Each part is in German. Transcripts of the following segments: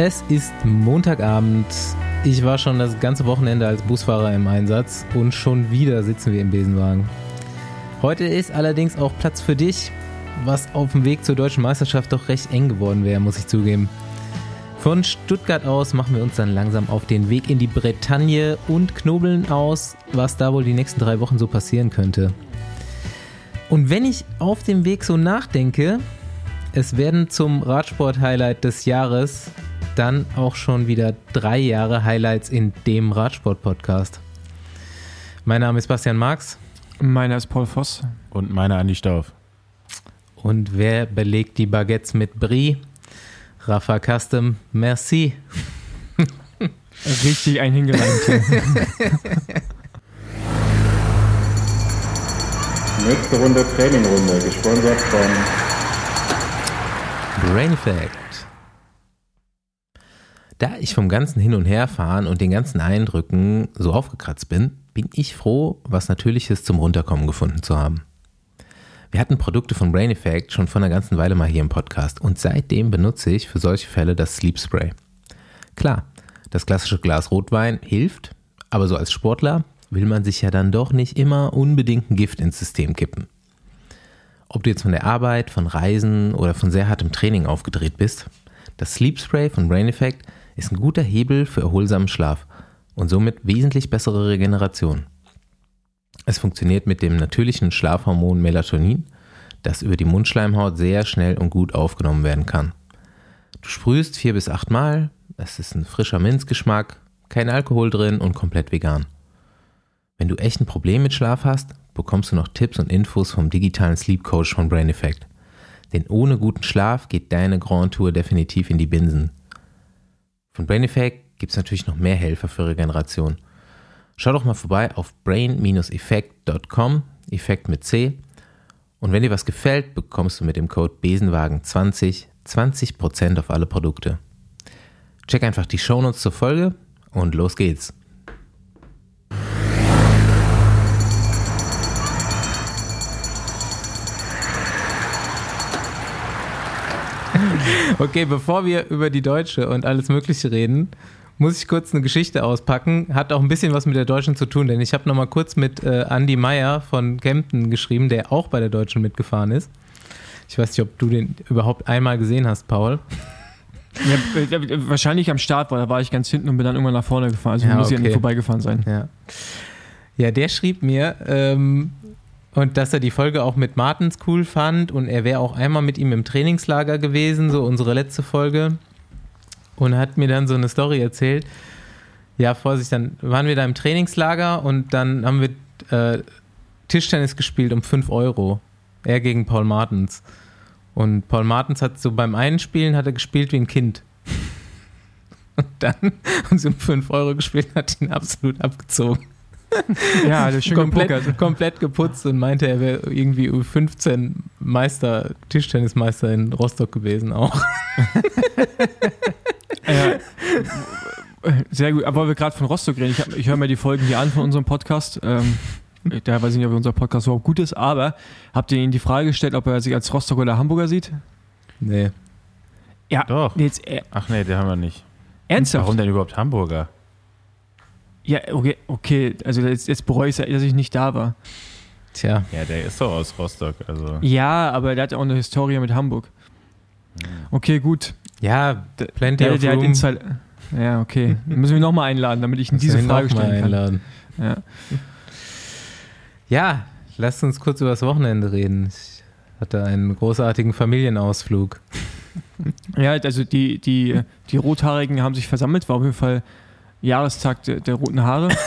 Es ist Montagabend. Ich war schon das ganze Wochenende als Busfahrer im Einsatz und schon wieder sitzen wir im Besenwagen. Heute ist allerdings auch Platz für dich, was auf dem Weg zur deutschen Meisterschaft doch recht eng geworden wäre, muss ich zugeben. Von Stuttgart aus machen wir uns dann langsam auf den Weg in die Bretagne und knobeln aus, was da wohl die nächsten drei Wochen so passieren könnte. Und wenn ich auf dem Weg so nachdenke, es werden zum Radsport-Highlight des Jahres dann auch schon wieder drei Jahre Highlights in dem Radsport-Podcast. Mein Name ist Bastian Marx. Meiner ist Paul Voss. Und meiner Andi Stauf. Und wer belegt die Baguettes mit Brie? Rafa Custom, merci. Richtig ein hingereimt. Nächste Runde Trainingrunde, gesponsert von Brain Effect. Da ich vom ganzen Hin- und Herfahren und den ganzen Eindrücken so aufgekratzt bin, bin ich froh, was Natürliches zum Runterkommen gefunden zu haben. Wir hatten Produkte von Brain Effect schon vor einer ganzen Weile mal hier im Podcast und seitdem benutze ich für solche Fälle das Sleep Spray. Klar, das klassische Glas Rotwein hilft, aber so als Sportler will man sich ja dann doch nicht immer unbedingt ein Gift ins System kippen. Ob du jetzt von der Arbeit, von Reisen oder von sehr hartem Training aufgedreht bist, das Sleep Spray von Brain Effect ist ein guter Hebel für erholsamen Schlaf und somit wesentlich bessere Regeneration. Es funktioniert mit dem natürlichen Schlafhormon Melatonin, das über die Mundschleimhaut sehr schnell und gut aufgenommen werden kann. Du sprühst vier bis acht Mal, es ist ein frischer Minzgeschmack, kein Alkohol drin und komplett vegan. Wenn du echt ein Problem mit Schlaf hast, bekommst du noch Tipps und Infos vom digitalen Sleep Coach von Brain Effect. Denn ohne guten Schlaf geht deine Grand Tour definitiv in die Binsen. Von Brain Effect gibt es natürlich noch mehr Helfer für Regeneration. Schau doch mal vorbei auf brain-effekt.com, Effekt mit C. Und wenn dir was gefällt, bekommst du mit dem Code Besenwagen20 20% auf alle Produkte. Check einfach die Shownotes zur Folge und los geht's. Okay, bevor wir über die Deutsche und alles Mögliche reden, muss ich kurz eine Geschichte auspacken. Hat auch ein bisschen was mit der Deutschen zu tun, denn ich habe noch mal kurz mit äh, Andy Meyer von Kempten geschrieben, der auch bei der Deutschen mitgefahren ist. Ich weiß nicht, ob du den überhaupt einmal gesehen hast, Paul. Ja, wahrscheinlich am Start war, da war ich ganz hinten und bin dann irgendwann nach vorne gefahren. Also Ja, muss ich an okay. vorbeigefahren sein. Ja, ja der schrieb mir, ähm, und dass er die Folge auch mit Martens cool fand und er wäre auch einmal mit ihm im Trainingslager gewesen, so unsere letzte Folge. Und hat mir dann so eine Story erzählt. Ja, Vorsicht, dann waren wir da im Trainingslager und dann haben wir äh, Tischtennis gespielt um 5 Euro. Er gegen Paul Martens. Und Paul Martens hat so beim einen Spielen hat er gespielt wie ein Kind. Und dann haben sie um 5 Euro gespielt und hat ihn absolut abgezogen Ja, der schön komplett, komplett geputzt und meinte, er wäre irgendwie U15 Meister, Tischtennismeister in Rostock gewesen auch. Ja, sehr gut. Aber weil wir gerade von Rostock reden, ich, ich höre mir die Folgen hier an von unserem Podcast. Ähm, da weiß ich nicht, ob unser Podcast überhaupt gut ist, aber habt ihr ihm die Frage gestellt, ob er sich als Rostocker oder Hamburger sieht? Nee. Ja, Doch. jetzt äh, Ach nee, den haben wir nicht. ernsthaft. Warum denn überhaupt Hamburger? Ja, okay, okay. Also jetzt, jetzt bereue ich es, dass ich nicht da war. Tja. Ja, der ist doch aus Rostock. Also Ja, aber der hat ja auch eine Historie mit Hamburg. Okay, gut. Ja, plenty Der, of der hat room. Insight. Ja, okay. Dann müssen wir nochmal einladen, damit ich diese Frage noch mal stellen kann. einladen. Ja. Ja, lasst uns kurz über das Wochenende reden. Ich hatte einen großartigen Familienausflug. ja, also die, die, die Rothaarigen haben sich versammelt, war auf jeden Fall Jahrestag der, der roten Haare.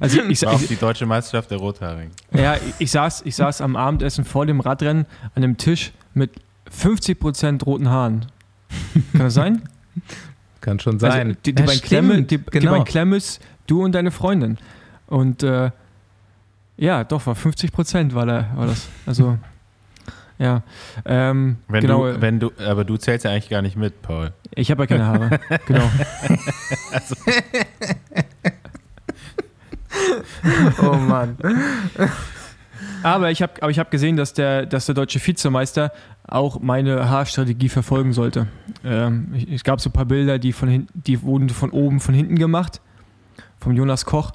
Also ich, war auch die deutsche Meisterschaft der Rothaarigen. ja, ich, ich, saß, ich saß am Abendessen vor dem Radrennen an einem Tisch mit 50% roten Haaren. Kann das sein? Kann schon sein. Also, die, die, Ja, beiden Klemme, die, die genau. beiden Klemmes, du und deine Freundin. Und äh, ja, doch, war 50 Prozent war, da, war das. Also, ja. Ähm, Wenn genau, du, wenn du, aber du zählst ja eigentlich gar nicht mit, Paul. ich habe ja keine Haare. genau. oh Mann. Aber ich habe aber ich hab gesehen, dass der, dass der deutsche Vizemeister auch meine Haarstrategie verfolgen sollte. Ähm, ich- es gab so ein paar Bilder, die, von hinten, die wurden von oben, von hinten gemacht, vom Jonas Koch.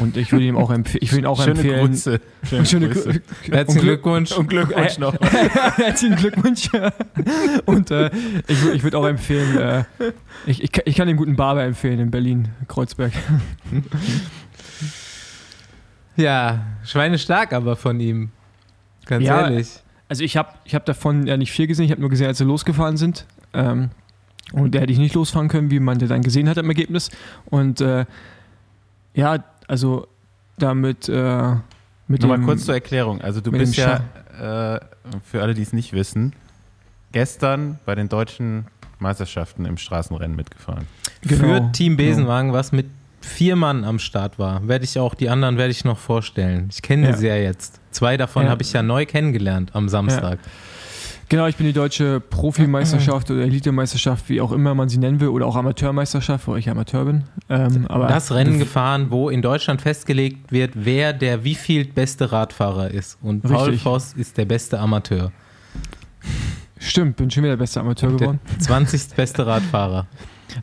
Und ich würde ihm auch, empf ich würde ihn auch Schöne empfehlen. Grüße. Schöne, Schöne Grüße. Herzlichen Glückwunsch. Und Glückwunsch noch. Herzlichen Glückwunsch. Und äh, ich, ich würde auch empfehlen, äh, ich, ich, kann- ich kann den guten Barber empfehlen in Berlin, Kreuzberg. Ja, schweinestark aber von ihm. Ganz Ja, ehrlich. Also ich habe ich hab davon ja nicht viel gesehen, ich habe nur gesehen, als sie losgefahren sind. Ähm, und der hätte ich nicht losfahren können, wie man dann gesehen hat im Ergebnis. Und äh, ja, also damit äh, mit Nochmal dem, kurz zur Erklärung. Also du bist ja, äh, für alle, die es nicht wissen, gestern bei den deutschen Meisterschaften im Straßenrennen mitgefahren. Genau, Für Team genau. Besenwagen, was mit vier Mann am Start war, werde ich auch, die anderen werde ich noch vorstellen. Ich kenne Ja. sie ja jetzt. Zwei davon Ja. habe ich ja neu kennengelernt am Samstag. Genau, ich bin die deutsche Profimeisterschaft oder Elitemeisterschaft, wie auch immer man sie nennen will, oder auch Amateurmeisterschaft, wo ich Amateur bin. Ähm, aber das Rennen gefahren, wo in Deutschland festgelegt wird, wer der wieviel beste Radfahrer ist. Und Paul Richtig. Voss ist der beste Amateur. Stimmt, bin schon wieder bester Amateur Der geworden. 20. beste Radfahrer.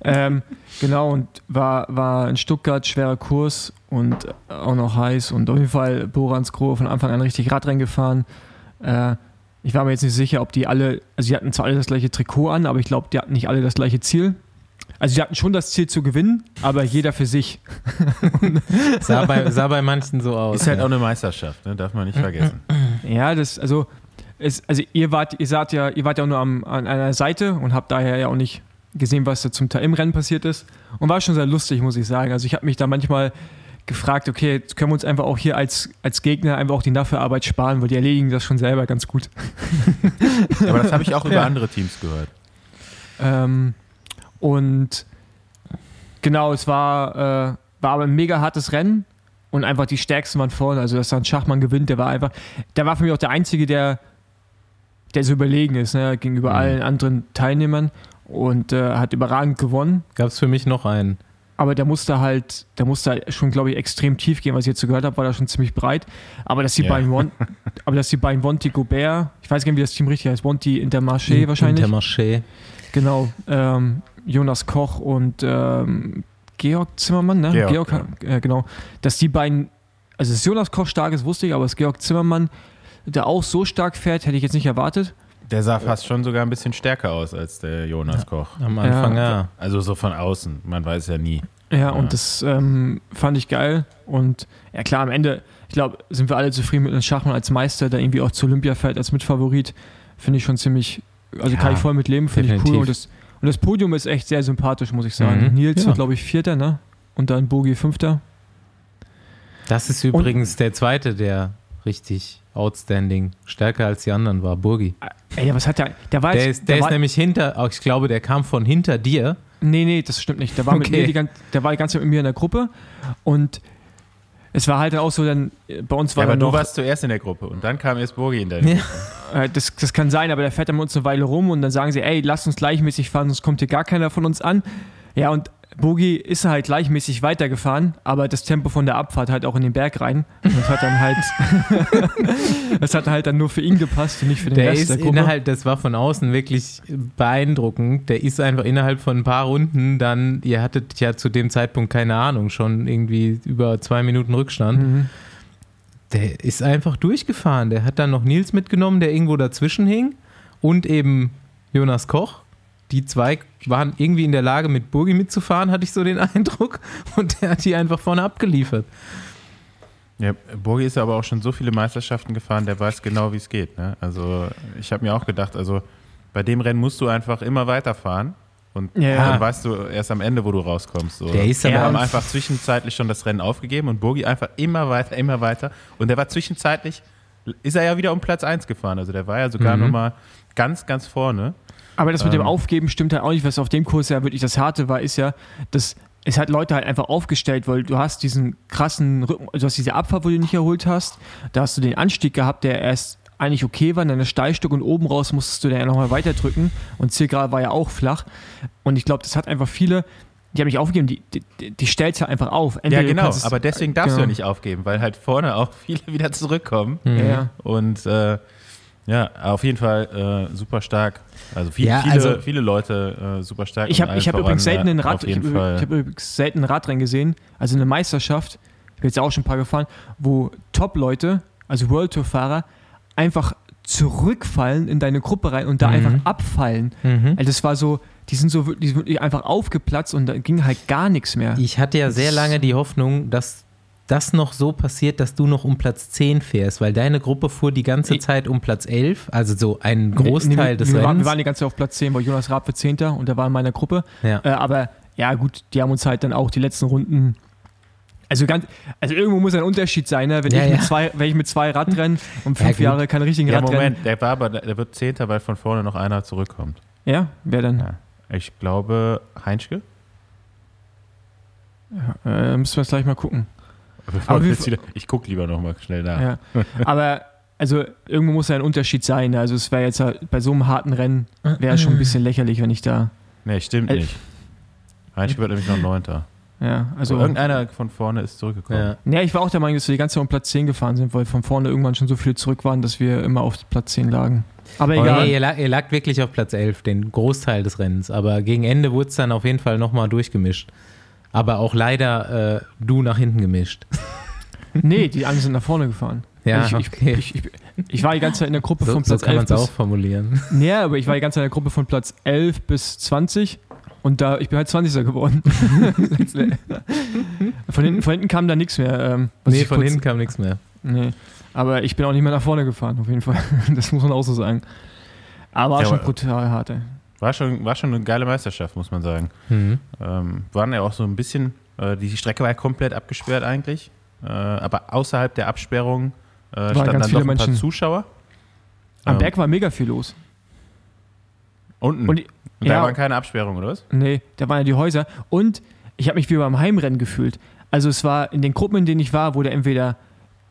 Ähm, genau, und war, war in Stuttgart schwerer Kurs und auch noch heiß und auf jeden Fall Borans Grohe von Anfang an richtig Radrennen gefahren. Äh, ich war mir jetzt nicht sicher, ob die alle, also die hatten zwar alle das gleiche Trikot an, aber ich glaube, die hatten nicht alle das gleiche Ziel. Also die hatten schon das Ziel zu gewinnen, aber jeder für sich. Sah bei, sah bei manchen so aus. Ist halt ja. auch eine Meisterschaft, ne? darf man nicht vergessen. Ja, das, also, es, also ihr wart, ihr seid ja, ihr wart ja auch nur am, an einer Seite und habt daher ja auch nicht gesehen, was da zum Teil im Rennen passiert ist. Und war schon sehr lustig, muss ich sagen. Also ich habe mich da manchmal gefragt, okay, können wir uns einfach auch hier als, als Gegner einfach auch die Naffe-Arbeit sparen, weil die erledigen das schon selber ganz gut. Aber das habe ich auch über Ja. andere Teams gehört. Ähm, und genau, es war, äh, war aber ein mega hartes Rennen und einfach die stärksten waren vorne. Also, dass da ein Schachmann gewinnt, der war einfach, der war für mich auch der Einzige, der, der so überlegen ist, ne, gegenüber Mhm. allen anderen Teilnehmern und äh, hat überragend gewonnen. Gab es für mich noch einen. Aber der musste halt, der musste schon, glaube ich, extrem tief gehen, was ich jetzt so gehört habe, war da schon ziemlich breit. Aber dass die Ja. beiden Won aber dass die beiden Wonti Gobert, ich weiß gar nicht, wie das Team richtig heißt, Wonti Intermarché wahrscheinlich. Intermarché. Genau, ähm, Jonas Koch und ähm, Georg Zimmermann, ne? Georg, äh, genau. Dass die beiden, also dass Jonas Koch stark ist, wusste ich, aber dass Georg Zimmermann, der auch so stark fährt, hätte ich jetzt nicht erwartet. Der sah fast schon sogar ein bisschen stärker aus als der Jonas Koch. Am Anfang, Ja. ja. Also so von außen, man weiß ja nie. Ja, Ja. und das ähm, fand ich geil. Und ja, klar, am Ende, ich glaube, sind wir alle zufrieden mit einem Schachmann als Meister, der irgendwie auch zu Olympia fährt als Mitfavorit. Finde ich schon ziemlich, also Ja, kann ich voll mit leben, finde ich cool. Und das, und das Podium ist echt sehr sympathisch, muss ich sagen. Mhm, Nils ja. wird, glaube ich, Vierter, ne? Und dann Bogi Fünfter. Das ist übrigens der zweite, der richtig outstanding, stärker als die anderen war, Burgi. Ey, was hat der? Der war Der jetzt- ist, der ist war, nämlich hinter, auch ich glaube, der kam von hinter dir. Nee, nee, das stimmt nicht. Der war, mit Okay. mir die, gan- der war die ganze Zeit mit mir in der Gruppe und es war halt auch so, dann äh, bei uns war Ja, aber dann du noch, warst zuerst in der Gruppe und dann kam erst Bogi in Ja. Gruppe. das, das kann sein, aber der fährt dann mit uns eine Weile rum und dann sagen sie, ey, lass uns gleichmäßig fahren, sonst kommt hier gar keiner von uns an. Ja, und Bogi ist halt gleichmäßig weitergefahren, aber das Tempo von der Abfahrt halt auch in den Berg rein. Und das hat dann halt, das hat halt dann nur für ihn gepasst und nicht für den Der Rest ist der Gruppe. innerhalb, das war von außen wirklich beeindruckend. Der ist einfach innerhalb von ein paar Runden dann, ihr hattet ja zu dem Zeitpunkt keine Ahnung, schon irgendwie über zwei Minuten Rückstand. Mhm. Der ist einfach durchgefahren. Der hat dann noch Nils mitgenommen, der irgendwo dazwischen hing und eben Jonas Koch. Die zwei waren irgendwie in der Lage, mit Burgi mitzufahren, hatte ich so den Eindruck. Und der hat die einfach vorne abgeliefert. Ja, Bogi ist aber auch schon so viele Meisterschaften gefahren, der weiß genau, wie es geht. Ne? Also ich habe mir auch gedacht, also bei dem Rennen musst du einfach immer weiterfahren und Ja, dann weißt du erst am Ende, wo du rauskommst. So. Der ist Wir aber- haben einfach zwischenzeitlich schon das Rennen aufgegeben und Bogi einfach immer weiter, immer weiter. Und der war zwischenzeitlich, ist er ja wieder um Platz 1 gefahren. Also der war ja sogar Mhm. nochmal ganz, ganz vorne. Aber das mit dem Ähm. Aufgeben stimmt halt auch nicht, was auf dem Kurs ja wirklich das Harte war, ist ja, dass es hat Leute halt einfach aufgestellt, weil du hast diesen krassen Rücken, du hast diese Abfahrt, wo du nicht erholt hast, da hast du den Anstieg gehabt, der erst eigentlich okay war, dann das Steilstück und oben raus musstest du dann ja nochmal weiter drücken und Zielgerade war ja auch flach und ich glaube, das hat einfach viele die haben nicht aufgegeben, die, die, die stellt ja einfach auf. Entweder Ja, du genau. es- Aber deswegen darfst du genau. ja nicht aufgeben, weil halt vorne auch viele wieder zurückkommen. Ja, ja. Und äh, ja, auf jeden Fall äh, super stark. Also, viel, Ja, viele, also- viele Leute äh, super stark. Ich habe hab übrigens selten ein Rad, ich hab übrigens selten ein Radrennen gesehen, also eine Meisterschaft, ich bin jetzt auch schon ein paar gefahren, wo Top-Leute, also World Tour-Fahrer, einfach zurückfallen in deine Gruppe rein und da Mhm. einfach abfallen. Mhm. Also das war so, die sind so wirklich, wirklich einfach aufgeplatzt und da ging halt gar nichts mehr. Ich hatte ja sehr lange die Hoffnung, dass das noch so passiert, dass du noch um Platz 10 fährst, weil deine Gruppe fuhr die ganze Zeit um Platz 11, also so ein Großteil Nee, nee, des wir, waren, wir Rennens. waren die ganze Zeit auf Platz 10, weil Jonas Raab wird Zehnter und der war in meiner Gruppe. ja. Äh, aber ja, gut, die haben uns halt dann auch die letzten Runden. Also, ganz, also irgendwo muss ein Unterschied sein, ne? wenn, Ja, ich mit ja. zwei, wenn ich mit zwei Radrennen und Ja, fünf gut. Jahre keine richtigen Ja, Radrennen. Moment, der war aber, der wird Zehnter, weil von vorne noch einer zurückkommt. Ja, wer dann? Ja. Ich glaube, Heinschke. Äh, müssen wir jetzt gleich mal gucken. Aber wieder, ich gucke lieber nochmal schnell nach. Ja. Aber also irgendwo muss ja ein Unterschied sein. Also es wäre jetzt halt bei so einem harten Rennen wäre es schon ein bisschen lächerlich, wenn ich da. Nee, stimmt Elf. nicht. Heinschke wird nämlich noch Neunter. Ja, Also also. irgendeiner von vorne ist zurückgekommen. Ja. Ja, ich war auch der Meinung, dass wir die ganze Zeit um Platz 10 gefahren sind, weil von vorne irgendwann schon so viele zurück waren, dass wir immer auf Platz 10 lagen. Aber egal. nee, ihr, lag, ihr lagt wirklich auf Platz 11, den Großteil des Rennens. Aber gegen Ende wurde es dann auf jeden Fall nochmal durchgemischt. Aber auch leider äh, du nach hinten gemischt. Nee, die anderen sind nach vorne gefahren. Ja, ich, okay. ich, ich, ich war die ganze Zeit in der Gruppe So, von so Platz kann man 11 es auch bis, formulieren. Nee, aber ich war die ganze Zeit in der Gruppe von Platz 11 bis 20 und da ich bin halt 20. geworden. von, hinten, von hinten kam da nichts mehr. Ähm, was Nee, von kurz- hinten kam nichts mehr. Nee, aber ich bin auch nicht mehr nach vorne gefahren, auf jeden Fall. Das muss man auch so sagen. Aber war Ja, schon brutal hart, ey. War, schon, war schon eine geile Meisterschaft, muss man sagen. Mhm. Ähm, waren ja auch so ein bisschen, äh, die Strecke war ja komplett abgesperrt eigentlich. Äh, aber außerhalb der Absperrung äh, standen dann doch ein paar Menschen. Zuschauer. Am Ähm, Berg war mega viel los. Unten. Und, Und da ja, waren keine Absperrungen, oder was? nee, da waren ja die Häuser. Und ich habe mich wie beim Heimrennen gefühlt. Also es war in den Gruppen, in denen ich war, wurde entweder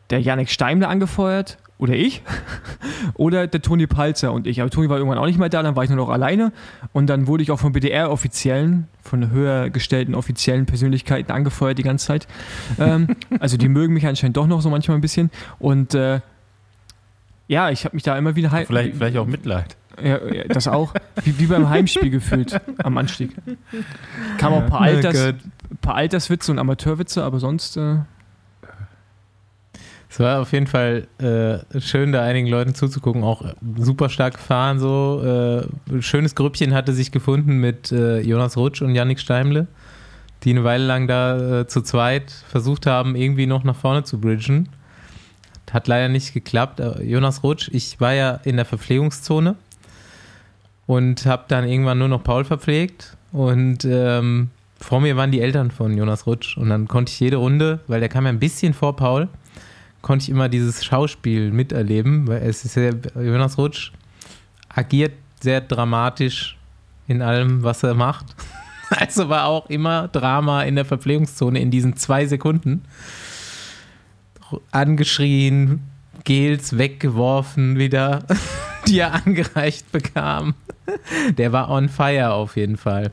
der Janik Steimler angefeuert oder ich oder der Toni Palzer und ich. Aber Toni war irgendwann auch nicht mehr da, dann war ich nur noch alleine. Und dann wurde ich auch von BDR-Offiziellen, von höher gestellten offiziellen Persönlichkeiten angefeuert die ganze Zeit. Ähm, also die mögen mich anscheinend doch noch so manchmal ein bisschen. Und äh, ja, ich habe mich da immer wieder heim Vielleicht, vielleicht auch Mitleid. ja, ja, das auch. Wie, wie beim Heimspiel gefühlt am Anstieg. Kam auch ein paar, Alters, paar Alterswitze und Amateurwitze, aber sonst. Äh, Es war auf jeden Fall äh, schön, da einigen Leuten zuzugucken. Auch äh, super stark gefahren so. Äh, schönes Grüppchen hatte sich gefunden mit äh, Jonas Rutsch und Yannick Steimle, die eine Weile lang da äh, zu zweit versucht haben, irgendwie noch nach vorne zu bridgen. Hat leider nicht geklappt. Äh, Jonas Rutsch, ich war ja in der Verpflegungszone und habe dann irgendwann nur noch Paul verpflegt. Und ähm, vor mir waren die Eltern von Jonas Rutsch. Und dann konnte ich jede Runde, weil der kam ja ein bisschen vor Paul, konnte ich immer dieses Schauspiel miterleben, weil es ist sehr, Jonas Rutsch agiert sehr dramatisch in allem, was er macht. Also war auch immer Drama in der Verpflegungszone in diesen zwei Sekunden. Angeschrien, Gels weggeworfen wieder, die er angereicht bekam. Der war on fire auf jeden Fall.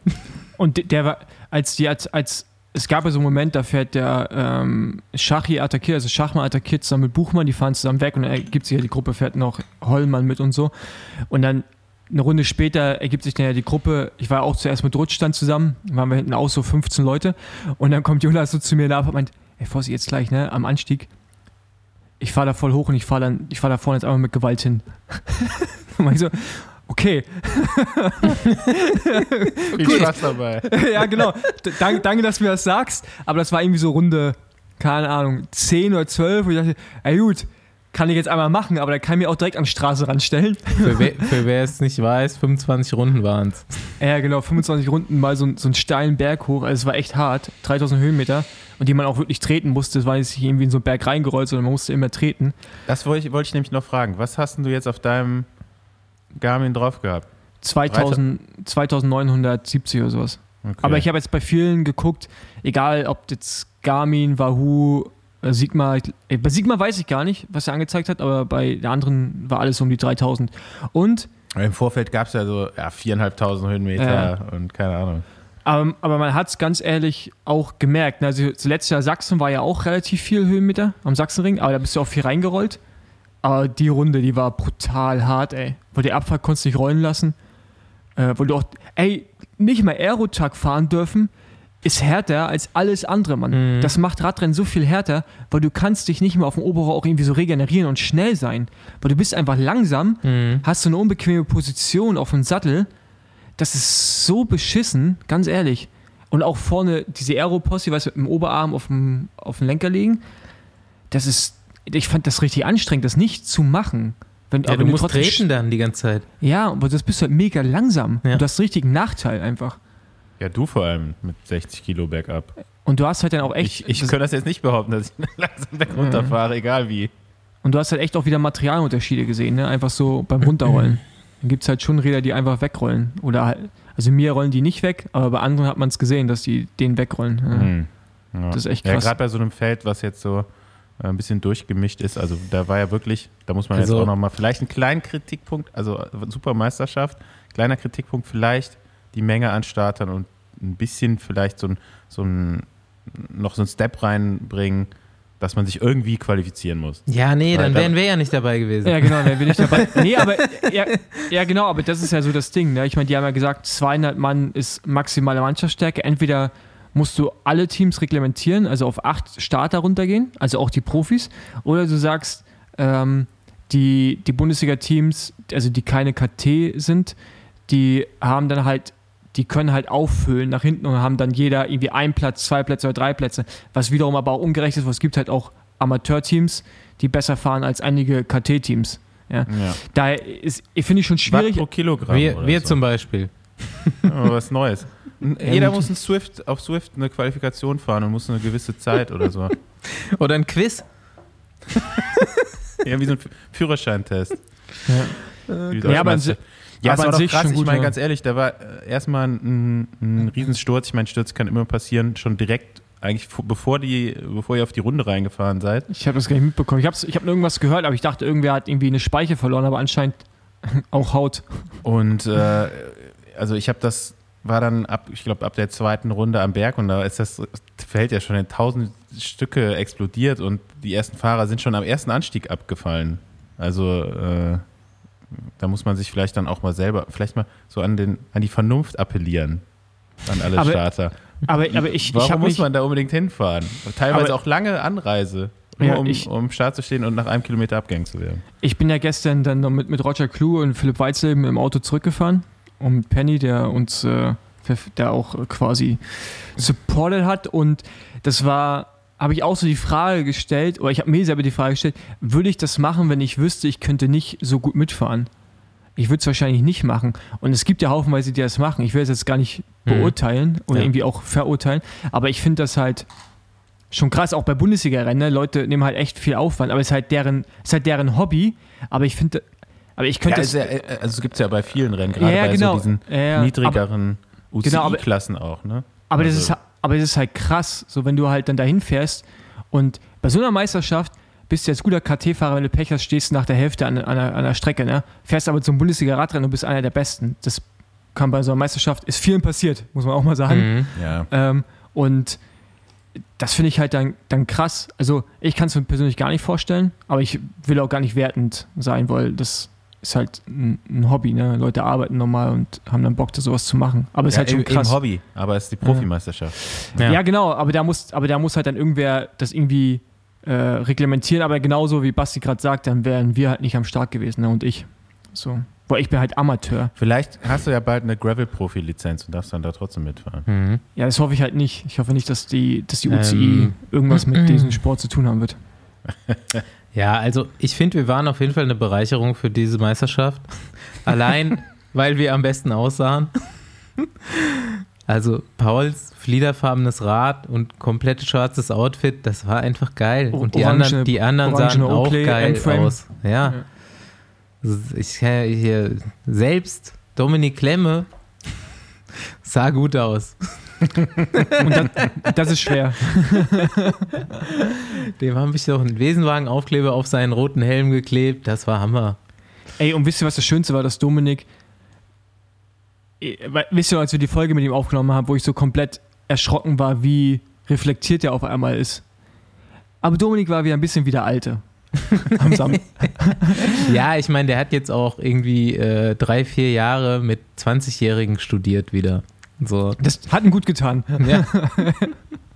und de- der war, als die, als, als es gab ja so einen Moment, da fährt der ähm, Schachi attackiert, also Schachmann attackiert zusammen mit Buchmann, die fahren zusammen weg und dann ergibt sich ja die Gruppe, fährt noch Hollmann mit und so. Und dann eine Runde später ergibt sich dann ja die Gruppe, ich war auch zuerst mit Rutschstand zusammen, waren wir hinten auch so 15 Leute und dann kommt Jonas so zu mir nach und meint, ey, Fossi, jetzt gleich, ne, am Anstieg, ich fahre da voll hoch und ich fahre da vorne jetzt einmal mit Gewalt hin. und ich so, okay, Viel Spaß dabei. ja, genau. D danke, dass du mir das sagst. Aber das war irgendwie so Runde, keine Ahnung, 10 oder 12. Und ich dachte, ey gut, kann ich jetzt einmal machen, aber da kann ich mir auch direkt an die Straße ranstellen. Für, wer, für wer es nicht weiß, 25 Runden waren es. Ja, genau, 25 Runden mal so, so einen steilen Berg hoch. Also es war echt hart, 3000 Höhenmeter. Und die man auch wirklich treten musste. Es war jetzt nicht irgendwie in so einen Berg reingerollt, sondern man musste immer treten. Das wollte ich, wollte ich nämlich noch fragen. Was hast denn du jetzt auf deinem Garmin drauf gehabt? 2000, 2970 oder sowas. Okay. Aber ich habe jetzt bei vielen geguckt, egal ob jetzt Garmin, Wahoo, äh, Sigma, äh, bei Sigma weiß ich gar nicht, was er angezeigt hat, aber bei der anderen war alles um die 3000. Und, Im Vorfeld gab es ja so ja, 4.500 Höhenmeter Ja. und keine Ahnung. Aber, aber man hat es ganz ehrlich auch gemerkt. ne? Also zuletzt Jahr Sachsen war ja auch relativ viel Höhenmeter am Sachsenring, aber da bist du auch viel reingerollt. Aber die Runde, die war brutal hart, ey. Wo die Abfahrt konntest du nicht rollen lassen. Äh, wo du auch, ey, nicht mal Aerotag fahren dürfen, ist härter als alles andere, Mann. Mhm. Das macht Radrennen so viel härter, weil du kannst dich nicht mehr auf dem Oberrohr auch irgendwie so regenerieren und schnell sein. Weil du bist einfach langsam, Mhm. hast so eine unbequeme Position auf dem Sattel. Das ist so beschissen, ganz ehrlich. Und auch vorne diese Aeroposse, weißt du, mit dem Oberarm auf dem, auf dem Lenker liegen. Das ist, ich fand das richtig anstrengend, das nicht zu machen. Wenn, Ja, aber du musst trotzdem- treten dann die ganze Zeit. Ja, aber das bist du halt mega langsam. Ja. Und du hast einen richtigen Nachteil einfach. Ja, du vor allem mit 60 Kilo bergab. Und du hast halt dann auch echt. Ich, ich das, könnte das jetzt nicht behaupten, dass ich langsam berg runterfahre, egal wie. und du hast halt echt auch wieder Materialunterschiede gesehen, ne? Einfach so beim Runterrollen. Dann gibt es halt schon Räder, die einfach wegrollen. Oder halt, also mir rollen die nicht weg, aber bei anderen hat man es gesehen, dass die den wegrollen. Ja. Hm. Ja. Das ist echt Ja, krass. gerade bei so einem Feld, was jetzt so ein bisschen durchgemischt ist, also da war ja wirklich, da muss man Also- jetzt auch nochmal, vielleicht einen kleinen Kritikpunkt, also äh, Supermeisterschaft, kleiner Kritikpunkt vielleicht die Menge an Startern und ein bisschen vielleicht so ein, so ein noch so ein Step reinbringen, dass man sich irgendwie qualifizieren muss. Ja, nee, Weil dann da- wären wir ja nicht dabei gewesen. Ja, genau, da bin ich dabei. Nee, aber ja, ja, genau, aber das ist ja so das Ding. Ne? Ich meine, die haben ja gesagt, 200 Mann ist maximale Mannschaftsstärke. Entweder musst du alle Teams reglementieren, also auf acht Starter runtergehen, also auch die Profis, oder du sagst, ähm, die, die Bundesliga-Teams, also die keine KT sind, die haben dann halt, die können halt auffüllen nach hinten und haben dann jeder irgendwie einen Platz, zwei Plätze oder drei Plätze, was wiederum aber auch ungerecht ist, weil es gibt halt auch Amateurteams, die besser fahren als einige KT-Teams. Ja. Ja. Daher ist, ich finde ich schon Watt schwierig. pro Kilogramm. Wir, oder wir so. zum Beispiel. Was Neues. Jeder muss ein Swift, auf Swift eine Qualifikation fahren und muss eine gewisse Zeit oder so. Oder ein Quiz. Ja, wie so ein Führerscheintest. Ja. Ja, aber ja, aber es war doch sich krass. Ich meine, ganz ehrlich, da war äh, erstmal ein, ein Riesensturz. Ich meine, Sturz kann immer passieren, schon direkt, eigentlich bevor, die, bevor ihr auf die Runde reingefahren seid. Ich habe das gar nicht mitbekommen. Ich habe ich hab irgendwas gehört, aber ich dachte, irgendwer hat irgendwie eine Speiche verloren, aber anscheinend auch Haut. Und äh, also ich habe das, war dann ab, ich glaube, ab der zweiten Runde am Berg und da ist das Feld ja schon in tausend Stücke explodiert und die ersten Fahrer sind schon am ersten Anstieg abgefallen. Also äh, da muss man sich vielleicht dann auch mal selber, vielleicht mal so an, den, an die Vernunft appellieren. An alle Aber- Starter. Aber, aber ich, Warum ich muss mich, man da unbedingt hinfahren? Teilweise Aber- auch lange Anreise, nur Ja, um, ich- um Start zu stehen und nach einem Kilometer abgehängt zu werden. ich bin ja gestern dann noch mit, mit Roger Kluge und Philipp Weitzelben im Auto zurückgefahren und mit Penny, der uns äh, der auch quasi supported hat und das war habe ich auch so die Frage gestellt, oder ich habe mir selber die Frage gestellt, würde ich das machen, wenn ich wüsste, ich könnte nicht so gut mitfahren? Ich würde es wahrscheinlich nicht machen. Und es gibt ja haufenweise, die das machen. Ich will es jetzt gar nicht Mhm. beurteilen oder Ja. irgendwie auch verurteilen, aber ich finde das halt schon krass, auch bei Bundesliga-Rennen. Ne? Leute nehmen halt echt viel Aufwand, aber es ist halt deren, es ist halt deren Hobby. Aber ich finde, aber ich könnte ja, äh, also es gibt es ja bei vielen Rennen, gerade Ja, ja, bei genau. so diesen Ja, ja. niedrigeren Genau, UCI-Klassen auch, ne? Aber, das Also- ist, aber das ist halt krass, so wenn du halt dann dahin fährst und bei so einer Meisterschaft bist du jetzt guter KT-Fahrer, wenn du Pech hast, stehst du nach der Hälfte an, an, der, an der Strecke, ne? Fährst aber zum Bundesliga-Radrennen und bist einer der Besten. Das kann bei so einer Meisterschaft, ist vielen passiert, muss man auch mal sagen. Mhm. Ja. Ähm, und das finde ich halt dann, dann krass. Also ich kann es mir persönlich gar nicht vorstellen, aber ich will auch gar nicht wertend sein, weil das ist halt ein, ein Hobby. Ne? Leute arbeiten normal und haben dann Bock, da sowas zu machen. Aber es ist ja, halt schon im, krass. Im Hobby, aber es ist die Profimeisterschaft. Ja. genau, aber da muss, aber da muss halt dann irgendwer das irgendwie äh, reglementieren, aber genauso wie Basti gerade sagt, dann wären wir halt nicht am Start gewesen, ne? Und ich. So. Weil ich bin halt Amateur. Vielleicht hast du ja bald eine Gravel-Profi-Lizenz und darfst dann da trotzdem mitfahren. Mhm. Ja, das hoffe ich halt nicht. Ich hoffe nicht, dass die, dass die UCI Ähm. irgendwas mit diesem Sport zu tun haben wird. Ja, also ich finde, wir waren auf jeden Fall eine Bereicherung für diese Meisterschaft. Allein, weil wir am besten aussahen. Also Pauls fliederfarbenes Rad und komplett schwarzes Outfit, das war einfach geil. Und die orangene- anderen, die anderen sahen orangene auch Oakley geil Endframe. aus. Ja. Ich äh, hier selbst Dominik Klemme sah gut aus. Und das, das ist schwer. Dem habe ich doch einen Wesenwagen-Aufkleber auf seinen roten Helm geklebt. Das war Hammer. Ey, und wisst ihr, was das Schönste war, dass Dominik wisst ihr, als wir die Folge mit ihm aufgenommen haben, wo ich so komplett erschrocken war, wie reflektiert er auf einmal ist. Aber Dominik war wieder ein bisschen wie der Alte. Ja, ich meine, der hat jetzt auch irgendwie äh, drei, vier Jahre mit 20-Jährigen studiert wieder. So. das hat ihm gut getan. Ja.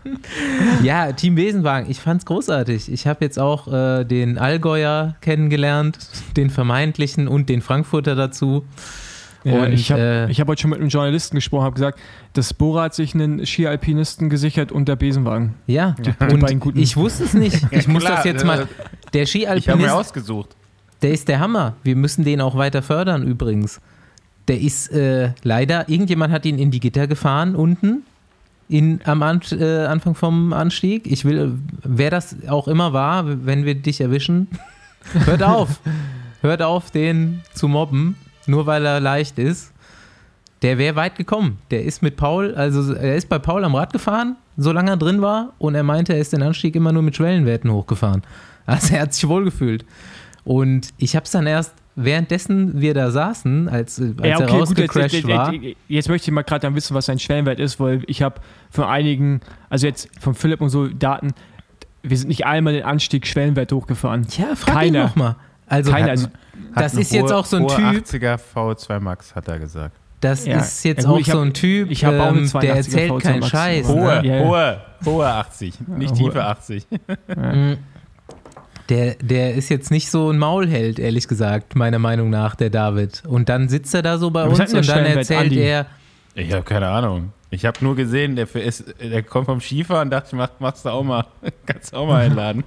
ja, Team Besenwagen, ich fand's großartig. Ich habe jetzt auch äh, den Allgäuer kennengelernt, den vermeintlichen und den Frankfurter dazu. Ja, Und, ich habe äh, ich hab heute schon mit einem Journalisten gesprochen, habe gesagt, das Bora hat sich einen Ski-Alpinisten gesichert und der Besenwagen. Ja, die beiden und guten. ich wusste es nicht. Ich muss klar, das jetzt äh, mal. Der Ich habe mir Ski-Alpinist, ausgesucht. der ist der Hammer. Wir müssen den auch weiter fördern übrigens. Der ist äh, leider, irgendjemand hat ihn in die Gitter gefahren unten in, am An äh, Anfang vom Anstieg. Ich will, wer das auch immer war, wenn wir dich erwischen, hört auf. hört auf, den zu mobben, nur weil er leicht ist. Der wäre weit gekommen. Der ist mit Paul, also er ist bei Paul am Rad gefahren, solange er drin war, und er meinte, er ist den Anstieg immer nur mit Schwellenwerten hochgefahren. Also er hat sich wohl gefühlt. Und ich habe es dann erst währenddessen wir da saßen, als, als er jetzt, rausgecrashed jetzt, war. jetzt, jetzt möchte ich mal gerade dann wissen, was sein Schwellenwert ist, weil ich habe von einigen, also jetzt von Philipp und so Daten, wir sind nicht einmal den Anstieg Schwellenwert hochgefahren. Tja, frag Keiner. ihn noch mal. Also, Keiner, hat- also das ist jetzt hohe- auch so ein hohe Typ, 80er V2 Max, hat er gesagt. das Ja. ist jetzt Ja, gut, auch ich so hab- ein Typ, ich hab auch eine ähm, 82er der erzählt V2 keinen Max, Scheiß. Hohe, Ne? Ja, ja. hohe, hohe 80, nicht Ja, tiefe hohe. 80. Der, der ist jetzt nicht so ein Maulheld, ehrlich gesagt, meiner Meinung nach, der David. Und dann sitzt er da so bei uns und dann erzählt er, Ich habe keine Ahnung. Ich habe nur gesehen, der, ist, der kommt vom Skifahren und dachte, ich mach, machst du auch mal. Kannst du auch mal einladen.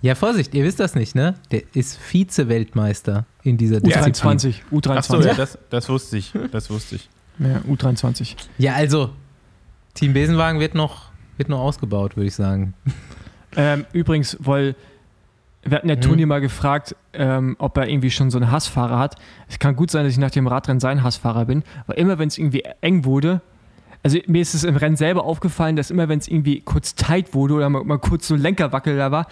ja Vorsicht, ihr wisst das nicht, ne? Der ist Vize-Weltmeister in dieser Disziplin. U23, U23. Achso, ja, das, das wusste ich. Das wusste ich. Ja, U23. Ja, also, Team Besenwagen wird noch, wird noch ausgebaut, würde ich sagen. Ähm, übrigens, weil wir hatten ja Mhm. Toni mal gefragt, ähm, ob er irgendwie schon so einen Hassfahrer hat. Es kann gut sein, dass ich nach dem Radrennen sein Hassfahrer bin, weil immer wenn es irgendwie eng wurde, also mir ist es im Rennen selber aufgefallen, dass immer wenn es irgendwie kurz tight wurde oder mal, mal kurz so ein Lenkerwackel da war,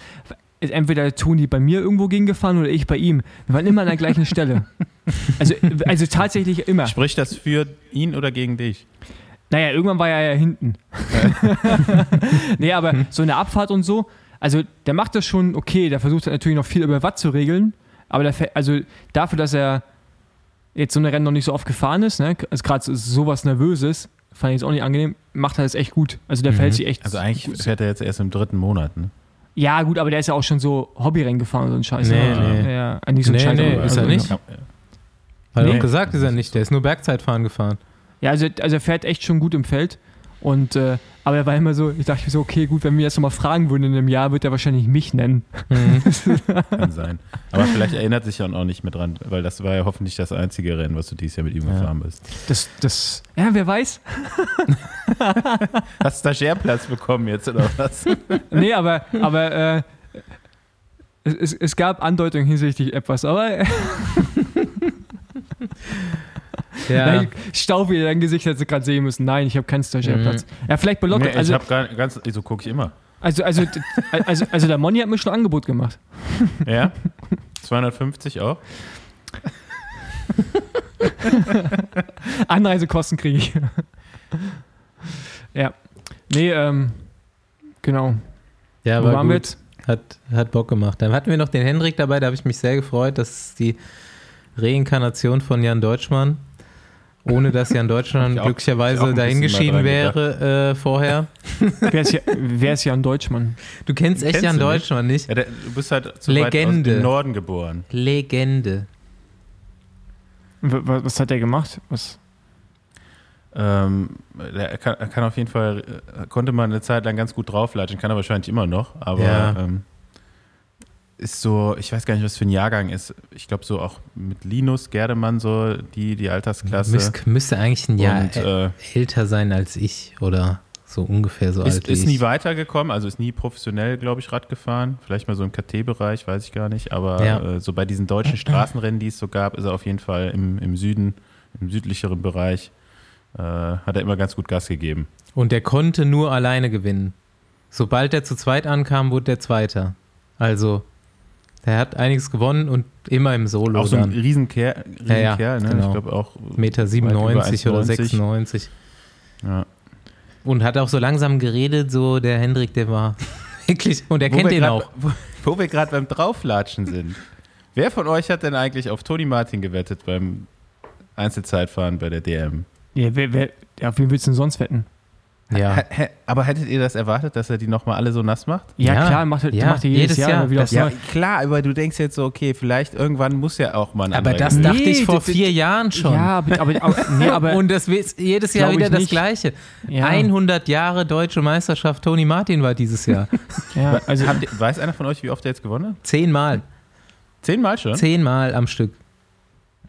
ist entweder der Toni bei mir irgendwo gegengefahren oder ich bei ihm. Wir waren immer an der gleichen Stelle. Also, also tatsächlich immer. Spricht das für ihn oder gegen dich? Naja, irgendwann war er ja hinten. nee, aber so eine Abfahrt und so, also der macht das schon okay, der versucht halt natürlich noch viel über Watt zu regeln, aber der, fährt- also dafür, dass er jetzt so eine Rennen noch nicht so oft gefahren ist, ne, also gerade so, sowas Nervöses, fand ich jetzt auch nicht angenehm, macht er das echt gut. Also der Mhm. verhält sich echt Also eigentlich gut. fährt er jetzt erst im dritten Monat. Ne? Ja, gut, aber der ist ja auch schon so Hobbyrennen gefahren und so ein Scheiß. Nee, ne? nee. Ja, nicht so ein Nee, Scheiß. nee, ist er also- nicht. Ja. Hat er Nee. doch gesagt, ist er nicht. Der ist nur Bergzeitfahren gefahren. Ja, also, also er fährt echt schon gut im Feld. Und, äh, aber er war immer so, ich dachte mir so, okay, gut, wenn wir jetzt nochmal fragen würden in einem Jahr, wird er wahrscheinlich mich nennen. Mhm. Kann sein. Aber vielleicht erinnert sich dann auch nicht mehr dran, weil das war ja hoffentlich das einzige Rennen, was du dieses Jahr mit ihm Ja. gefahren bist. Das, das, ja, wer weiß. Hast du da Scherplatz bekommen jetzt oder was? Nee, aber, aber äh, es, es, es gab Andeutungen hinsichtlich etwas, aber äh, Ja. nein, Staub wieder dein Gesicht hätte gerade sehen müssen. Nein, ich habe keinen Stagiairplatz. Ja, vielleicht bei Lotto. Nee, ich also, habe gar ganz, so gucke ich immer. also, also, also, also der Moni hat mir schon ein Angebot gemacht. Ja? 250 auch? Anreisekosten kriege ich. ja. Nee, ähm, genau. ja, Wo war waren wir gut. jetzt? Hat, hat Bock gemacht. Dann hatten wir noch den Hendrik dabei, da habe ich mich sehr gefreut. Das ist die Reinkarnation von Jan Deutschmann. Ohne dass Jan Deutschmann Hab ich auch- glücklicherweise dahingeschieden wäre äh, vorher. Wer ist, hier, wer ist ein Deutschmann? Du kennst echt Kennst Jan du nicht? Deutschmann nicht? Ja, der, du bist halt zu weit aus Legende. dem Norden geboren. Legende. W wa- was hat der gemacht? Was? Ähm, der kann, er kann auf jeden Fall, äh, konnte man eine Zeit lang ganz gut drauflatschen, kann er wahrscheinlich immer noch, aber Ja. ähm, ist so, ich weiß gar nicht, was für ein Jahrgang ist. Ich glaube so auch mit Linus Gerdemann so die, die Altersklasse. Müs müsste eigentlich ein Jahr Und, äh, älter sein als ich oder so ungefähr so alt ist, wie ist nie weitergekommen, also ist nie professionell, glaube ich, Rad gefahren. Vielleicht mal so im KT-Bereich, weiß ich gar nicht. Aber Ja. äh, so bei diesen deutschen Straßenrennen, die es so gab, ist er auf jeden Fall im, im Süden, im südlicheren Bereich, äh, hat er immer ganz gut Gas gegeben. Und der konnte nur alleine gewinnen. Sobald er zu zweit ankam, wurde der Zweiter. Also, Der hat einiges gewonnen und immer im Solo Auch so ein. Riesenkerl, Ja, ja, Riesenkerl ne? genau. Ich glaube auch Meter weit 97 über oder 1,90. 96. Ja. Und hat auch so langsam geredet, so der Hendrik, der war wirklich, und er Wo kennt ihn grad- auch. Wo, wo wir gerade beim Drauflatschen sind. Wer von euch hat denn eigentlich auf Toni Martin gewettet beim Einzelzeitfahren bei der DM? Ja, wer, wer, ja, auf wen willst du denn sonst wetten? Ja. Aber hättet ihr das erwartet, dass er die nochmal alle so nass macht? Ja, Ja, klar, macht er, ja, macht er jedes, jedes Jahr, Jahr. wieder Das- aufs Ja, klar, aber du denkst jetzt so, okay, vielleicht irgendwann muss ja auch mal ein Aber das gewinnen. dachte ich Nee, vor das- vier Jahren schon. Ja, aber, aber, aber, nee, aber und das ist jedes Jahr wieder das. Gleiche. ja, 100 Jahre deutsche Meisterschaft Toni Martin war dieses Jahr. ja, also Habt ihr, weiß einer von euch, wie oft er jetzt gewonnen hat? Zehnmal. Zehnmal schon? Zehnmal am Stück.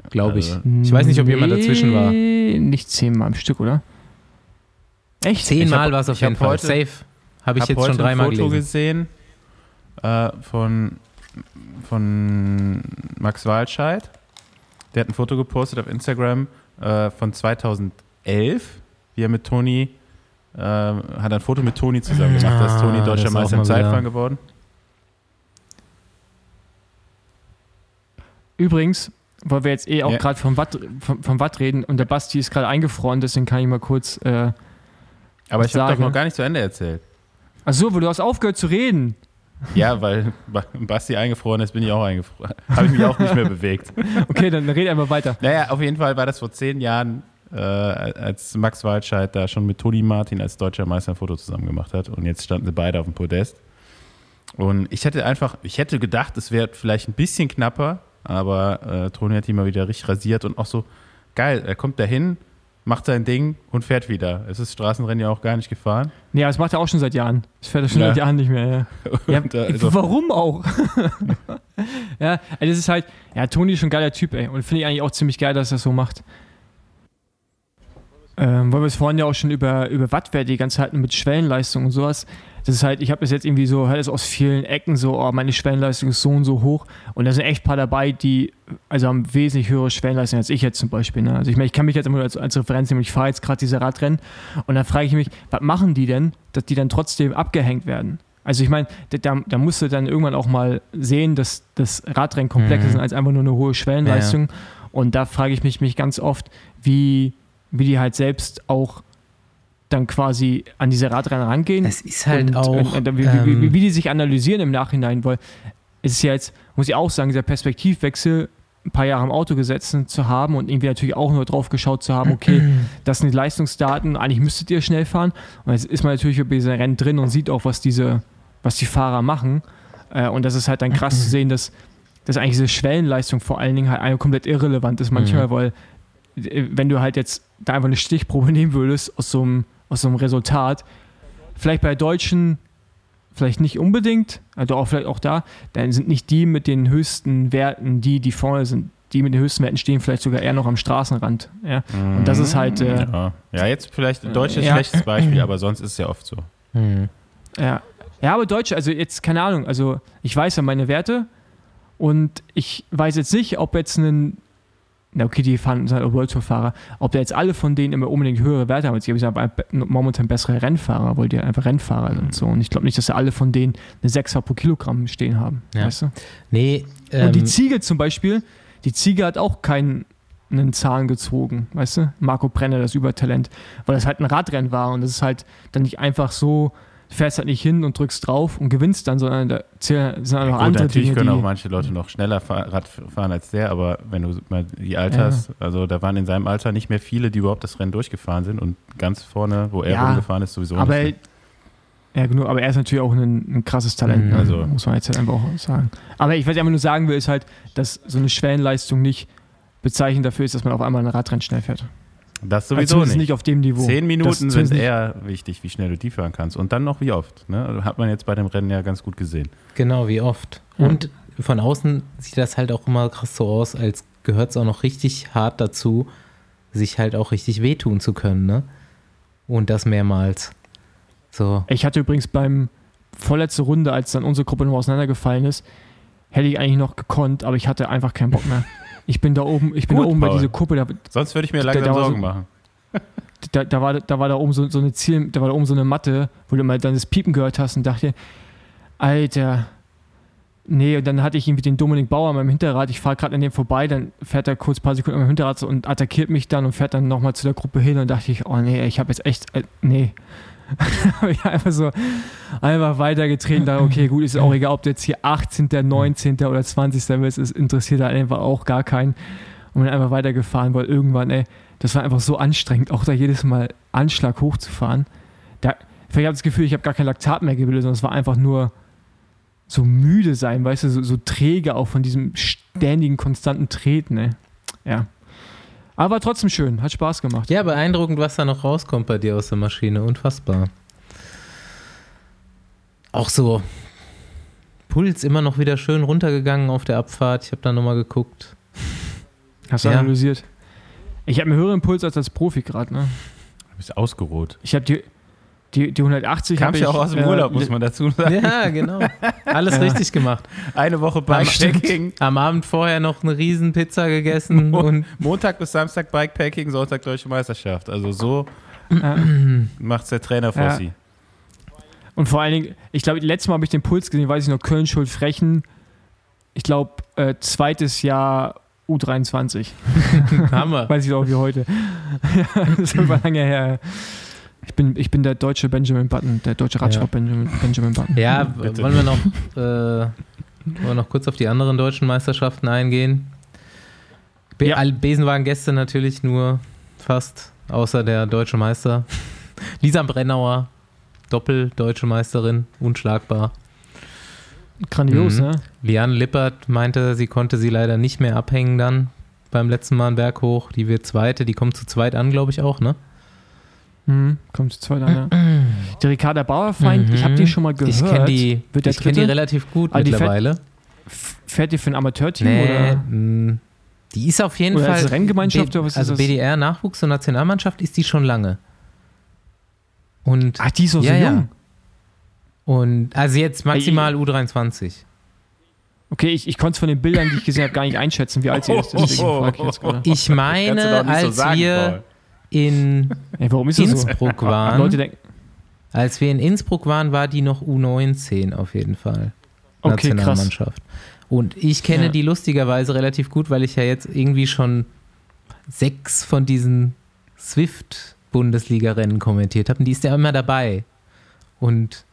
Glaube ich. Also- Ich weiß nicht, ob jemand dazwischen war. Nee, Nicht zehnmal am Stück, oder? Echt? Zehnmal war es auf jeden Fall. heute- Safe. Habe ich hab jetzt schon dreimal ein Foto gelesen. gesehen äh, von, von Max Walscheid. Der hat ein Foto gepostet auf Instagram äh, von 2011, wie er mit Toni, äh, hat ein Foto mit Toni zusammen gemacht. da ist Ah, Toni das deutscher Meister im Zeitfahren geworden. Übrigens, weil wir jetzt eh auch Ja. gerade vom Watt, vom, vom Watt reden und der Basti ist gerade eingefroren, deswegen kann ich mal kurz. Äh, Aber ich habe doch noch gar nicht zu Ende erzählt. Achso, weil du hast aufgehört zu reden. Ja, weil Ba- Basti eingefroren ist, bin ich auch eingefroren. Habe ich mich auch nicht mehr bewegt. Okay, dann red einfach weiter. Naja, auf jeden Fall war das vor zehn Jahren, äh, als Max Waldscheid da schon mit Toni Martin als deutscher Meister ein Foto zusammen gemacht hat. Und jetzt standen sie beide auf dem Podest. Und ich hätte einfach, ich hätte gedacht, es wäre vielleicht ein bisschen knapper, aber äh, Toni hat ihn mal wieder richtig rasiert und auch so geil. Er kommt dahin, macht sein Ding und fährt wieder. Es ist Straßenrennen ja auch gar nicht gefahren. Nee, aber das macht er auch schon seit Jahren. Das fährt er schon Ja. seit Jahren nicht mehr. Ja, ja also- warum auch? ja, also das ist halt, ja, Toni ist schon ein geiler Typ, ey. Und finde ich eigentlich auch ziemlich geil, dass er das so macht. Ähm, weil wir es vorhin ja auch schon über, über Wattwert die ganze Zeit mit Schwellenleistung und sowas. Das ist halt, ich habe das jetzt irgendwie so, hört es aus vielen Ecken so, oh, meine Schwellenleistung ist so und so hoch. Und da sind echt ein paar dabei, die also haben wesentlich höhere Schwellenleistung als ich jetzt zum Beispiel. Ne? Also ich meine, ich kann mich jetzt immer nur als, als Referenz nehmen, ich fahre jetzt gerade diese Radrennen und dann frage ich mich, was machen die denn, dass die dann trotzdem abgehängt werden? Also ich meine, da, da, musst du dann irgendwann auch mal sehen, dass das Radrennen komplexer Mhm. sind als einfach nur eine hohe Schwellenleistung. Und da frage ich mich, mich ganz oft, wie, wie die halt selbst auch dann quasi an diese Radrennen rangehen. Es ist halt und, auch. und, und wie, wie, wie, ähm, wie die sich analysieren im Nachhinein, weil es ist ja jetzt, muss ich auch sagen, dieser Perspektivwechsel, ein paar Jahre im Auto gesessen zu haben und irgendwie natürlich auch nur drauf geschaut zu haben, okay, das sind die Leistungsdaten, eigentlich müsstet ihr schnell fahren. Und jetzt ist man natürlich über diese Rennen drin und sieht auch, was diese, was die Fahrer machen. Äh, Und das ist halt dann krass zu sehen, dass, dass eigentlich diese Schwellenleistung vor allen Dingen halt einfach komplett irrelevant ist manchmal, Mhm. weil äh, wenn du halt jetzt da einfach eine Stichprobe nehmen würdest aus so einem, aus so einem Resultat, vielleicht bei Deutschen vielleicht nicht unbedingt, also auch vielleicht auch da, dann sind nicht die mit den höchsten Werten die, die vorne sind. Die mit den höchsten Werten stehen vielleicht sogar eher noch am Straßenrand. Ja? Und das ist halt, äh, ja. ja, jetzt vielleicht ein deutsches Ja. schlechtes Beispiel, aber sonst ist es ja oft so. hm. Ja. ja, aber Deutsche, also jetzt keine Ahnung, also ich weiß ja meine Werte und ich weiß jetzt nicht, ob jetzt ein, na okay, die fahren sind halt World Tour Fahrer, ob da jetzt alle von denen immer unbedingt höhere Werte haben. Jetzt gibt es aber momentan bessere Rennfahrer, weil die einfach Rennfahrer sind so. Und ich glaube nicht, dass da alle von denen eine 6 pro Kilogramm stehen haben. Ja. Weißt du? Nee, Und die ähm, Ziege zum Beispiel, die Ziege hat auch keinen einen Zahn gezogen, weißt du? Marco Brenner, das Übertalent, weil das halt ein Radrennen war und das ist halt dann nicht einfach so, fährst halt nicht hin und drückst drauf und gewinnst dann, sondern da zählen, sind auch noch Gut, andere natürlich Dinge, können auch manche Leute noch schneller fahr Rad fahren als der, aber wenn du mal die Alters, also da waren in seinem Alter nicht mehr viele, die überhaupt das Rennen durchgefahren sind und ganz vorne, wo er Ja, rumgefahren ist, sowieso aber nicht. ja, genau, aber er ist natürlich auch ein, ein krasses Talent, Mhm. ne? Also- muss man jetzt halt einfach auch sagen. Aber ich, was ich einfach nur sagen will, ist halt, dass so eine Schwellenleistung nicht bezeichnend dafür ist, dass man auf einmal ein Radrennen schnell fährt. Das Also sowieso zumindest nicht. nicht auf dem Niveau. Zehn Das Minuten sind zumindest nicht- eher wichtig, wie schnell du die fahren kannst. Und dann noch wie oft. Ne? Hat man jetzt bei dem Rennen ja ganz gut gesehen. Genau, wie oft. Ja. Und von außen sieht das halt auch immer krass so aus, als gehört es auch noch richtig hart dazu, sich halt auch richtig wehtun zu können, ne? Und das mehrmals. So. Ich hatte übrigens beim vorletzte Runde, als dann unsere Gruppe noch auseinandergefallen ist, hätte ich eigentlich noch gekonnt, aber ich hatte einfach keinen Bock mehr. Ich bin da oben, ich bin Gut, da oben bei Paul. dieser Kuppe, da, Sonst würde ich mir Da- langsam da so- Sorgen machen. da, da, war, da war da oben so, so eine Ziel, da war da oben so eine Matte, wo du mal dann das Piepen gehört hast und dachte, Alter, Nee, und dann hatte ich irgendwie den Dominik Bauer an meinem Hinterrad. Ich fahre gerade an dem vorbei, dann fährt er kurz ein paar Sekunden an meinem Hinterrad und attackiert mich dann und fährt dann nochmal zu der Gruppe hin und dachte ich, oh nee, ich habe jetzt echt, äh, nee. habe ich einfach so einfach weitergetreten. Da, okay, gut, ist auch egal, ob du jetzt hier 18., 19. oder 20. bist, es interessiert halt einfach auch gar keinen. Und bin einfach weitergefahren, weil irgendwann, ey, das war einfach so anstrengend, auch da jedes Mal Anschlag hochzufahren. Da, ich habe das Gefühl, ich habe gar kein Laktat mehr gebildet, sondern es war einfach nur so müde sein, weißt du, so, so träge auch von diesem ständigen, konstanten Treten, ey. Ja. Aber trotzdem schön, hat Spaß gemacht. Ja, beeindruckend, was da noch rauskommt bei dir aus der Maschine. Unfassbar. Auch so Puls immer noch wieder schön runtergegangen auf der Abfahrt. Ich habe da nochmal geguckt. Hast du Ja. analysiert? Ich habe einen höheren Puls als als Profi gerade, ne? Du bist ausgeruht. Ich habe die, die, die 180 Kam habe ja ich, auch aus dem äh, Urlaub, muss man dazu sagen. Ja, genau. Alles Ja. richtig gemacht. Eine Woche Am, Bikepacking. am Abend vorher noch eine Riesenpizza gegessen und Montag bis Samstag Bikepacking, Sonntag Deutsche Meisterschaft. Also so Ja. macht's der Trainer Ja. Fossi. Und vor allen Dingen, ich glaube, letztes Mal habe ich den Puls gesehen, weiß ich noch, Köln-Schuld-Frechen. Ich glaube, äh, zweites Jahr U23. Hammer. Weiß ich auch wie heute. ja, das war lange her. Ich bin, ich bin der deutsche Benjamin Button, der deutsche Radsport Benjamin, Benjamin Button. Ja, Bitte. wollen wir noch, äh, wollen wir noch kurz auf die anderen deutschen Meisterschaften eingehen? Be Ja. All Besenwagen-Gäste natürlich nur fast, außer der deutsche Meister. Lisa Brennauer, Doppel-deutsche Meisterin, unschlagbar. Grandios, Mhm. ne? Liane Lippert meinte, sie konnte sie leider nicht mehr abhängen dann beim letzten Mal einen Berg hoch. Die wird Zweite, die kommt zu zweit an, glaube ich auch, ne? Mhm. Kommt zu zweit an, ja. Die Ricarda Bauerfeind, ich habe die schon mal gehört. Ich kenne die, Wird ich kenn die relativ gut Ah, die fährt- mittlerweile. F- Fährt die für ein Amateurteam Nee, oder? mh, die ist auf jeden Oder Fall. als Renngemeinschaft B- oder was ist also das? BDR Nachwuchs und Nationalmannschaft ist die schon lange. Und, Ach, die ist so Ja, ja. jung. und also jetzt maximal U23. Okay, ich, ich konnte es von den Bildern, die ich gesehen habe, gar nicht einschätzen, wie alt sie ist. Deswegen frage ich jetzt gerade. Ich meine, so als sagen, wir Paul. In Ey, das so? Innsbruck waren, Leute denken, als wir in Innsbruck waren, war die noch U19 auf jeden Fall. okay, krass. Nationalmannschaft. Und ich kenne Ja. die lustigerweise relativ gut, weil ich ja jetzt irgendwie schon sechs von diesen Swift-Bundesliga-Rennen kommentiert habe. Und die ist ja immer dabei. Und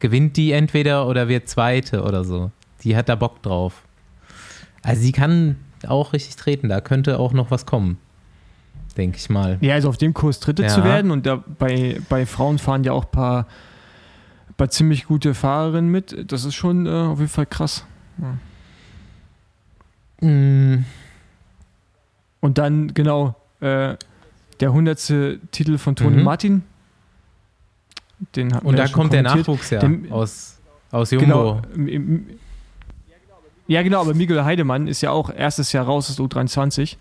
gewinnt die entweder oder wird Zweite oder so. Die hat da Bock drauf. Also sie kann auch richtig treten. Da könnte auch noch was kommen. Denke ich mal. Ja, also auf dem Kurs Dritte Ja. zu werden und da bei, bei Frauen fahren ja auch ein paar, paar ziemlich gute Fahrerinnen mit. Das ist schon äh, auf jeden Fall krass. Mm, Und dann, genau, äh, der hundertste Titel von Toni Mhm. Martin. Den Und da ja kommt der. Nachwuchs ja Dem- aus, aus Jumbo. Genau. im- im- Ja, genau, aber Miguel Heidemann ist ja auch erstes Jahr raus aus der U23.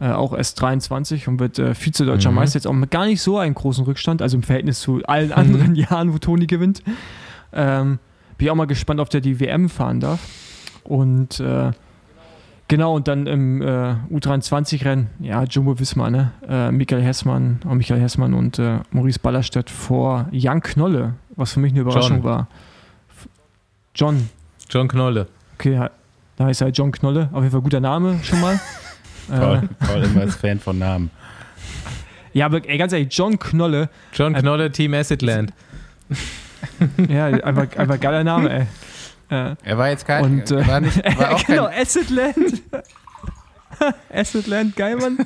Äh, auch erst 23 und wird äh, Vize-Deutscher Mhm. Meister. Jetzt auch mit gar nicht so einen großen Rückstand, also im Verhältnis zu allen anderen Jahren, wo Toni gewinnt. Ähm, bin ich auch mal gespannt, ob der die WM fahren darf. Und äh, genau, und dann im äh, U23-Rennen, ja, Jumbo Wismar, ne? Äh, Michael Hessmann, oh, Michael Hessmann und Maurice Ballerstedt vor Jan Knolle, was für mich eine Überraschung John. war. John, John Knolle. Okay, da heißt er John Knolle. Auf jeden Fall guter Name schon mal. äh, Paul, Paul immer als Fan von Namen. ja, aber ey, ganz ehrlich, John Knolle, John Äh, Knolle, Team Acidland. ja, einfach, einfach geiler Name, ey. Äh, Er war jetzt kein, Und, äh, war, nicht, war auch genau, kein, Acidland. Acidland, geil, Mann.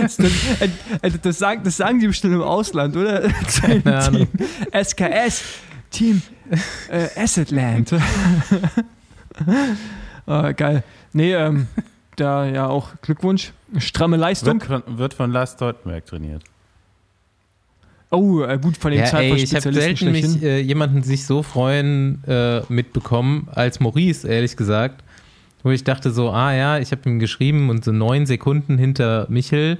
Das, das, äh, das, sagen, das sagen die bestimmt im Ausland, oder? Keine Ahnung. Team. SKS, Team äh, Acidland. ah, geil. Nee, ähm, da ja auch Glückwunsch. Stramme Leistung. wird, von, wird von Lars Stoltenberg trainiert. Oh, äh, gut, von den Ja, ey, ich habe selten mich äh, jemanden sich so freuen äh, mitbekommen als Maurice, ehrlich gesagt. Wo ich dachte so, ah ja, ich habe ihm geschrieben und so neun Sekunden hinter Michel,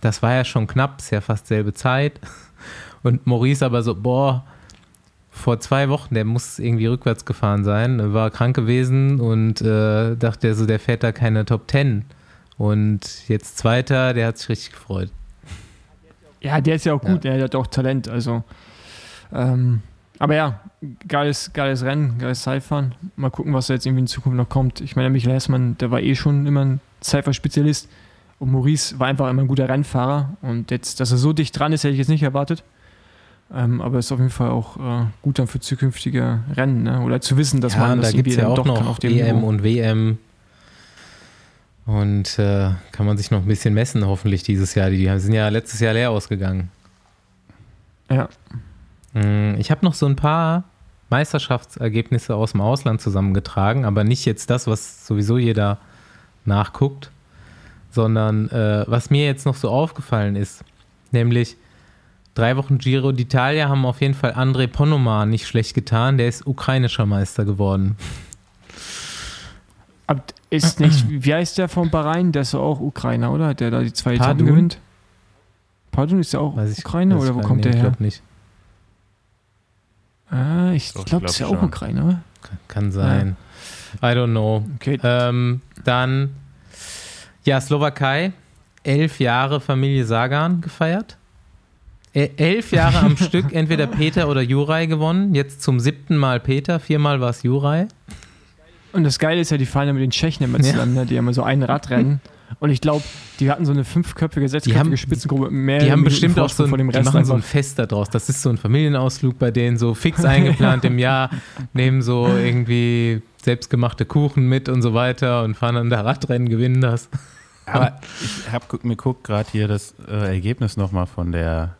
das war ja schon knapp, ist ja fast selbe Zeit. Und Maurice aber so, boah, vor zwei Wochen, der muss irgendwie rückwärts gefahren sein, war krank gewesen und äh, dachte so, der fährt da keine Top Ten. Und jetzt Zweiter, der hat sich richtig gefreut. Ja, der ist ja auch gut, der hat auch Talent, also. Ähm, Aber ja, geiles, geiles Rennen, geiles Zeitfahren. Mal gucken, was da jetzt irgendwie in Zukunft noch kommt. Ich meine, Michael Hessmann, der war eh schon immer ein Zeitfahrspezialist. Und Maurice war einfach immer ein guter Rennfahrer. Und jetzt, dass er so dicht dran ist, hätte ich jetzt nicht erwartet. Ähm, aber ist auf jeden Fall auch äh, gut dann für zukünftige Rennen. Ne? Oder zu wissen, dass ja, man da das gibt es ja auch noch auf dem EM Niveau. und WM. Und äh, kann man sich noch ein bisschen messen, hoffentlich dieses Jahr. Die, die sind ja letztes Jahr leer ausgegangen. Ja. Mm, Ich habe noch so ein paar Meisterschaftsergebnisse aus dem Ausland zusammengetragen, aber nicht jetzt das, was sowieso jeder nachguckt, sondern äh, was mir jetzt noch so aufgefallen ist, nämlich drei Wochen Giro d'Italia haben auf jeden Fall André Ponomar nicht schlecht getan, der ist ukrainischer Meister geworden. Ist nicht, wie heißt der von Bahrain? Der ist auch Ukrainer, oder? Der da die zwei Etappen gewinnt. Pardon ist der auch Weiß ich, Ukrainer weiß oder ich wo kommt der ich her? glaub nicht. Ah, ich ich glaube, das ist ja glaub auch oder? Kann, kann sein. I don't know. Okay. Ähm, dann, ja, Slowakei, elf Jahre Familie Sagan gefeiert. Äh, elf Jahre am Stück entweder Peter oder Juraj gewonnen. Jetzt zum siebten Mal Peter, viermal war es Juraj. Und das Geile ist ja, die fahren ja mit den Tschechen immer Ja. zusammen, ne? die haben ja so ein Radrennen. Und ich glaube, die hatten so eine fünfköpfige, sechsköpfige haben- Spitzengruppe mit mehr Die haben Minuten bestimmt auch so vor ein, dem die machen so ein. Fest daraus. Das ist so ein Familienausflug bei denen, so fix eingeplant im Jahr, nehmen so irgendwie selbstgemachte Kuchen mit und so weiter und fahren dann da Radrennen, gewinnen das. Aber ich hab, guck- mir guckt gerade hier das äh, Ergebnis nochmal von der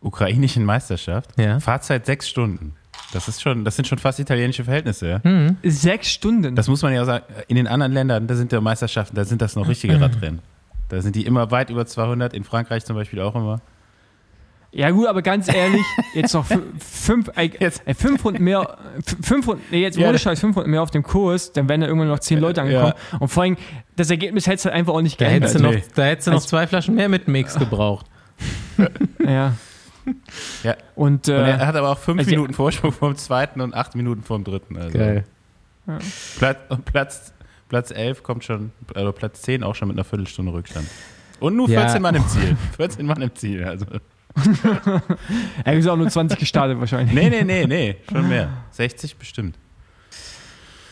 ukrainischen Meisterschaft. Ja. Fahrzeit sechs Stunden. Das ist schon, das sind schon fast italienische Verhältnisse. Ja? Mhm. Sechs Stunden. Das muss man ja auch sagen. In den anderen Ländern, da sind der Meisterschaften, da sind das noch richtige Radrennen. Da sind die immer weit über 200. In Frankreich zum Beispiel auch immer. ja gut, aber ganz ehrlich, jetzt noch fü- fünf, äh, Jetzt- äh, 500 mehr, f- 500, nee, jetzt Ja, ohne Scheiß 500 mehr auf dem Kurs, dann wären da irgendwann noch zehn Leute angekommen. Und vor allem, das Ergebnis hättest du halt einfach auch nicht Da hättest, du geändert. noch, da hättest du noch Also- zwei Flaschen mehr mit Mix gebraucht. Ja. Ja. Und, Und er äh, hat aber auch fünf also- Minuten Vorsprung vom zweiten und acht Minuten vom dritten. Also Geil. Platz, und Platz, Platz 11 kommt schon, also Platz 10 auch schon mit einer Viertelstunde Rückstand. Und nur Ja. 14 Mann im Ziel. 14 Mann im Ziel. Also. er ist auch nur 20 gestartet wahrscheinlich. Nee, nee, nee, nee, schon mehr. 60 bestimmt.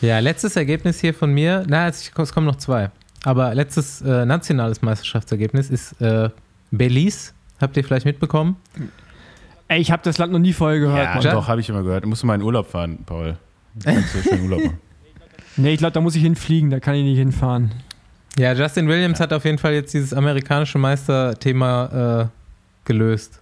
Ja, letztes Ergebnis hier von mir, na, es es kommen noch zwei. Aber letztes äh, nationales Meisterschaftsergebnis ist äh, Belize. Habt ihr vielleicht mitbekommen? Ey, ich habe das Land noch nie vorher gehört. Ja. Ja. doch, habe ich immer gehört. Du musst mal in Urlaub fahren, Paul. Kannst du schön Urlaub machen. Nee, ich glaube, da muss ich hinfliegen, da kann ich nicht hinfahren. Ja, Justin Williams hat auf jeden Fall jetzt dieses amerikanische Meisterthema äh, gelöst.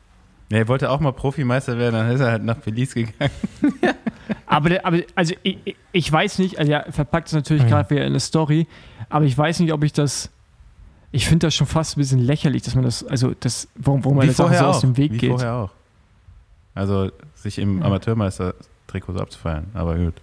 Ja, er wollte auch mal Profimeister werden, dann ist er halt nach Belize gegangen. Aber, der, aber also ich, ich- weiß nicht, also ja, verpackt es natürlich Mhm. gerade wieder in eine Story, aber ich weiß nicht, ob ich das. Ich finde das schon fast ein bisschen lächerlich, dass man das, also das, warum, warum man das vorher so auch. aus dem Weg Wie geht. vorher auch. Also sich im Ja. Amateurmeister-Trikot so abzufeiern, aber gut.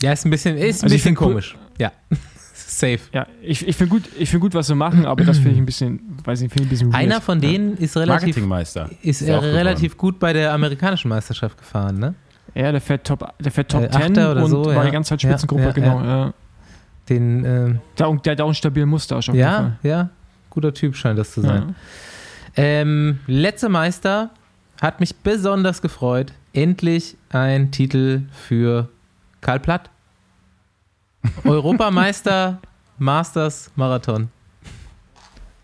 Ja, ist ein bisschen, ist ein Also bisschen find cool- komisch. Ja, safe. Ja, ich, ich finde gut, ich finde gut, was sie machen, aber das finde ich ein bisschen, weiß nicht, finde ich ein bisschen weird. Einer von denen ist relativ, Marketingmeister. ist Ist auch relativ gut bei der amerikanischen Meisterschaft gefahren, ne? Ja, der fährt Top, der fährt Top Äh, 10 Achter oder und so, war ja. die ganze Zeit Ja, Spitzengruppe, ja, genau. Den, äh, Der, der hat auch einen stabilen Muster jeden ja, Fall. ja, guter Typ scheint das zu sein. Ja. Ähm, letzter Meister hat mich besonders gefreut. Endlich ein Titel für Karl Platt. Europameister Masters Marathon.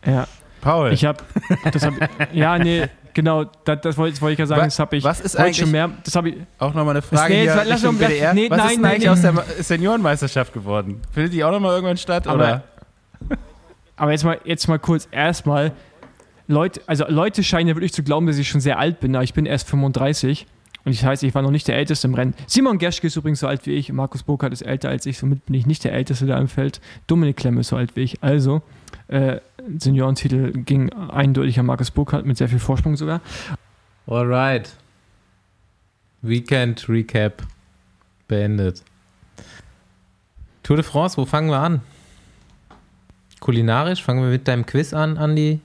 ja. Paul, Ich habe, hab, ja, nee, genau, das, das wollte das wollte ich ja sagen, Wa- das habe ich was ist eigentlich- schon mehr, das habe ich, auch nochmal eine Frage Nee, hier lass lass- BDR. nee, Was nein, ist nein, eigentlich nee. aus der Seniorenmeisterschaft geworden? Findet die auch nochmal irgendwann statt? Aber- oder? aber jetzt mal, jetzt mal kurz, erstmal, Leute, also Leute scheinen ja wirklich zu glauben, dass ich schon sehr alt bin, aber ich bin erst 35 und das heißt, ich war noch nicht der Älteste im Rennen. Simon Gerschke ist übrigens so alt wie ich, Markus Burkhardt ist älter als ich, somit bin ich nicht der Älteste da im Feld. Dominik Klemme ist so alt wie ich, also äh, Seniorentitel ging eindeutig an Markus Burkhardt mit sehr viel Vorsprung sogar. Alright. Weekend Recap beendet. Tour de France, wo fangen wir an? Kulinarisch? Fangen wir mit deinem Quiz an, Andi?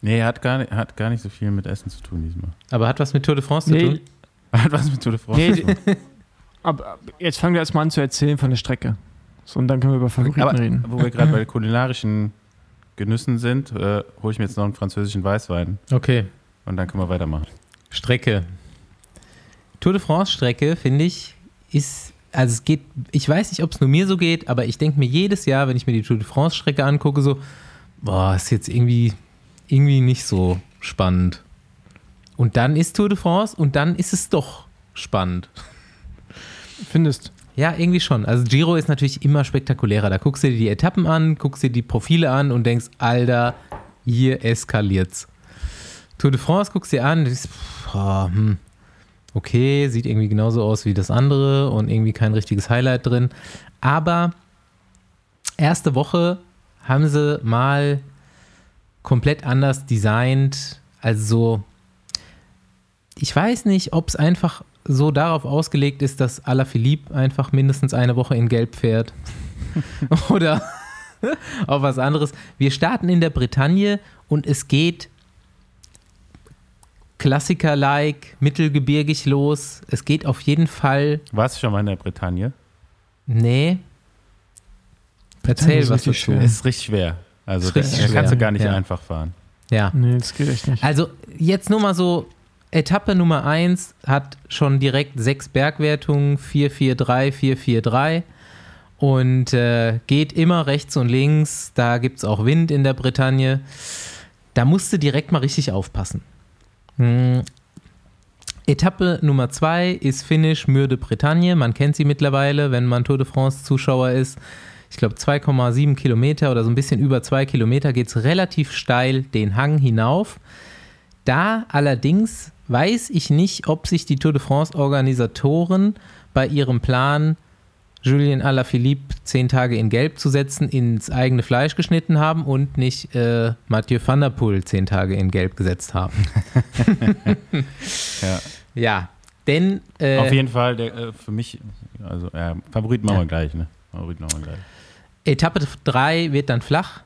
Nee, hat gar, nicht, hat gar nicht so viel mit Essen zu tun diesmal. Aber hat was mit Tour de France zu Nee, tun? Hat was mit Tour de France Nee, zu tun. aber aber jetzt fangen wir erstmal an zu erzählen von der Strecke. So, und dann können wir über Favoriten Aber reden. wo wir gerade bei kulinarischen Genüssen sind, äh, hole ich mir jetzt noch einen französischen Weißwein Okay. und dann können wir weitermachen. Strecke. Tour de France-Strecke, finde ich, ist, also es geht, ich weiß nicht, ob es nur mir so geht, aber ich denke mir jedes Jahr, wenn ich mir die Tour de France-Strecke angucke, so, boah, ist jetzt irgendwie, irgendwie nicht so spannend. Und dann ist Tour de France und dann ist es doch spannend. Findest. Ja, irgendwie schon. Also Giro ist natürlich immer spektakulärer. Da guckst du dir die Etappen an, guckst dir die Profile an und denkst, Alter, hier eskaliert's. Tour de France guckst dir an, und denkst, oh, hm, okay, sieht irgendwie genauso aus wie das andere und irgendwie kein richtiges Highlight drin. Aber erste Woche haben sie mal komplett anders designt. Also so, ich weiß nicht, ob es einfach so darauf ausgelegt ist, dass Alaphilippe einfach mindestens eine Woche in Gelb fährt. Oder auf was anderes. Wir starten in der Bretagne und es geht Klassiker-like, mittelgebirgig los. Es geht auf jeden Fall. Warst du schon mal in der Bretagne? Nee. Bretagne Erzähl ist was richtig dazu. schön. Es ist richtig schwer. Also Ist da, richtig da kannst du schwer, gar nicht ja. einfach fahren. Ja. Nee, das geht echt nicht. Also jetzt nur mal so, Etappe Nummer 1 hat schon direkt sechs Bergwertungen, 443, 443 und äh, geht immer rechts und links. Da gibt es auch Wind in der Bretagne. Da musst du direkt mal richtig aufpassen. Hm. Etappe Nummer 2 ist Finish Mur de Bretagne. Man kennt sie mittlerweile, wenn man Tour de France Zuschauer ist. Ich glaube 2,7 Kilometer oder so ein bisschen über 2 Kilometer geht es relativ steil den Hang hinauf. Da allerdings weiß ich nicht, ob sich die Tour de France Organisatoren bei ihrem Plan, Julien Alaphilippe zehn Tage in Gelb zu setzen, ins eigene Fleisch geschnitten haben und nicht äh, Mathieu van der Poel zehn Tage in Gelb gesetzt haben. Ja. Ja, denn äh, Auf jeden Fall, der, äh, für mich, also ja, Favorit machen Ja. wir gleich, ne? Favorit machen wir gleich. Etappe 3 wird dann flach.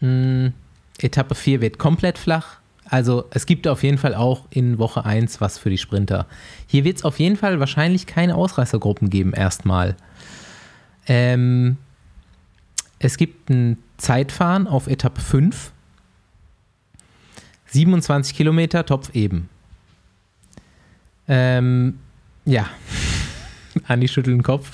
Hm, Etappe 4 wird komplett flach. Also es gibt auf jeden Fall auch in Woche 1 was für die Sprinter. Hier wird es auf jeden Fall wahrscheinlich keine Ausreißergruppen geben, erstmal. Ähm, es gibt ein Zeitfahren auf Etappe 5. 27 Kilometer, Topf eben. Ähm, ja. Andi schüttelt den Kopf.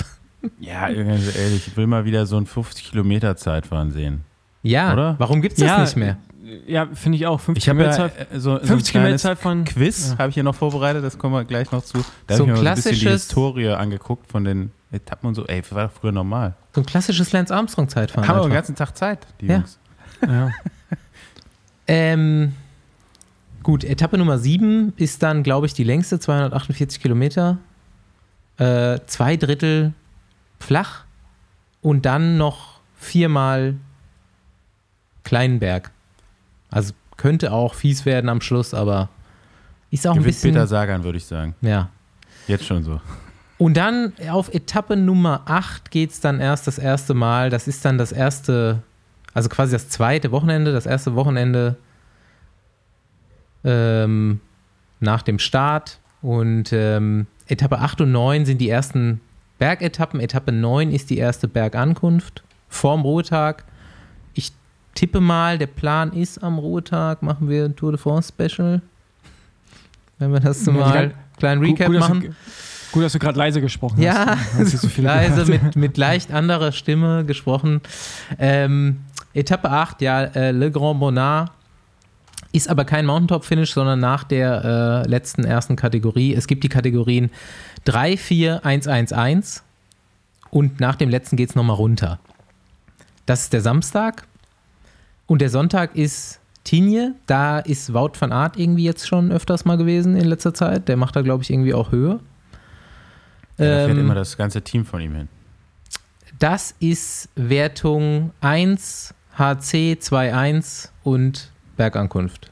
Ja, ehrlich, ich will mal wieder so ein 50 Kilometer Zeitfahren sehen. Ja, Oder? warum gibt es das Ja, nicht mehr? Ja, finde ich auch. 50 Ich habe ja Kilometer Zeit. äh, so, so 50 ein Kilometer von. Quiz Ja. habe ich hier noch vorbereitet, das kommen wir gleich noch zu. Da So habe ich mir mal so ein bisschen die klassisches- Historie angeguckt von den Etappen und so. Ey, das war doch früher normal. So ein klassisches Lance Armstrong-Zeitfahren. Haben wir den ganzen Tag Zeit, die Ja. Jungs. Ja. Ähm, gut, Etappe Nummer 7 ist dann, glaube ich, die längste, 248 Kilometer. Äh, zwei Drittel flach und dann noch viermal Kleinberg. Also könnte auch fies werden am Schluss, aber ist auch ein Gewinnt bisschen. Peter Sagan, würde ich sagen. Ja. Jetzt schon so. Und dann auf Etappe Nummer 8 geht es dann erst das erste Mal. Das ist dann das erste, also quasi das zweite Wochenende, das erste Wochenende ähm, nach dem Start. Und ähm, Etappe 8 und 9 sind die ersten Bergetappen. Etappe 9 ist die erste Bergankunft vorm Ruhetag. Tippe mal, der Plan ist am Ruhetag, machen wir ein Tour de France Special. Wenn wir das Ja, mal die- kleinen Gut, Recap gut, dass machen. Du, gut, dass du gerade leise gesprochen Ja, hast. Nicht so leise mit, mit leicht anderer Stimme gesprochen. Ähm, Etappe 8, ja, äh, Le Grand Bonnard ist aber kein Mountaintop-Finish, sondern nach der äh, letzten ersten Kategorie. Es gibt die Kategorien 3, 4, 1, 1, 1 und nach dem letzten geht es nochmal runter. Das ist der Samstag und der Sonntag ist Tignes. Da ist Wout van Aert irgendwie jetzt schon öfters mal gewesen in letzter Zeit. Der macht da, glaube ich, irgendwie auch Höhe. Ja, da fährt Ähm, immer das ganze Team von ihm hin. Das ist Wertung 1, HC 2.1 und Bergankunft.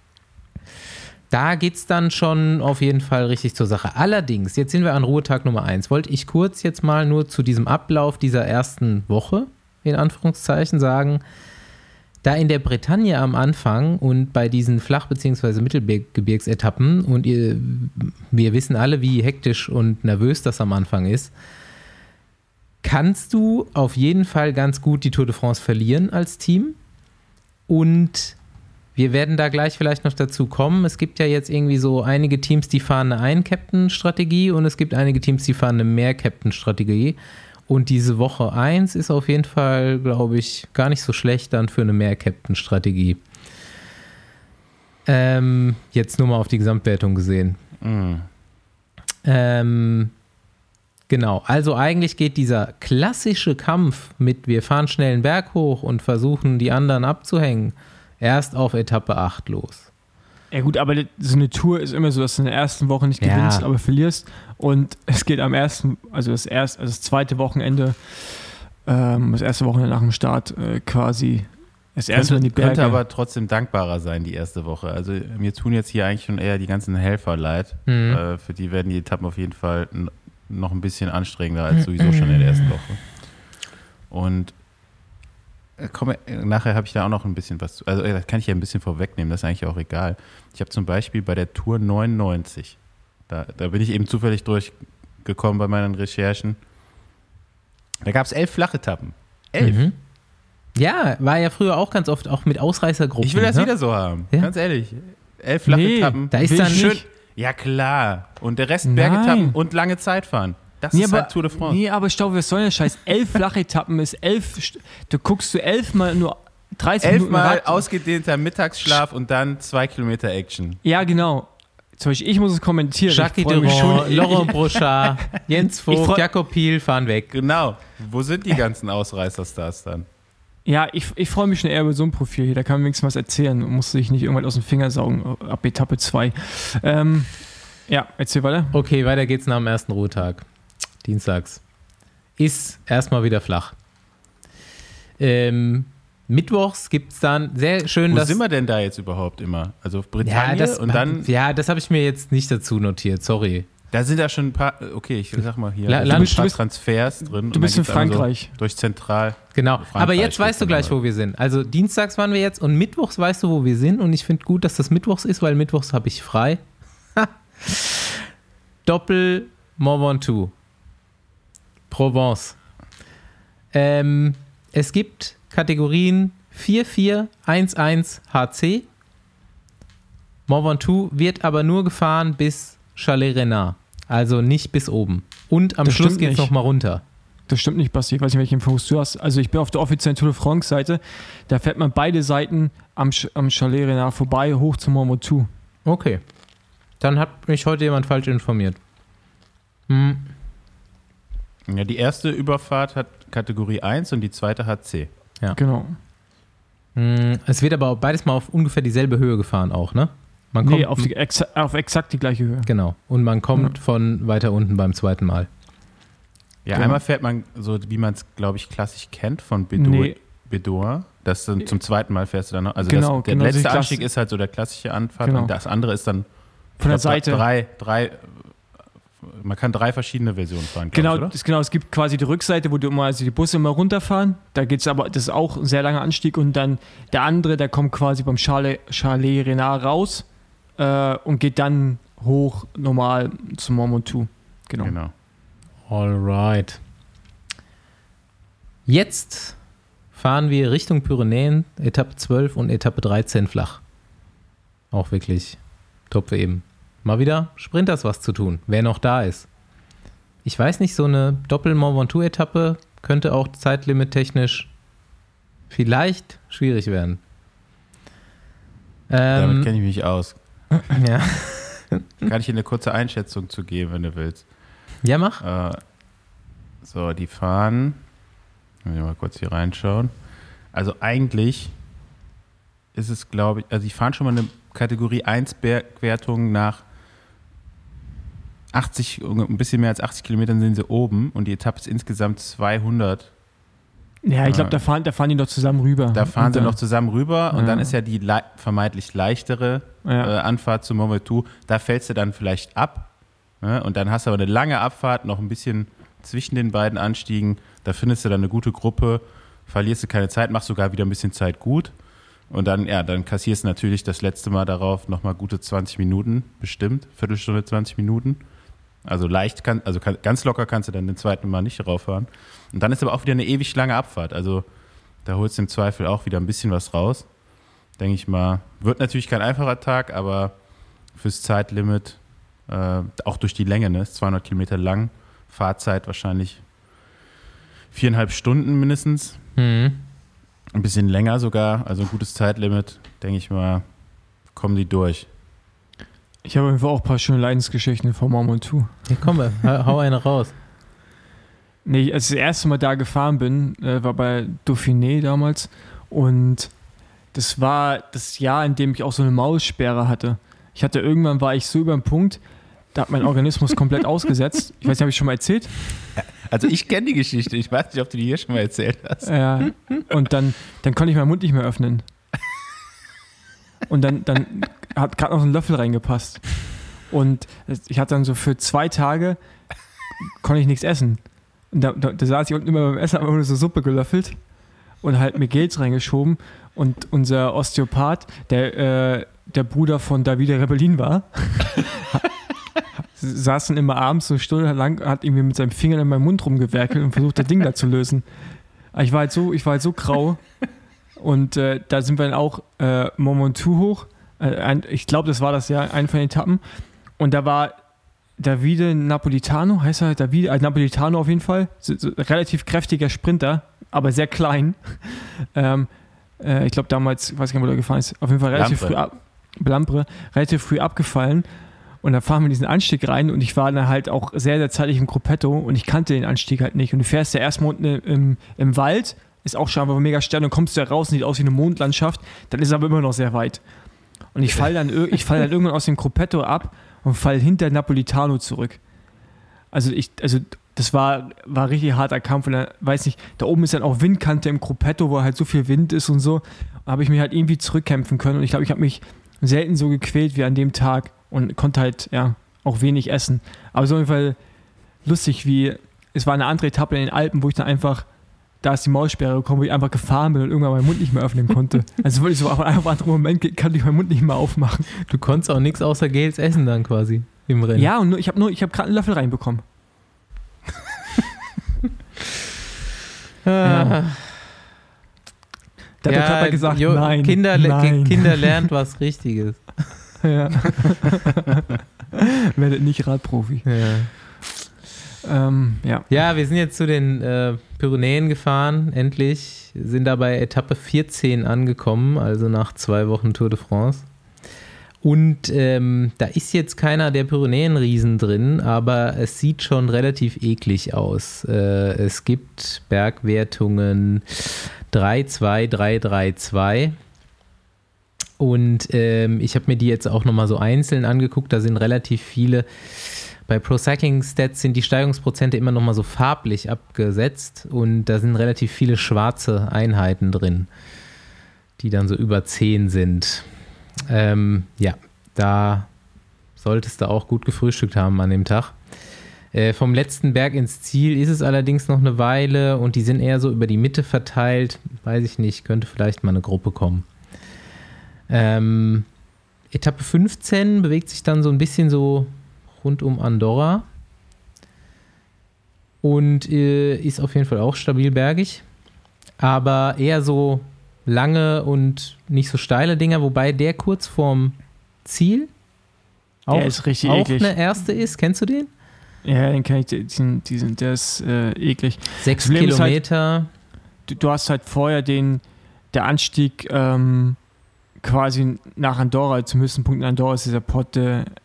Da geht es dann schon auf jeden Fall richtig zur Sache. Allerdings, jetzt sind wir an Ruhetag Nummer 1. Wollte ich kurz jetzt mal nur zu diesem Ablauf dieser ersten Woche, in Anführungszeichen, sagen, da in der Bretagne am Anfang und bei diesen Flach- bzw. Mittelgebirgsetappen und ihr, wir wissen alle, wie hektisch und nervös das am Anfang ist, kannst du auf jeden Fall ganz gut die Tour de France verlieren als Team. Und wir werden da gleich vielleicht noch dazu kommen. Es gibt ja jetzt irgendwie so einige Teams, die fahren eine Ein-Captain-Strategie und es gibt einige Teams, die fahren eine Mehr-Captain-Strategie. Und diese Woche 1 ist auf jeden Fall, glaube ich, gar nicht so schlecht dann für eine Mehr-Captain-Strategie. Ähm, jetzt nur mal auf die Gesamtwertung gesehen. Mhm. Ähm, genau, also eigentlich geht dieser klassische Kampf mit wir fahren schnell einen Berg hoch und versuchen die anderen abzuhängen, erst auf Etappe 8 los. Ja gut, aber so eine Tour ist immer so, dass du in der ersten Woche nicht Ja. gewinnst, aber verlierst. Und es geht am ersten, also das erste, also das zweite Wochenende, ähm, das erste Wochenende nach dem Start äh, quasi das erste in Könnte, die Berge. könnte aber trotzdem dankbarer sein, die erste Woche. Also mir tun jetzt hier eigentlich schon eher die ganzen Helfer leid. Mhm. Äh, für die werden die Etappen auf jeden Fall noch ein bisschen anstrengender als sowieso schon in der ersten Woche. Und äh, komm, äh, nachher habe ich da auch noch ein bisschen was zu. Also äh, das kann ich ja ein bisschen vorwegnehmen, das ist eigentlich auch egal. Ich habe zum Beispiel bei der Tour 99, da, da bin ich eben zufällig durchgekommen bei meinen Recherchen. Da gab es elf Flachetappen. Elf. Mhm. Ja, war ja früher auch ganz oft auch mit Ausreißergruppen. Ich will das ne? wieder so haben. Ja. Ganz ehrlich. Elf flache Nee, Etappen. Da ist dann Schön. nicht. Ja, klar. Und der Rest. Bergetappen und lange Zeit fahren. Das Nee, ist aber, halt Tour de France. nee, aber Stau, was soll der Scheiß? Elf Flachetappen ist elf. Du guckst du elfmal nur 30 Minuten Elfmal ausgedehnter Mittagsschlaf und dann zwei Kilometer Action. Ja, genau. Zum Beispiel, ich muss es kommentieren. Jacques ich Durand, schon. Laurent Brochard, Jens Vogt, Jakob Piel fahren weg. Genau. Wo sind die ganzen Ausreißerstars dann? Ja, ich, ich freue mich schon eher über so ein Profil hier. Da kann man wenigstens was erzählen und muss sich nicht irgendwann aus dem Finger saugen ab Etappe 2. Ähm, ja, erzähl weiter. Okay, weiter geht's nach dem ersten Ruhetag. Dienstags. Ist erstmal wieder flach. Ähm, Mittwochs gibt es dann sehr schön Wo das. sind wir denn da jetzt überhaupt immer? Also auf ja, Britannien das, und dann, ja, das habe ich mir jetzt nicht dazu notiert, sorry. da sind ja schon ein paar, okay, ich sag mal hier, La- Land- ein paar du bist- Transfers drin. Du bist in einmal Frankreich. So durch Zentral. Genau. Frankreich Aber jetzt weißt du gleich, wo wir sind. Also dienstags waren wir jetzt und mittwochs weißt du, wo wir sind. Und ich finde gut, dass das mittwochs ist, weil mittwochs habe ich frei. Doppel Mont Ventoux. Provence. Ähm, es gibt Kategorien 4411 HC. Mont Ventoux wird aber nur gefahren bis Chalet Renard. Also nicht bis oben. Und am Das Schluss geht es nochmal runter. Das stimmt nicht, Basti. Ich weiß nicht, welche Infos du hast. Also ich bin auf der offiziellen Tour de France-Seite. Da fährt man beide Seiten am, Sch- am Chalet Renard vorbei, hoch zum Mont Ventoux. Okay. Dann hat mich heute jemand falsch informiert. Hm. Ja, die erste Überfahrt hat Kategorie 1 und die zweite hat C. Genau. Hm, Es wird aber beides mal auf ungefähr dieselbe Höhe gefahren auch, ne? Man kommt, Nee, auf, die, exa auf exakt die gleiche Höhe. genau. Und man kommt Ja. von weiter unten beim zweiten Mal. Ja, Genau. einmal fährt man so, wie man es, glaube ich, klassisch kennt von Bedouin. Nee. Bedouin. Das dann zum zweiten Mal fährst du dann noch. Also Genau, das, der genau, letzte Anstieg ist halt so der klassische Anfahrt Genau. und das andere ist dann Von der Seite. Drei, drei, man kann drei verschiedene Versionen fahren, Genau, ich, oder? das, genau, es gibt quasi die Rückseite, wo du immer, also die Busse immer runterfahren. Da geht es aber, das ist auch ein sehr langer Anstieg und dann der andere, der kommt quasi beim Chalet, Chalet Renard raus äh, und geht dann hoch normal zum Mont Ventoux. Genau. Genau. Alright. Jetzt fahren wir Richtung Pyrenäen, Etappe 12 und Etappe 13 flach. Auch wirklich top für eben. Mal wieder Sprinters was zu tun, wer noch da ist. Ich weiß nicht, so eine Doppel-Mont Ventoux-Etappe könnte auch Zeitlimit technisch vielleicht schwierig werden. Damit Ähm, kenne ich mich aus. ja. Kann ich dir eine kurze Einschätzung zu geben, wenn du willst. ja, mach. Äh, so, die fahren. Muss ich mal kurz hier reinschauen. Also eigentlich ist es, glaube ich, also die fahren schon mal eine Kategorie 1 Bergwertung nach 80, ein bisschen mehr als 80 Kilometern sind sie oben und die Etappe ist insgesamt 200. Ja, ich glaube, da fahren, da fahren die noch zusammen rüber. Da fahren Und sie dann- noch zusammen rüber und Ja. dann ist ja die lei- vermeintlich leichtere Ja. äh, Anfahrt zu Mont Ventoux. Da fällst du dann vielleicht ab ne? und dann hast du aber eine lange Abfahrt, noch ein bisschen zwischen den beiden Anstiegen. Da findest du dann eine gute Gruppe, verlierst du keine Zeit, machst sogar wieder ein bisschen Zeit gut. Und dann, ja, dann kassierst du natürlich das letzte Mal darauf nochmal gute 20 Minuten, bestimmt, Viertelstunde, 20 Minuten. Also leicht, kann, also kann, ganz locker kannst du dann den zweiten Mal nicht rauffahren. Und dann ist aber auch wieder eine ewig lange Abfahrt. Also da holst du im Zweifel auch wieder ein bisschen was raus. denke ich mal. Wird natürlich kein einfacher Tag, aber fürs Zeitlimit, äh, auch durch die Länge, ne, ist 200 Kilometer lang, Fahrzeit wahrscheinlich viereinhalb Stunden mindestens, Mhm. ein bisschen länger sogar, also ein gutes Zeitlimit, denke ich mal, kommen die durch. Ich habe auf jeden Fall auch ein paar schöne Leidensgeschichten von 2. Ja, komm, hau hau eine raus. Nee, als ich das erste Mal da gefahren bin, äh, war bei Dauphiné damals. Und das war das Jahr, in dem ich auch so eine Maulsperre hatte. Ich hatte irgendwann, war ich so über den Punkt, da hat mein Organismus komplett ausgesetzt. Ich weiß nicht, habe ich schon mal erzählt? Also ich kenne die Geschichte, ich weiß nicht, ob du die hier schon mal erzählt hast. Ja. Und dann, dann konnte ich meinen Mund nicht mehr öffnen. Und dann, dann hat gerade noch so ein Löffel reingepasst. Und ich hatte dann so für zwei Tage, konnte ich nichts essen. Und da, da, da saß ich unten immer beim Essen, immer nur so Suppe gelöffelt und halt mir Gels reingeschoben. Und unser Osteopath, der äh, der Bruder von Davide Rebellin war, saß dann immer abends so stundenlang, hat irgendwie mit seinem Finger in meinem Mund rumgewerkelt und versucht, das Ding da zu lösen. Aber Ich war halt so, ich war halt so grau. Und äh, da sind wir dann auch äh, Momentu hoch. Äh, ein, ich glaube, das war das Jahr, eine von den Etappen. Und da war Davide Napolitano, heißt er Davide, also Napolitano auf jeden Fall. So, so, relativ kräftiger Sprinter, aber sehr klein. ähm, äh, ich glaube damals, ich weiß gar nicht, wo der gefahren ist, auf jeden Fall relativ Lampre. früh ab, Blampre, relativ früh abgefallen. Und da fahren wir in diesen Anstieg rein und ich war dann halt auch sehr, sehr zeitig im Gruppetto und ich kannte den Anstieg halt nicht. Und du fährst ja erstmal unten im, im Wald, ist auch schon einfach mega stern, und kommst du da raus, sieht aus wie eine Mondlandschaft, dann ist es aber immer noch sehr weit. Und ich falle dann, ich fall dann irgendwann aus dem Gruppetto ab und fall hinter Napolitano zurück. Also ich, also das war, war richtig harter Kampf und da, weiß nicht, da oben ist dann auch Windkante im Gruppetto, wo halt so viel Wind ist und so. Habe ich mich halt irgendwie zurückkämpfen können und ich glaube, ich habe mich selten so gequält wie an dem Tag und konnte halt, ja, auch wenig essen. Aber so auf jeden Fall lustig, wie es war eine andere Etappe in den Alpen, wo ich dann einfach, da ist die Maulsperre gekommen, wo ich einfach gefahren bin und irgendwann meinen Mund nicht mehr öffnen konnte. Also wirklich so auf einen anderen Moment kann ich meinen Mund nicht mehr aufmachen. Du konntest auch nichts außer Gels essen dann quasi im Rennen. Ja, und nur, ich habe nur, ich habe gerade einen Löffel reinbekommen. Ah. Da hat der Körper gesagt, jo, nein, Kinder, nein. Kinder lernt was Richtiges. Ja. Werdet nicht Radprofi. Ja. Ähm, ja. ja, wir sind jetzt zu den äh, Pyrenäen gefahren, endlich. Sind dabei Etappe 14 angekommen, also nach zwei Wochen Tour de France. Und ähm, da ist jetzt keiner der Pyrenäenriesen drin, aber es sieht schon relativ eklig aus. Äh, es gibt Bergwertungen 3, 2, 3, 3, 2. Und ähm, ich habe mir die jetzt auch nochmal so einzeln angeguckt. Da sind relativ viele. Bei Pro Cycling Stats sind die Steigungsprozente immer nochmal so farblich abgesetzt und da sind relativ viele schwarze Einheiten drin, die dann so über 10 sind. Ähm, ja, da solltest du auch gut gefrühstückt haben an dem Tag. Äh, vom letzten Berg ins Ziel ist es allerdings noch eine Weile und die sind eher so über die Mitte verteilt. Weiß ich nicht, könnte vielleicht mal eine Gruppe kommen. Ähm, Etappe 15 bewegt sich dann so ein bisschen so rund um Andorra und äh, ist auf jeden Fall auch stabil bergig, aber eher so lange und nicht so steile Dinger, wobei der kurz vorm Ziel auch, Der ist richtig auch eklig. eine erste ist. Kennst du den? Ja, den kenne ich, diesen, diesen, der ist äh, eklig. Sechs halt- Kilometer. Du, du hast halt vorher den, der Anstieg ähm, quasi nach Andorra, zum höchsten Punkt in Andorra ist dieser Potte, äh,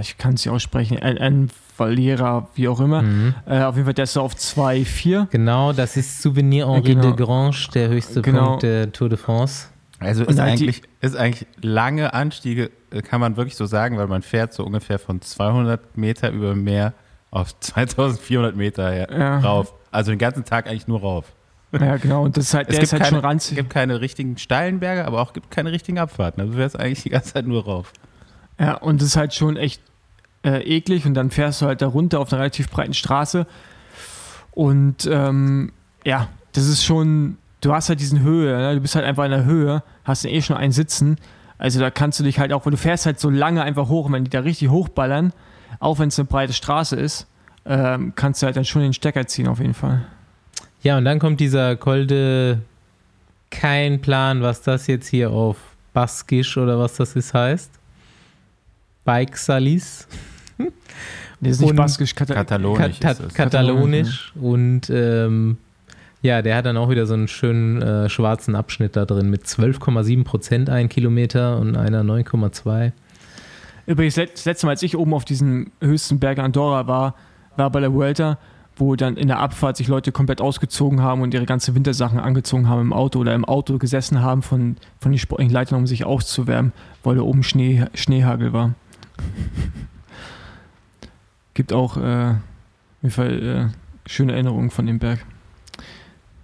ich kann es nicht aussprechen, N Valera, wie auch immer. Mhm. Äh, auf jeden Fall, der ist so auf 2,4. Genau, das ist Souvenir Henri Genau. de Grange, der höchste Genau. Punkt der Tour de France. Also ist halt eigentlich, ist eigentlich lange Anstiege, äh, kann man wirklich so sagen, weil man fährt so ungefähr von 200 Meter über Meer auf 2400 Meter her, Ja. rauf. Also den ganzen Tag eigentlich nur rauf. Ja, genau. Und das ist halt, Es der gibt, ist halt keine, schon es ranzig. gibt keine richtigen steilen Berge, aber auch gibt keine richtigen Abfahrten. Also du fährst eigentlich die ganze Zeit nur rauf. Ja, und das ist halt schon echt äh, eklig und dann fährst du halt da runter auf einer relativ breiten Straße und ähm, ja, das ist schon, du hast halt diesen Höhe, ne? du bist halt einfach in der Höhe, hast eh schon einen Sitzen, also da kannst du dich halt auch, weil du fährst halt so lange einfach hoch und wenn die da richtig hochballern, auch wenn es eine breite Straße ist, ähm, kannst du halt dann schon den Stecker ziehen auf jeden Fall. Ja, und dann kommt dieser Kolde, kein Plan, was das jetzt hier auf Baskisch oder was das ist heißt. Bike Salis. Nee, ist nicht baskisch, Kata Katalonisch Kat es. Katalonisch. Und ähm, ja, der hat dann auch wieder so einen schönen äh, schwarzen Abschnitt da drin mit 12,7 Prozent ein Kilometer und einer 9,2. Übrigens, das letzte Mal, als ich oben auf diesem höchsten Berg Andorra war, war bei der Vuelta, wo dann in der Abfahrt sich Leute komplett ausgezogen haben und ihre ganze Wintersachen angezogen haben im Auto oder im Auto gesessen haben von, von den sportlichen Leitern, um sich auszuwärmen, weil da oben Schnee, Schneehagel war. Gibt auch äh, jeden Fall äh, schöne Erinnerungen von dem Berg.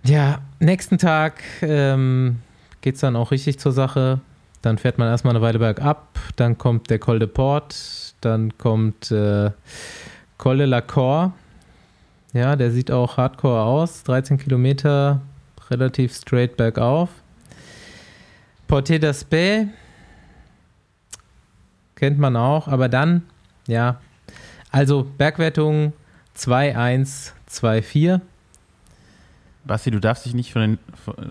Ja, nächsten Tag ähm, geht es dann auch richtig zur Sache. Dann fährt man erstmal eine Weile bergab, dann kommt der Col de Port, dann kommt äh, Col de la Cor. Ja, der sieht auch hardcore aus. 13 Kilometer, relativ straight bergauf. Porte d'Aspet kennt man auch, aber dann, ja, also Bergwertung 2-1, 2-4. Basti, du darfst dich nicht von den,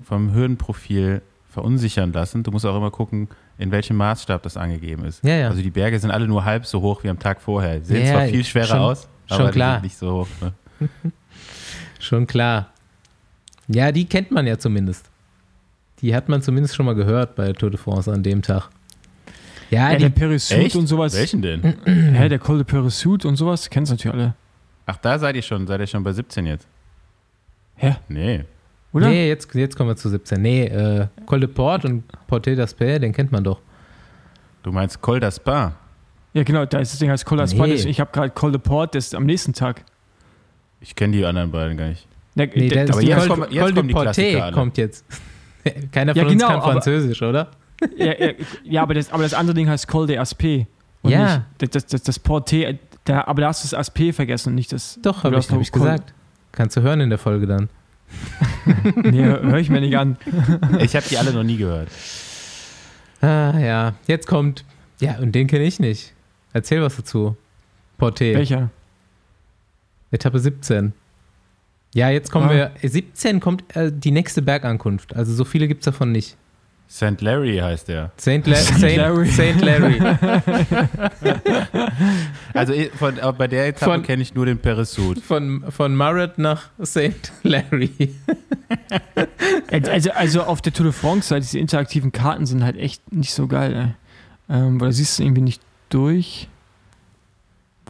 vom Höhenprofil verunsichern lassen. Du musst auch immer gucken, in welchem Maßstab das angegeben ist. Ja, ja. Also die Berge sind alle nur halb so hoch wie am Tag vorher. Sie sehen Ja, zwar viel schwerer schon- aus, schon aber klar. die sind nicht so hoch. Ne? Schon klar. Ja, die kennt man ja zumindest. Die hat man zumindest schon mal gehört bei Tour de France an dem Tag. Ja, Ja, der die, Perisud und sowas. Welchen denn? Hä, der Col de Perisud und sowas, kennst du natürlich alle. Ach, da seid ihr schon. Seid ihr schon bei 17 jetzt? Hä? Nee. Oder? nee, jetzt, jetzt kommen wir zu 17. Nee, äh, Col de Port und Porte d'Aspet, den kennt man doch. Du meinst Col d'Aspin. Ja, genau, da ist das Ding heißt Col d'Aspin. Nee. Ich habe gerade Col de Port, das ist am nächsten Tag. Ich kenne die anderen beiden gar nicht. Der, Nee, der, aber ist jetzt Col, kommen- jetzt Col de alle. kommt jetzt. Keiner von Ja, uns genau, kann aber- Französisch, oder? Ja, ja, ja aber, das, aber das andere Ding heißt Col de. Und Ja. Nicht, das, das, das Porté, da, aber da hast du das Aspé vergessen und nicht das. Doch, habe ich, hab ich gesagt. Kannst du hören in der Folge dann. Nee, höre ich mir nicht an. Ich habe die alle noch nie gehört. Ah, ja. Jetzt kommt, ja, und den kenne ich nicht. Erzähl was dazu. Porte. Welcher? Etappe 17. Ja, jetzt kommen Ah. wir. 17 kommt äh, die nächste Bergankunft. Also so viele gibt es davon nicht. St. Larry heißt der. St. La St. Saint, Larry. Saint Larry. Also ich- von, bei der Etappe kenne ich nur den Peresud. Von, von Murray nach St. Larry. Also, also auf der Tour de France, halt, diese interaktiven Karten sind halt echt nicht so geil, ey. Ähm, weil da siehst du irgendwie nicht durch,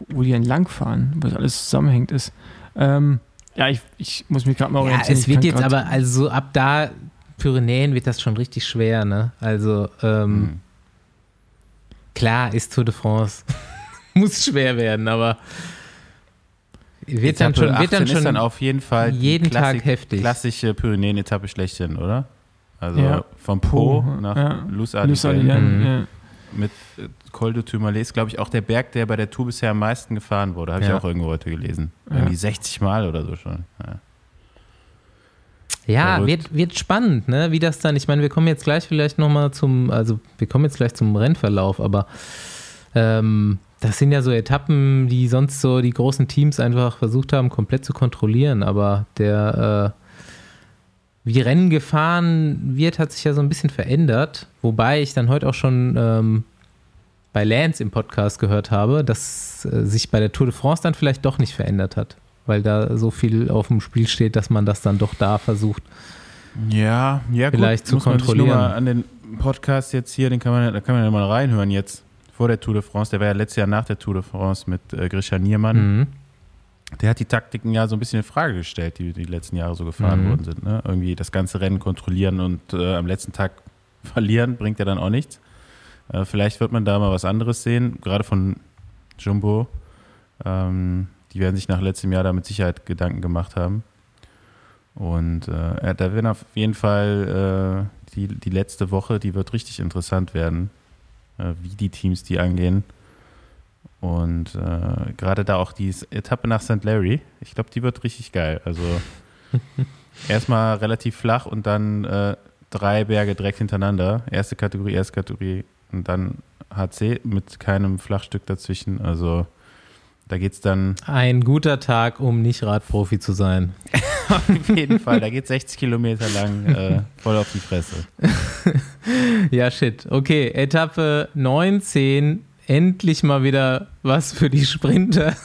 wo, die entlangfahren, weil das alles zusammenhängt ist. Ähm, ja, ich, ich muss mich gerade mal Ja, orientieren. es Ich wird jetzt aber, also so ab da, Pyrenäen wird das schon richtig schwer, ne? Also, ähm, Hm. klar ist Tour de France. Muss schwer werden, aber wird dann schon, wird dann 18 schon ist dann auf jeden Fall die jeden Tag Klassik- heftig. klassische Pyrenäen-Etappe schlechthin, oder? Also Ja. vom Po Po, nach ja. Luz Mhm. ja. mit äh, Col de Tourmalet ist, glaube ich, auch der Berg, der bei der Tour bisher am meisten gefahren wurde. Habe ich Ja. auch irgendwo heute gelesen. Ja. Irgendwie 60 Mal oder so schon. Ja. Verrückt. wird, wird spannend, ne? Wie das dann, ich meine, wir kommen jetzt gleich vielleicht nochmal zum, also wir kommen jetzt gleich zum Rennverlauf, aber ähm, das sind ja so Etappen, die sonst so die großen Teams einfach versucht haben, komplett zu kontrollieren, aber der, äh, wie Rennen gefahren wird, hat sich ja so ein bisschen verändert, wobei ich dann heute auch schon ähm, bei Lance im Podcast gehört habe, dass äh, sich bei der Tour de France dann vielleicht doch nicht verändert hat, weil da so viel auf dem Spiel steht, dass man das dann doch da versucht. Ja, ja Vielleicht gut, zu muss man kontrollieren. Mal an den Podcast jetzt hier, den kann man, da kann man ja mal reinhören jetzt vor der Tour de France. Der war ja letztes Jahr nach der Tour de France mit äh, Grisha Niermann. Mhm. Der hat die Taktiken ja so ein bisschen in Frage gestellt, die die letzten Jahre so gefahren Mhm. worden sind. Ne? Irgendwie das ganze Rennen kontrollieren und äh, am letzten Tag verlieren, bringt ja dann auch nichts. Äh, vielleicht wird man da mal was anderes sehen, gerade von Jumbo. Ähm, die werden sich nach letztem Jahr da mit Sicherheit Gedanken gemacht haben. Und äh, da werden auf jeden Fall äh, die, die letzte Woche, die wird richtig interessant werden, äh, wie die Teams die angehen. Und äh, gerade da auch die Etappe nach St. Larry, ich glaube, die wird richtig geil. Also erstmal relativ flach und dann äh, drei Berge direkt hintereinander. Erste Kategorie, erste Kategorie und dann HC mit keinem Flachstück dazwischen. Also da geht es dann Ein guter Tag, um nicht Radprofi zu sein. Auf jeden Fall, da geht 60 Kilometer lang äh, voll auf die Fresse. Ja, shit. Okay, Etappe 19. Endlich mal wieder was für die Sprinter,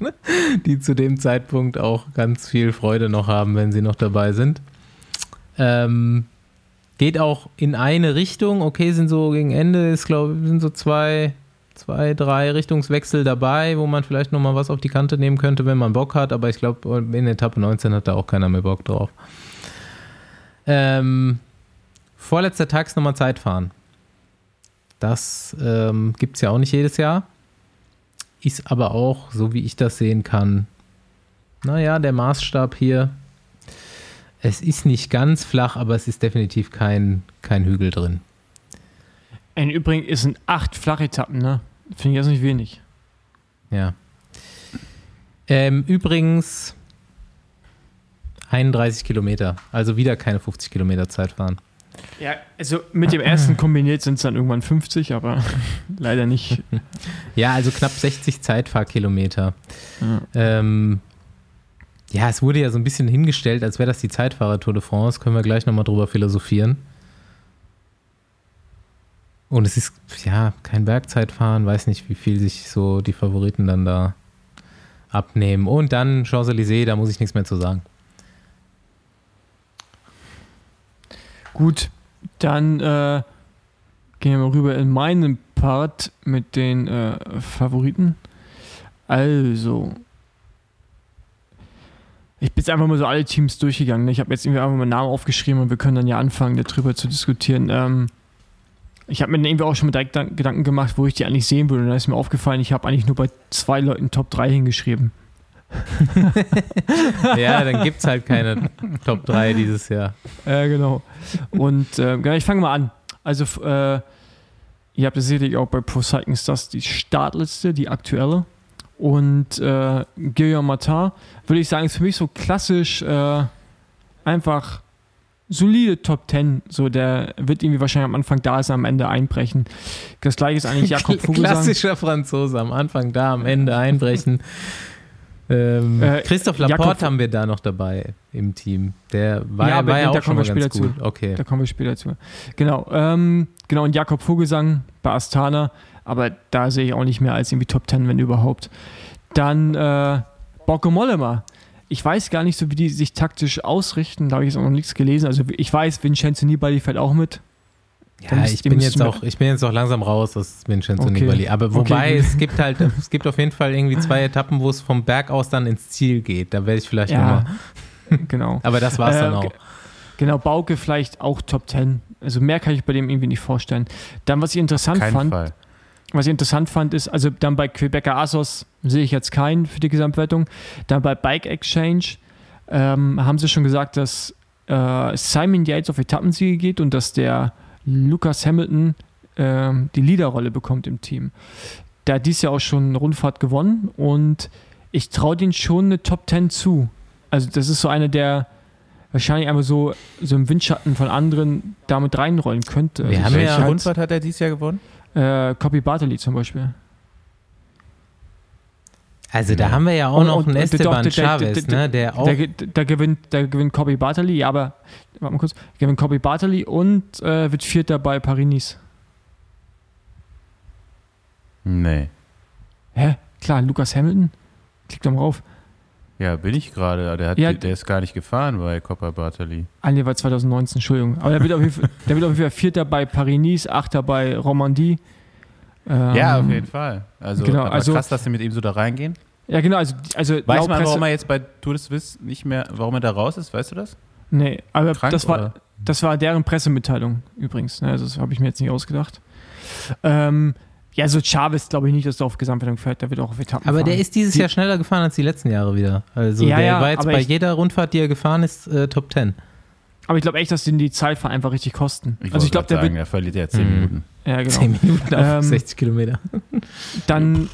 die zu dem Zeitpunkt auch ganz viel Freude noch haben, wenn sie noch dabei sind. Ähm, geht auch in eine Richtung. Okay, sind so gegen Ende, ist glaube sind so zwei, zwei, drei Richtungswechsel dabei, wo man vielleicht nochmal was auf die Kante nehmen könnte, wenn man Bock hat. Aber ich glaube, in Etappe 19 hat da auch keiner mehr Bock drauf. Ähm, vorletzter Tag ist nochmal Zeitfahren. Das ähm, gibt es ja auch nicht jedes Jahr. Ist aber auch, so wie ich das sehen kann, naja, der Maßstab hier. Es ist nicht ganz flach, aber es ist definitiv kein, kein Hügel drin. Im Übrigen ist sind acht Flachetappen, ne? Finde ich jetzt nicht wenig. Ja. Ähm, übrigens 31 Kilometer. Also wieder keine 50 Kilometer Zeitfahren. Ja, also mit dem ersten kombiniert sind es dann irgendwann 50, aber leider nicht. Ja, also knapp 60 Zeitfahrkilometer. Ja. Ähm, ja, es wurde ja so ein bisschen hingestellt, als wäre das die Zeitfahrer Tour de France. Können wir gleich nochmal drüber philosophieren. Und es ist, ja, kein Bergzeitfahren. Weiß nicht, wie viel sich so die Favoriten dann da abnehmen. Und dann Champs-Élysées, da muss ich nichts mehr zu sagen. Gut, dann äh, gehen wir mal rüber in meinen Part mit den äh, Favoriten. Also, ich bin jetzt einfach mal so alle Teams durchgegangen. ne? Ich habe jetzt irgendwie einfach mal Namen aufgeschrieben und wir können dann ja anfangen, darüber zu diskutieren. Ähm, ich habe mir dann irgendwie auch schon mal direkt Gedanken- gemacht, wo ich die eigentlich sehen würde. Und da ist mir aufgefallen, ich habe eigentlich nur bei zwei Leuten Top 3 hingeschrieben. Ja, dann gibt es halt keine Top 3 dieses Jahr. Ja, genau. Und äh, ich fange mal an. Also, äh, ihr habt das sicherlich auch bei Pro Cycling Stars die Startliste, die aktuelle. Und äh, Guillaume Martin, würde ich sagen, ist für mich so klassisch äh, einfach solide Top 10. So, der wird irgendwie wahrscheinlich am Anfang da sein, am Ende einbrechen. Das gleiche ist eigentlich Jakob Vogelsang. Klassischer Franzose, am Anfang da, am Ende einbrechen. Ähm, Äh, Christoph Jakob- Laporte haben wir da noch dabei im Team. Der war Ja, war ja da auch schon kommen mal wir ganz später gut. Okay. Da kommen wir später zu. Genau, ähm, genau, und Jakob Vogelsang bei Astana, aber da sehe ich auch nicht mehr als irgendwie Top 10, wenn überhaupt. Dann äh, Bocco Mollema. Ich weiß gar nicht so, wie die sich taktisch ausrichten, da habe ich jetzt auch noch nichts gelesen. Also ich weiß, Vincenzo Nibali fährt auch mit. Ja, Dann ich bin jetzt auch, ich bin jetzt auch langsam raus aus Vincenzo Okay. Nibali. Aber wobei Okay, es gibt halt, es gibt auf jeden Fall irgendwie zwei Etappen, wo es vom Berg aus dann ins Ziel geht. Da werde ich vielleicht Ja, nochmal. genau. Aber das war's dann Äh, auch. ge- Genau, Bauke vielleicht auch Top 10. Also mehr kann ich bei dem irgendwie nicht vorstellen. Dann, was ich interessant Keinen fand, Fall. Was ich interessant fand, ist, also dann bei Quebecer Asos sehe ich jetzt keinen für die Gesamtwertung. Dann bei Bike Exchange ähm, haben sie schon gesagt, dass äh, Simon Yates auf Etappensiege geht und dass der Lucas Hamilton ähm, die Leaderrolle bekommt im Team. Der hat dies Jahr auch schon eine Rundfahrt gewonnen und ich traue denen schon eine Top 10 zu. Also das ist so einer, der wahrscheinlich einfach so, so im Windschatten von anderen damit reinrollen könnte. Wir also haben ja- Rundfahrt hat er dieses Jahr gewonnen? Äh, Copy Bartoli zum Beispiel. Also da Ja. haben wir ja auch Und- noch und- einen und Esteban der- der- Chavez, der- ne, der auch Da, da, gewinnt, da gewinnt Copy Bartoli, ja, aber warte mal kurz, gewinnt Copy Bartoli und äh, wird Vierter bei Paris-Nice. Nee. Hä? Klar, Lukas Hamilton? Klick doch mal rauf. Ja, bin ich gerade. Der, hat- Ja. der ist gar nicht gefahren bei Copper Bartoli. Ah, nee, war 2019, Entschuldigung. Aber der wird auf jeden Fall, der wird auf jeden Fall Vierter bei Paris-Nice, Achter bei Romandie. Ähm, ja, auf jeden Fall. Also, genau, also- krass, dass sie mit ihm so da reingehen. Ja, genau, also, also Weiß man, warum er jetzt bei Tour de Suisse nicht mehr, warum er da raus ist? Weißt du das? Nee, aber Krank, das war, oder? Das war deren Pressemitteilung übrigens. Ne? Also das habe ich mir jetzt nicht ausgedacht. Ähm, ja, so Chavez glaube ich nicht, dass er auf Gesamtwertung fährt. Der wird auch auf Etappen Aber der fahren. ist dieses Die- Jahr schneller gefahren als die letzten Jahre wieder. Also Ja, der ja, war jetzt bei ich- jeder Rundfahrt, die er gefahren ist, äh, Top 10. Aber ich glaube echt, dass denen die Zeitfahren einfach richtig kosten. Ich also ich glaube, der sagen, wird. er verliert ja 10 Hm. Minuten. Ja, genau. 10 Minuten auf Ähm, 60 Kilometer. Dann,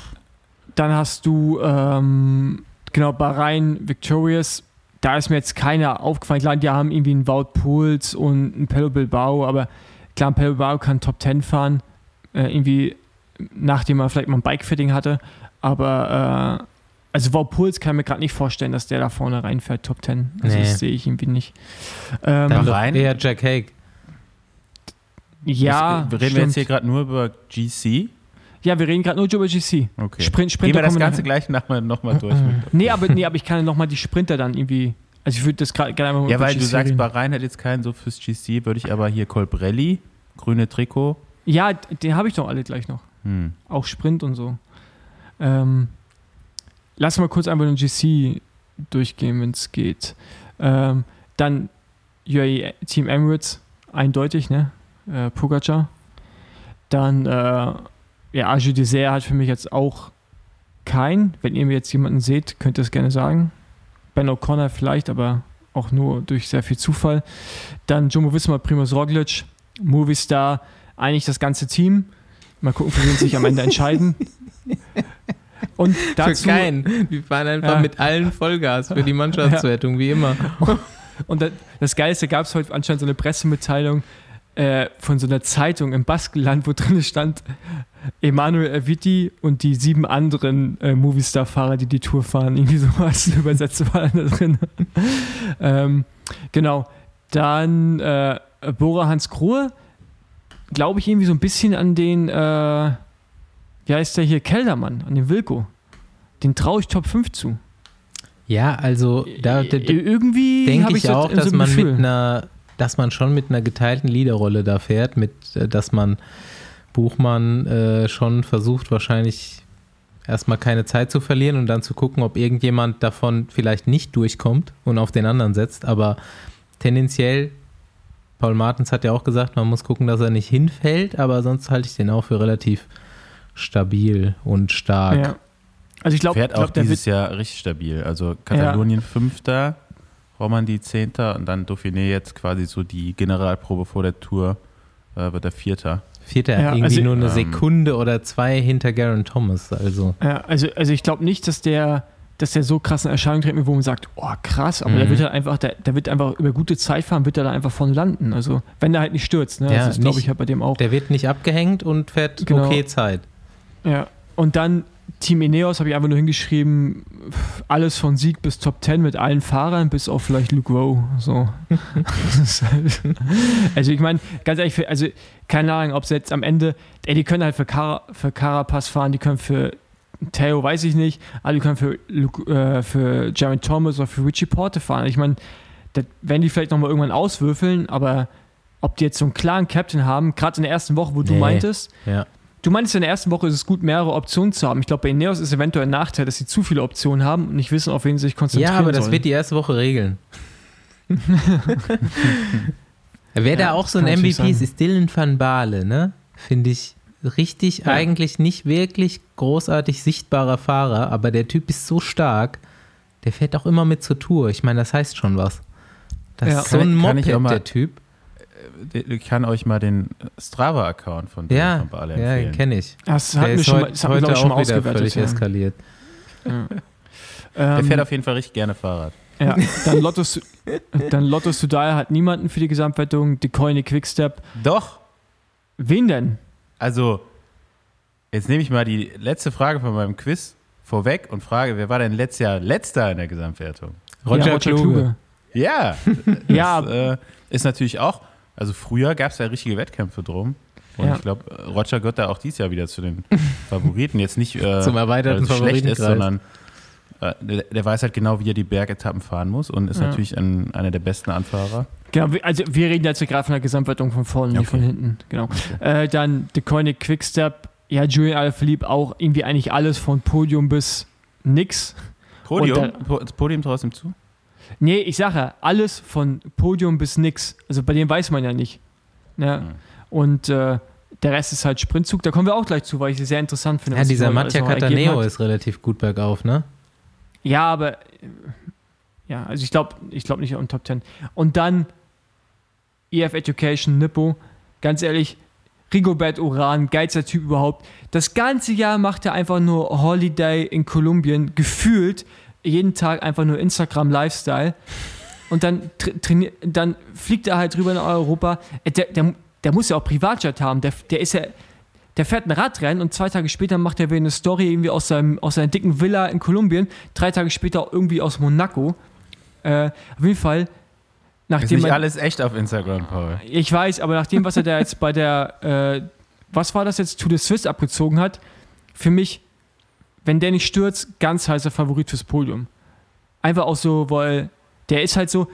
dann hast du ähm, genau Bahrain Victorious. Da ist mir jetzt keiner aufgefallen. Klar, die haben irgendwie einen Wout Puls und einen Pello Bilbao, aber klar, ein Pello Bilbao kann Top 10 fahren. Äh, irgendwie, nachdem er vielleicht mal ein Bike-Fitting hatte. Aber äh, also Wow Puls kann ich mir gerade nicht vorstellen, dass der da vorne reinfährt, Top 10. Also Nee. das sehe ich irgendwie nicht. Ähm, doch rein? eher Jack Hague. ja, Wir reden wir jetzt hier gerade nur über GC. ja, wir reden gerade nur über GC. Okay. Sprint, Gehen Sprinter wir das Ganze gleich nochmal noch mal durch. Nee, aber, nee, aber ich kann nochmal die Sprinter dann irgendwie. Also ich würde das gerade gerne mal Ja, weil du GC sagst, reden. Bahrain hat jetzt keinen so fürs GC, würde ich aber hier Colbrelli, grüne Trikot. Ja, den habe ich doch alle gleich noch. Hm. Auch Sprint und so. Ähm, lass mal kurz einfach den GC durchgehen, wenn es geht. Ähm, dann UAE Team Emirates, eindeutig, ne? Äh, Pogacar. Dann, äh, ja, Aju Dessert hat für mich jetzt auch kein. Wenn ihr mir jetzt jemanden seht, könnt ihr es gerne sagen. Ben O'Connor vielleicht, aber auch nur durch sehr viel Zufall. Dann Jumbo Visma, Primoz Roglic, Movistar, eigentlich das ganze Team. Mal gucken, für wen sich am Ende entscheiden. Und dazu, Für keinen. Wir fahren einfach Ja. mit allen Vollgas für die Mannschaftswertung, wie immer. Und da- das Geilste gab es heute anscheinend so eine Pressemitteilung äh, von so einer Zeitung im Baskenland, wo drin stand, Emanuel Aviti und die sieben anderen äh, Movistar-Fahrer, die die Tour fahren. Irgendwie so als eine Übersetzung war da drin. ähm, genau. Dann äh, Bora Hans Grohe, glaube ich irgendwie so ein bisschen an den, äh, wie heißt der hier, Keldermann, an den Wilko. Den traue ich Top 5 zu. Ja, also da, da, irgendwie denke ich so- auch, so dass man Gefühl. mit einer, dass man schon mit einer geteilten Leaderrolle da fährt, mit, äh, dass man Buchmann äh, schon versucht, wahrscheinlich erstmal keine Zeit zu verlieren und dann zu gucken, ob irgendjemand davon vielleicht nicht durchkommt und auf den anderen setzt. Aber tendenziell, Paul Martens hat ja auch gesagt, man muss gucken, dass er nicht hinfällt, aber sonst halte ich den auch für relativ stabil und stark. Ja. Also ich glaube, Fährt auch glaub, der dieses Jahr richtig stabil. Also Katalonien Fünfter, Romandie Zehnter und dann Dauphiné jetzt quasi so die Generalprobe vor der Tour äh, wird der Vierter. Vierter Ja, irgendwie also- nur eine Ähm. Sekunde oder zwei hinter Garen Thomas. Also ja, also, also ich glaube nicht, dass der, dass der so krass in Erscheinung wird, wo man sagt, oh krass, aber der Mhm. wird halt einfach, der, der wird einfach über gute Zeit fahren, wird er da einfach vorne landen. Also wenn der halt nicht stürzt, ne? Ja, das glaube ich halt bei dem auch. der wird nicht abgehängt und fährt Genau. okay Zeit. Ja. Und dann Team Ineos habe ich einfach nur hingeschrieben, alles von Sieg bis Top 10 mit allen Fahrern, bis auf vielleicht Luke Rowe. So. Halt- also ich meine, ganz ehrlich, also keine Ahnung, ob sie jetzt am Ende, ey, die können halt für, Car für Carapaz fahren, die können für Theo, weiß ich nicht, aber die können für, Luke, äh, für Jeremy Thomas oder für Richie Porte fahren. Ich meine, das werden die vielleicht nochmal irgendwann auswürfeln, aber ob die jetzt so einen klaren Captain haben, gerade in der ersten Woche, wo du Nee. meintest, Ja. Du meinst, in der ersten Woche ist es gut, mehrere Optionen zu haben. Ich glaube, bei Ineos ist eventuell ein Nachteil, dass sie zu viele Optionen haben und nicht wissen, auf wen sie sich konzentrieren Ja, aber das sollen. wird die erste Woche regeln. Wer Ja, da auch so ein MVP ist, ist Dylan van Baale, ne? Finde ich richtig, Ja. eigentlich nicht wirklich großartig sichtbarer Fahrer, aber der Typ ist so stark, der fährt auch immer mit zur Tour. Ich meine, das heißt schon was. Das Ja. ist so Kann ein Moped, auch mal- der Typ. Ich kann euch mal den Strava-Account von dem Ja, von Bale ja, empfehlen. kenne ich. das Der hat mir ist schon das hat heute ich, schon mal auch wieder ausgewertet. völlig Ja. eskaliert. Ja. Der Ähm, fährt auf jeden Fall richtig gerne Fahrrad. ja. Dann Lotto, dann Lotto Sudal hat niemanden für die Gesamtwertung. Decoyne Quickstep. Doch, Wen denn? Also jetzt nehme ich mal die letzte Frage von meinem Quiz vorweg und frage, wer war denn letztes Jahr letzter in der Gesamtwertung? Roger, ja, Kluge. Ja, Ja, das, äh, ist natürlich auch, also früher gab es ja richtige Wettkämpfe drum. Und Ja. ich glaube, Roger gehört da auch dieses Jahr wieder zu den Favoriten. Jetzt nicht äh, Zum erweiterten weil es schlecht ist, Favoritenkreis. sondern äh, der, der weiß halt genau, wie er die Bergetappen fahren muss und ist Ja. natürlich ein, einer der besten Anfahrer. Genau, also wir reden jetzt gerade von der Gesamtwertung von vorne, nicht Okay. von hinten. Genau. Äh, dann Decoyne Quickstep. Ja, Julian Alaphilippe auch irgendwie eigentlich alles von Podium bis nix. Podium? Das Podium trotzdem zu? Nee, ich sage ja, alles von Podium bis nix. Also bei dem weiß man ja nicht. Ja. Hm. Und äh, der Rest ist halt Sprintzug. Da kommen wir auch gleich zu, weil ich es sehr interessant finde. Ja, dieser Mattia ergeben Cataneo ist relativ gut bergauf, ne? Ja, aber äh, ja, also ich glaube ich glaub nicht um Top 10. Und dann EF Education, Nippo. Ganz ehrlich, Rigobert Uran, geilster Typ überhaupt. Das ganze Jahr macht er einfach nur Holiday in Kolumbien, gefühlt jeden Tag einfach nur Instagram Lifestyle. Und dann, tra trainier- dann fliegt er halt rüber nach Europa. Äh, Der, der, der muss ja auch Privatjet haben. Der, der ist ja, Der fährt ein Radrennen und zwei Tage später macht er wieder eine Story irgendwie aus, seinem, aus seiner dicken Villa in Kolumbien. Drei Tage später irgendwie aus Monaco. Äh, auf jeden Fall, Ist nachdem nicht man, alles echt auf Instagram, Paul. ich weiß, aber nach dem, was er da jetzt bei der, äh, was war das jetzt, To the Swiss abgezogen hat, für mich, wenn der nicht stürzt, ganz heißer Favorit fürs Podium. Einfach auch so, weil der ist halt so,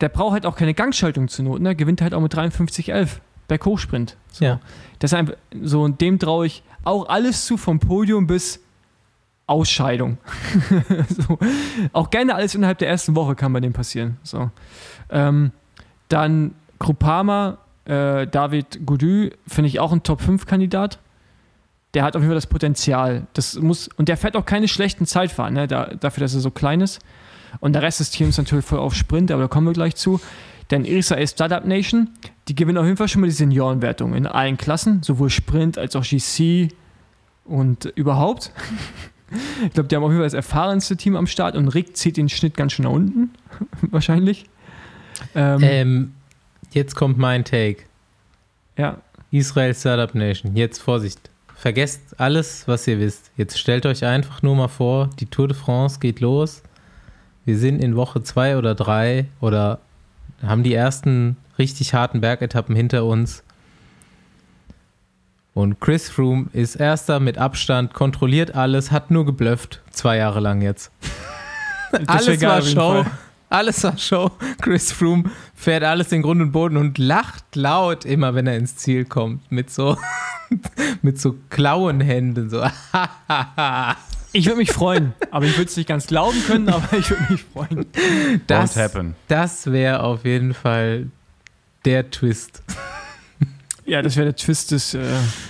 der braucht halt auch keine Gangschaltung zur Not, ne? gewinnt halt auch mit 53,11 Berghochsprint. So. Ja. Das einfach so, und dem traue ich auch alles zu, vom Podium bis Ausscheidung. so. Auch gerne alles innerhalb der ersten Woche kann bei dem passieren. So. Ähm, dann Grupama, äh, David Goudu, finde ich auch ein Top-5-Kandidat. Der hat auf jeden Fall das Potenzial. Das muss, und der fährt auch keine schlechten Zeitfahren, ne, da, dafür, dass er so klein ist. Und der Rest des Teams natürlich voll auf Sprint, aber da kommen wir gleich zu. Denn Israel Startup Nation, die gewinnen auf jeden Fall schon mal die Seniorenwertung in allen Klassen, sowohl Sprint als auch GC und überhaupt. Ich glaube, die haben auf jeden Fall das erfahrenste Team am Start und Rick zieht den Schnitt ganz schön nach unten, wahrscheinlich. Ähm, Ähm, jetzt kommt mein Take. ja, Israel Startup Nation. Jetzt Vorsicht. Vergesst alles, was ihr wisst. Jetzt stellt euch einfach nur mal vor, die Tour de France geht los. Wir sind in Woche zwei oder drei oder haben die ersten richtig harten Bergetappen hinter uns. Und Chris Froome ist erster mit Abstand, kontrolliert alles, hat nur geblufft. Zwei Jahre lang jetzt. alles war Show. Alles war Show. Chris Froome fährt alles in Grund und Boden und lacht laut immer, wenn er ins Ziel kommt. Mit so, mit so Klauenhänden. So. Ich würde mich freuen, aber ich würde es nicht ganz glauben können, aber ich würde mich freuen. Das, das wäre auf jeden Fall der Twist. Ja, das wäre der Twist des, äh,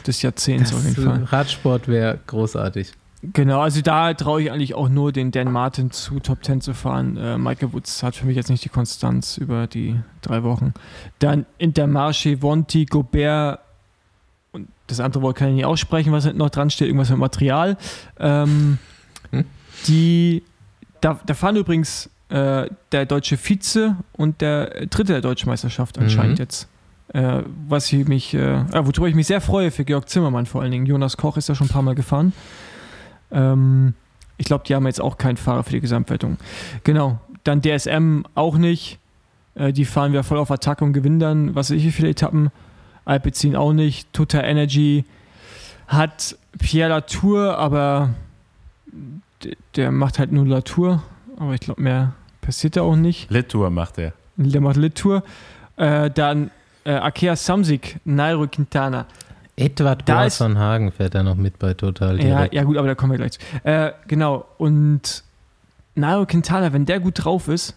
des Jahrzehnts auf jeden Fall. Radsport wäre großartig. Genau, also da traue ich eigentlich auch nur den Dan Martin zu, Top 10 zu fahren. Äh, Michael Woods hat für mich jetzt nicht die Konstanz über die drei Wochen. Dann Intermarché, Vonti, Gobert und das andere Wort kann ich nicht aussprechen, was noch dran steht, irgendwas mit Material. Ähm, Hm? Die, da, da fahren übrigens äh, der deutsche Vize und der Dritte der deutschen Meisterschaft anscheinend Mhm. jetzt. Äh, was ich mich, äh, worüber ich mich sehr freue für Georg Zimmermann vor allen Dingen. Jonas Koch ist ja schon ein paar Mal gefahren. Ähm, ich glaube, die haben jetzt auch keinen Fahrer für die Gesamtwertung. Genau. Dann DSM auch nicht. Äh, die fahren wir voll auf Attacke und gewinnen dann, was weiß ich, wie viele Etappen. Alpecin auch nicht. Total Energy hat Pierre Latour, aber der macht halt nur Latour. Aber ich glaube, mehr passiert da auch nicht. Lit-Tour macht er. Der macht Lit-Tour. Äh, dann äh, Akea Samsic, Nairo Quintana. Edward von Hagen fährt da noch mit bei Total Ja, ja, gut, aber da kommen wir gleich zu. Äh, genau, und Nairo Quintana, wenn der gut drauf ist,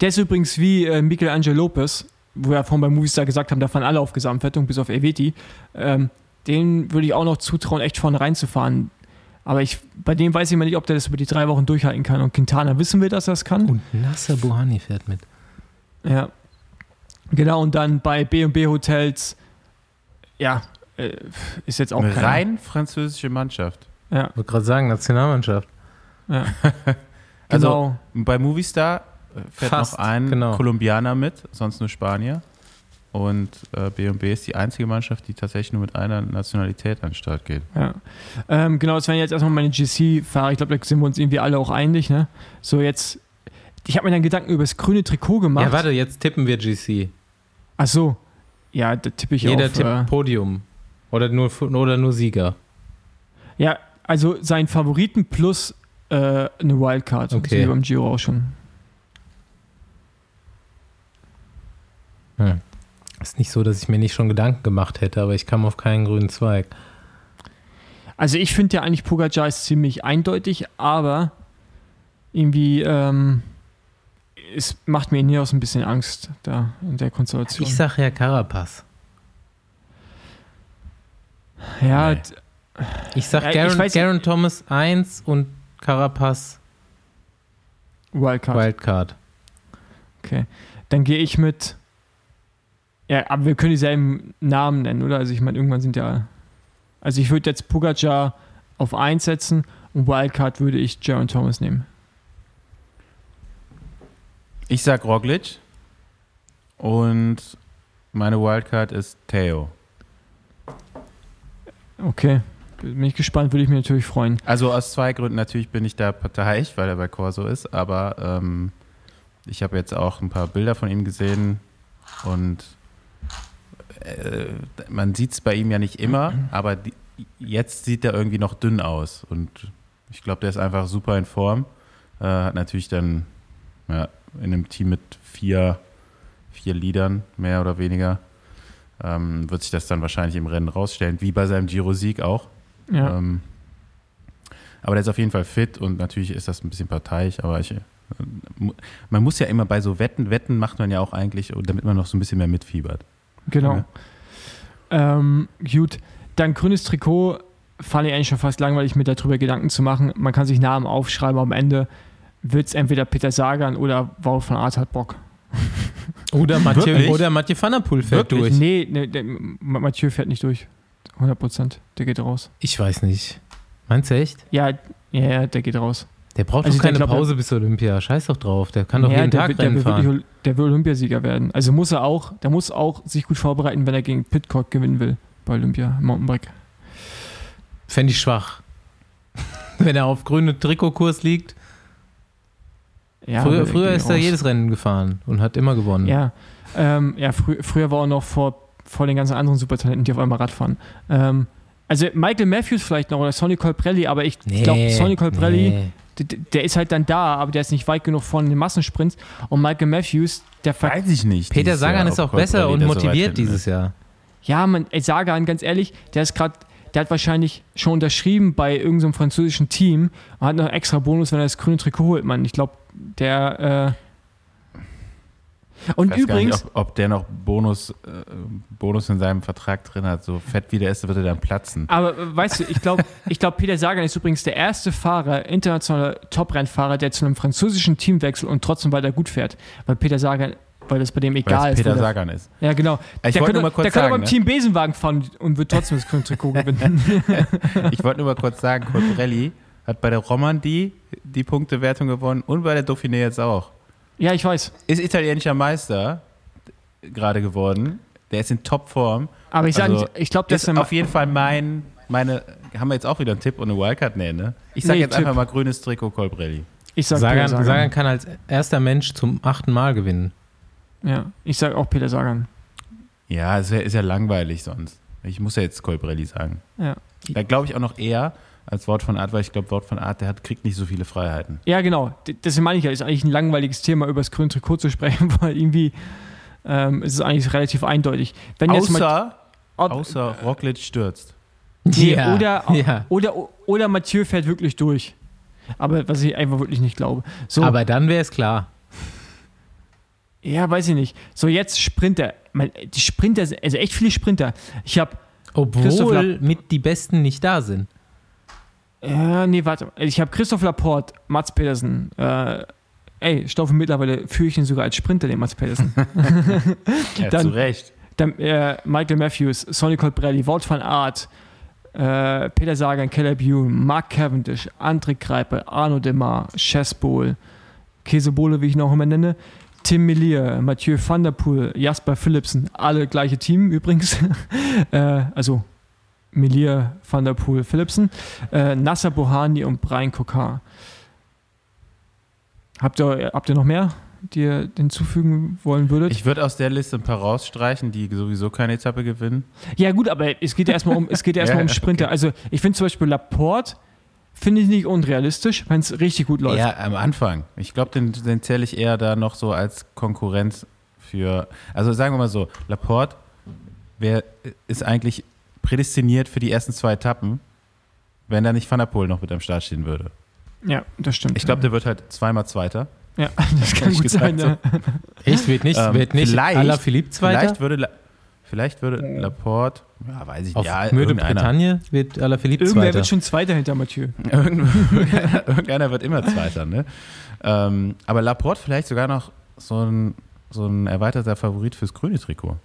der ist übrigens wie äh, Michelangelo Lopez, wo wir vorhin bei Movistar gesagt haben, da fahren alle auf Gesamtwertung, bis auf Elveti. Ähm, den würde ich auch noch zutrauen, echt vorne reinzufahren. Aber ich, bei dem weiß ich mal nicht, ob der das über die drei Wochen durchhalten kann. Und Quintana wissen wir, dass er es kann. Und Nasser Buhani fährt mit. Ja. Genau, und dann bei B&B Hotels, ja, äh, ist jetzt auch Eine keiner. rein französische Mannschaft. Ja, Ich wollte gerade sagen, Nationalmannschaft. ja. Also genau. bei Movistar fährt Fast, noch ein genau. Kolumbianer mit, sonst nur Spanier. Und äh, B&B ist die einzige Mannschaft, die tatsächlich nur mit einer Nationalität an den Start geht. Ja. Ähm, genau, das wären jetzt erstmal meine GC-Fahrer. Ich glaube, da sind wir uns irgendwie alle auch einig. Ne? So, jetzt, ich habe mir dann Gedanken über das grüne Trikot gemacht. Ja, warte, jetzt tippen wir GC. Ach so. Ja, da tippe ich Jeder auf. tippt Äh, Podium. Oder nur, oder nur Sieger. ja, also seinen Favoriten plus äh, eine Wildcard. Okay. So wie beim Giro auch schon. Ist nicht so, dass ich mir nicht schon Gedanken gemacht hätte, aber ich kam auf keinen grünen Zweig. Also ich finde ja eigentlich Pogacar ist ziemlich eindeutig, aber irgendwie ähm, es macht mir Ineos ein bisschen Angst da in der Konstellation. Ich sag ja Carapaz. ja, Nee. Ich sag Ja, ich Garen, Garen Thomas 1 und Carapaz Wildcard. Wildcard. Okay. Dann gehe ich mit. Ja, aber wir können dieselben Namen nennen, oder? Also ich meine, irgendwann sind ja. Also ich würde jetzt Pogacar auf 1 setzen und Wildcard würde ich Jaron Thomas nehmen. Ich sag Roglic und meine Wildcard ist Theo. Okay. Bin ich gespannt, würde ich mich natürlich freuen. Also aus zwei Gründen. Natürlich bin ich da parteiisch, weil er bei Corso ist, aber ähm, ich habe jetzt auch ein paar Bilder von ihm gesehen und äh, man sieht es bei ihm ja nicht immer, aber die, jetzt sieht er irgendwie noch dünn aus und ich glaube, der ist einfach super in Form. Äh, hat natürlich dann ja, in einem Team mit vier, vier Liedern, mehr oder weniger, ähm, wird sich das dann wahrscheinlich im Rennen rausstellen, wie bei seinem Giro-Sieg auch. Ja. Ähm, aber der ist auf jeden Fall fit und natürlich ist das ein bisschen parteiisch, aber ich, äh, man muss ja immer bei so Wetten, Wetten macht man ja auch eigentlich, damit man noch so ein bisschen mehr mitfiebert. Genau. Ähm, gut, dann grünes Trikot fand ich eigentlich schon fast langweilig, mir darüber Gedanken zu machen. Man kann sich Namen aufschreiben, am Ende wird es entweder Peter Sagan oder Wout von Aert hat Bock. Oder Mathieu, Wirklich? oder Mathieu van der Poel fährt Wirklich? durch. Nee, nee der, Mathieu fährt nicht durch. 100 Prozent. Der geht raus. Ich weiß nicht. Meinst du echt? Ja, ja, ja, der geht raus. Der braucht Also doch keine glaub, Pause bis Olympia. Scheiß doch drauf. Der kann doch ja, jeden der, Tag der, Rennen will der will Olympiasieger werden. Also muss er auch, der muss auch sich gut vorbereiten, wenn er gegen Pitcock gewinnen will bei Olympia im Mountainbike. Fände ich schwach. Wenn er auf grüne Trikotkurs liegt. Ja, früher der früher ist er jedes Rennen gefahren und hat immer gewonnen. Ja, ähm, ja frü früher war er noch vor, vor den ganzen anderen Supertalenten, die auf einmal Rad fahren. Ähm, also Michael Matthews vielleicht noch oder Sonny Colbrelli, aber ich glaube, Sonny Colbrelli, nee. Der ist halt dann da, aber der ist nicht weit genug von den Massensprints. Und Michael Matthews, der ver Weiß ich nicht. Peter Sagan Jahr, ist auch besser Colbrelli und so motiviert hinten dieses. Jahr. Ja, man, ey, Sagan, ganz ehrlich, der ist gerade, der hat wahrscheinlich schon unterschrieben bei irgendeinem französischen Team und hat noch einen extra Bonus, wenn er das grüne Trikot holt, Mann. Ich glaube, der. Äh und Ich weiß übrigens, nicht, ob, ob der noch Bonus, äh, Bonus in seinem Vertrag drin hat. So fett wie der ist, wird er dann platzen. aber äh, weißt du, ich glaube, ich glaub, Peter Sagan ist übrigens der erste Fahrer, internationaler Top-Rennfahrer, der zu einem französischen Team wechselt und trotzdem weiter gut fährt. Weil Peter Sagan, weil das bei dem Weil egal ist. Peter der- Sagan ist. Ja, genau. Ich der könnte, mal kurz der könnte sagen, beim ne? Team Besenwagen fahren und wird trotzdem das grüne Trikot gewinnen. Ich wollte nur mal kurz sagen, Colbrelli hat bei der Romandie die Punktewertung gewonnen und bei der Dauphiné jetzt auch. Ja, ich weiß. Ist italienischer Meister gerade geworden. Der ist in Topform. Aber ich sage Also, nicht, ich glaube, das ist auf jeden Fall mein, meine, haben wir jetzt auch wieder einen Tipp und eine Wildcard? Nee, ne? Ich sage Nee, jetzt Tipp. einfach mal grünes Trikot Colbrelli. Ich sag Sagan, Peter Sagan. Sagan kann als erster Mensch zum achten Mal gewinnen. Ja, ich sag auch Peter Sagan. Ja, es ist ja, ist ja langweilig sonst. Ich muss ja jetzt Colbrelli sagen. Ja. Da glaube ich auch noch eher als Wort von Art, weil ich glaube, Wort von Art, der hat, kriegt nicht so viele Freiheiten. Ja, genau. D- Deswegen meine ich ja, ist eigentlich ein langweiliges Thema, über das grüne Trikot zu sprechen, weil irgendwie ähm, ist es eigentlich relativ eindeutig. Wenn jetzt mal, Außer, ob, außer Roglic stürzt. nee, oder, ja. oder, oder Mathieu fährt wirklich durch. Aber was ich einfach wirklich nicht glaube. So, Aber dann wäre es klar. ja, weiß ich nicht. So, jetzt Sprinter. Die Sprinter, sind- also echt viele Sprinter. Ich habe Obwohl mit die Besten nicht da sind. Ja, nee, warte. Ich habe Christoph Laporte, Mats Pedersen. Äh, ey, Stoffe mittlerweile führe ich ihn sogar als Sprinter, den Mats Pedersen. Ja, Dann- zu Recht. Dann äh, Michael Matthews, Sonny Colbrelli, Wout van Aert, äh, Peter Sagan, Caleb Ewan, Mark Cavendish, André Kreipe, Arno Demar, Chesbol, Käsebole, wie ich ihn auch immer nenne, Tim Melier, Mathieu van der Poel, Jasper Philipsen, alle gleiche Team übrigens. äh, also Melier, Van der Poel, Philipsen, äh, Nasser Bohani und Brian Kokar. Habt ihr, habt ihr noch mehr, die ihr hinzufügen wollen würdet? Ich würde aus der Liste ein paar rausstreichen, die sowieso keine Etappe gewinnen. Ja, gut, aber es geht ja erstmal um, es geht ja erstmal Ja, um Sprinter. Also, ich finde zum Beispiel Laporte, finde ich nicht unrealistisch, wenn es richtig gut läuft. Ja, am Anfang. Ich glaube, den, den zähle ich eher da noch so als Konkurrenz für. Also sagen wir mal so, Laporte wer ist eigentlich prädestiniert für die ersten zwei Etappen, wenn da nicht Van der Poel noch mit am Start stehen würde. Ja, das stimmt. Ich glaube, der wird halt zweimal Zweiter. ja, das kann gut sein. Ja. Echt? Wird nicht, Ähm, wird nicht vielleicht- Alaphilippe Zweiter? Vielleicht würde, La Vielleicht würde Laporte, ja, weiß ich Auf nicht, ja, Müde irgendeiner. Bretagne wird Alaphilippe Irgendwer Zweiter. wird schon Zweiter hinter Mathieu. irgendeiner, irgendeiner wird immer Zweiter, ne? Ähm, aber Laporte vielleicht sogar noch so ein, so ein erweiterter Favorit fürs grüne Trikot.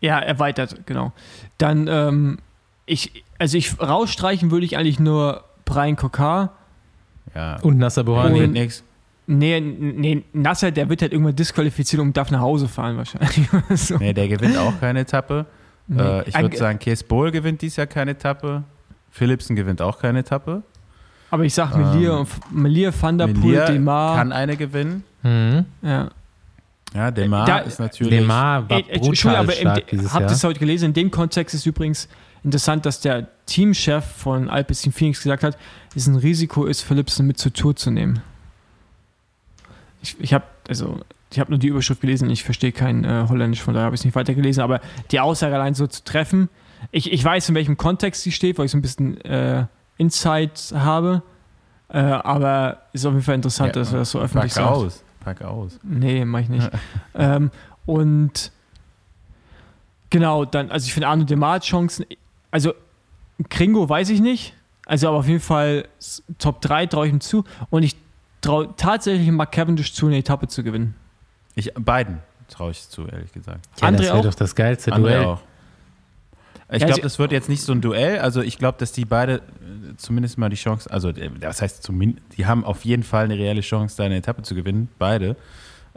Ja, erweitert, genau. Dann, ähm, ich, also ich rausstreichen würde ich eigentlich nur Brian Kokar. Ja. Und Nasser Bohani. wird nix. Nee, nee, Nasser, der wird halt irgendwann disqualifiziert und darf nach Hause fahren wahrscheinlich. so. Nee, der gewinnt auch keine Etappe. Nee. Äh, ich würde sagen, Kees Bohl gewinnt dies Jahr keine Etappe. Philipsen gewinnt auch keine Etappe. Aber ich sag Melier, Ähm, und Melier, Van der Poel, Demar. kann eine gewinnen. Mhm. ja. Ja, Demar Da- ist natürlich. Lemar war Ey, äh, Entschuldigung, brutal aber stark im, dieses habt ihr es heute gelesen? In dem Kontext ist übrigens interessant, dass der Teamchef von Alpecin Phoenix gesagt hat, dass es ein Risiko ist, Philipsen mit zur Tour zu nehmen. Ich, ich habe also, ich habe nur die Überschrift gelesen, ich verstehe kein äh, Holländisch, von daher habe ich es nicht weitergelesen, aber die Aussage allein so zu treffen, ich, ich weiß, in welchem Kontext sie steht, weil ich so ein bisschen äh, Insight habe, äh, aber es ist auf jeden Fall interessant, Ja, dass er das so öffentlich Pack sagt. aus. Pack aus. Nee, mach ich nicht. ähm, und genau, dann, also ich finde Arno Demar Chancen. Also Kringo weiß ich nicht. Also aber auf jeden Fall Top 3 traue ich ihm zu. Und ich traue tatsächlich Mark Cavendish zu, eine Etappe zu gewinnen. Ich, beiden traue ich zu, ehrlich gesagt. Ja, André das wäre doch das geilste Andere Duell. auch. Ich Ja, glaube, das wird jetzt nicht so ein Duell. Also ich glaube, dass die beide äh, zumindest mal die Chance, also äh, das heißt zumindest, die haben auf jeden Fall eine reelle Chance, da eine Etappe zu gewinnen, beide.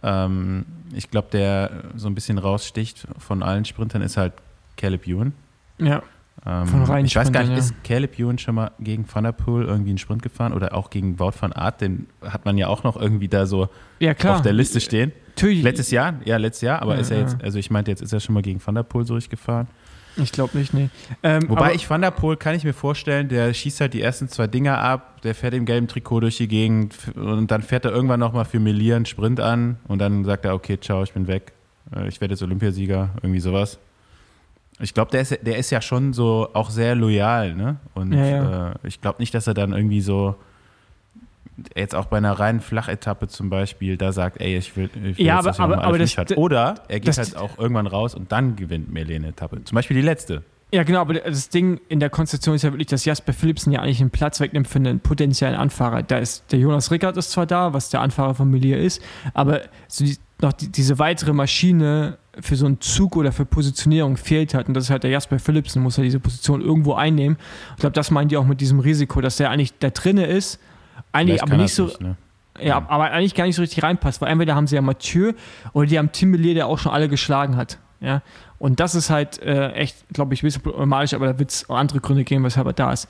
Ähm, ich glaube, der so ein bisschen raussticht von allen Sprintern ist halt Caleb Ewan. Ja. Ähm, ich weiß gar nicht, Sprintern, ist Caleb Ewan schon mal gegen Van der Poel irgendwie einen Sprint gefahren oder auch gegen Wout van Aert? Den hat man ja auch noch irgendwie da so Ja, auf der Liste stehen. Natürlich. Letztes Jahr? Ja, letztes Jahr, aber Ja, ist er ja. jetzt, also ich meinte, jetzt ist er schon mal gegen Van der Poel so durchgefahren. Ich glaube nicht, nee. Ähm, Wobei ich Van der Poel kann ich mir vorstellen, der schießt halt die ersten zwei Dinger ab, der fährt im gelben Trikot durch die Gegend und dann fährt er irgendwann nochmal für Melier einen Sprint an und dann sagt er, okay, ciao, ich bin weg. Äh, Ich werde jetzt Olympiasieger, irgendwie sowas. Ich glaube, der ist, der ist ja schon so auch sehr loyal, ne? Und Ja, ja. Äh, ich glaube nicht, dass er dann irgendwie so jetzt auch bei einer reinen Flachetappe zum Beispiel da sagt, ey, ich will, ich will Ja, jetzt, aber- aber- aber das- hat. Oder er geht das- halt auch irgendwann raus und dann gewinnt Melier eine Etappe. Zum Beispiel die letzte. Ja, genau, aber das Ding in der Konstellation ist ja wirklich, dass Jasper Philipsen ja eigentlich einen Platz wegnimmt für einen potenziellen Anfahrer. Da ist der Jonas Rickard ist zwar da, was der Anfahrer von Melier ist, aber so die, noch die, diese weitere Maschine für so einen Zug oder für Positionierung fehlt halt. Und das ist halt der Jasper Philipsen, muss ja diese Position irgendwo einnehmen. Ich glaube, das meinen die auch mit diesem Risiko, dass der eigentlich da drinne ist, eigentlich Vielleicht aber nicht so, ne? ja, aber eigentlich gar nicht so richtig reinpasst, weil entweder haben sie ja Mathieu oder die haben Tim Melier, der auch schon alle geschlagen hat. Ja? Und das ist halt äh, echt, glaube ich, ein bisschen problematisch, aber da wird es auch andere Gründe geben, weshalb er da ist.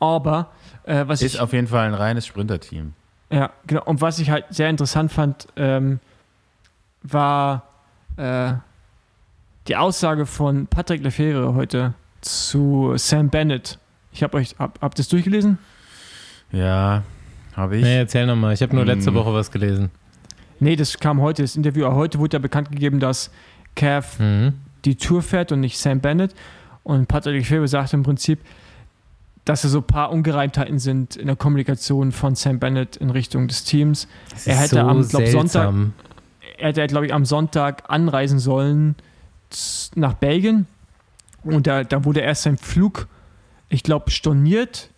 Aber äh, was Ist ich, auf jeden Fall ein reines Sprinterteam. ja, genau, und was ich halt sehr interessant fand, ähm, war äh, die Aussage von Patrick Lefebvre heute zu Sam Bennett. Ich habe euch, hab, habt ihr es durchgelesen? Ja, habe ich. Nee, erzähl nochmal. Ich habe nur letzte Hm. Woche was gelesen. Nee, das kam heute, das Interview. Aber heute wurde ja bekannt gegeben, dass Cav Mhm. die Tour fährt und nicht Sam Bennett. Und Patrick Lefebvre sagt im Prinzip, dass da so ein paar Ungereimtheiten sind in der Kommunikation von Sam Bennett in Richtung des Teams. Das Er hätte am, glaub, Sonntag-. Er hätte, glaube ich, am Sonntag anreisen sollen nach Belgien. Und da, da wurde erst sein Flug, ich glaube, storniert.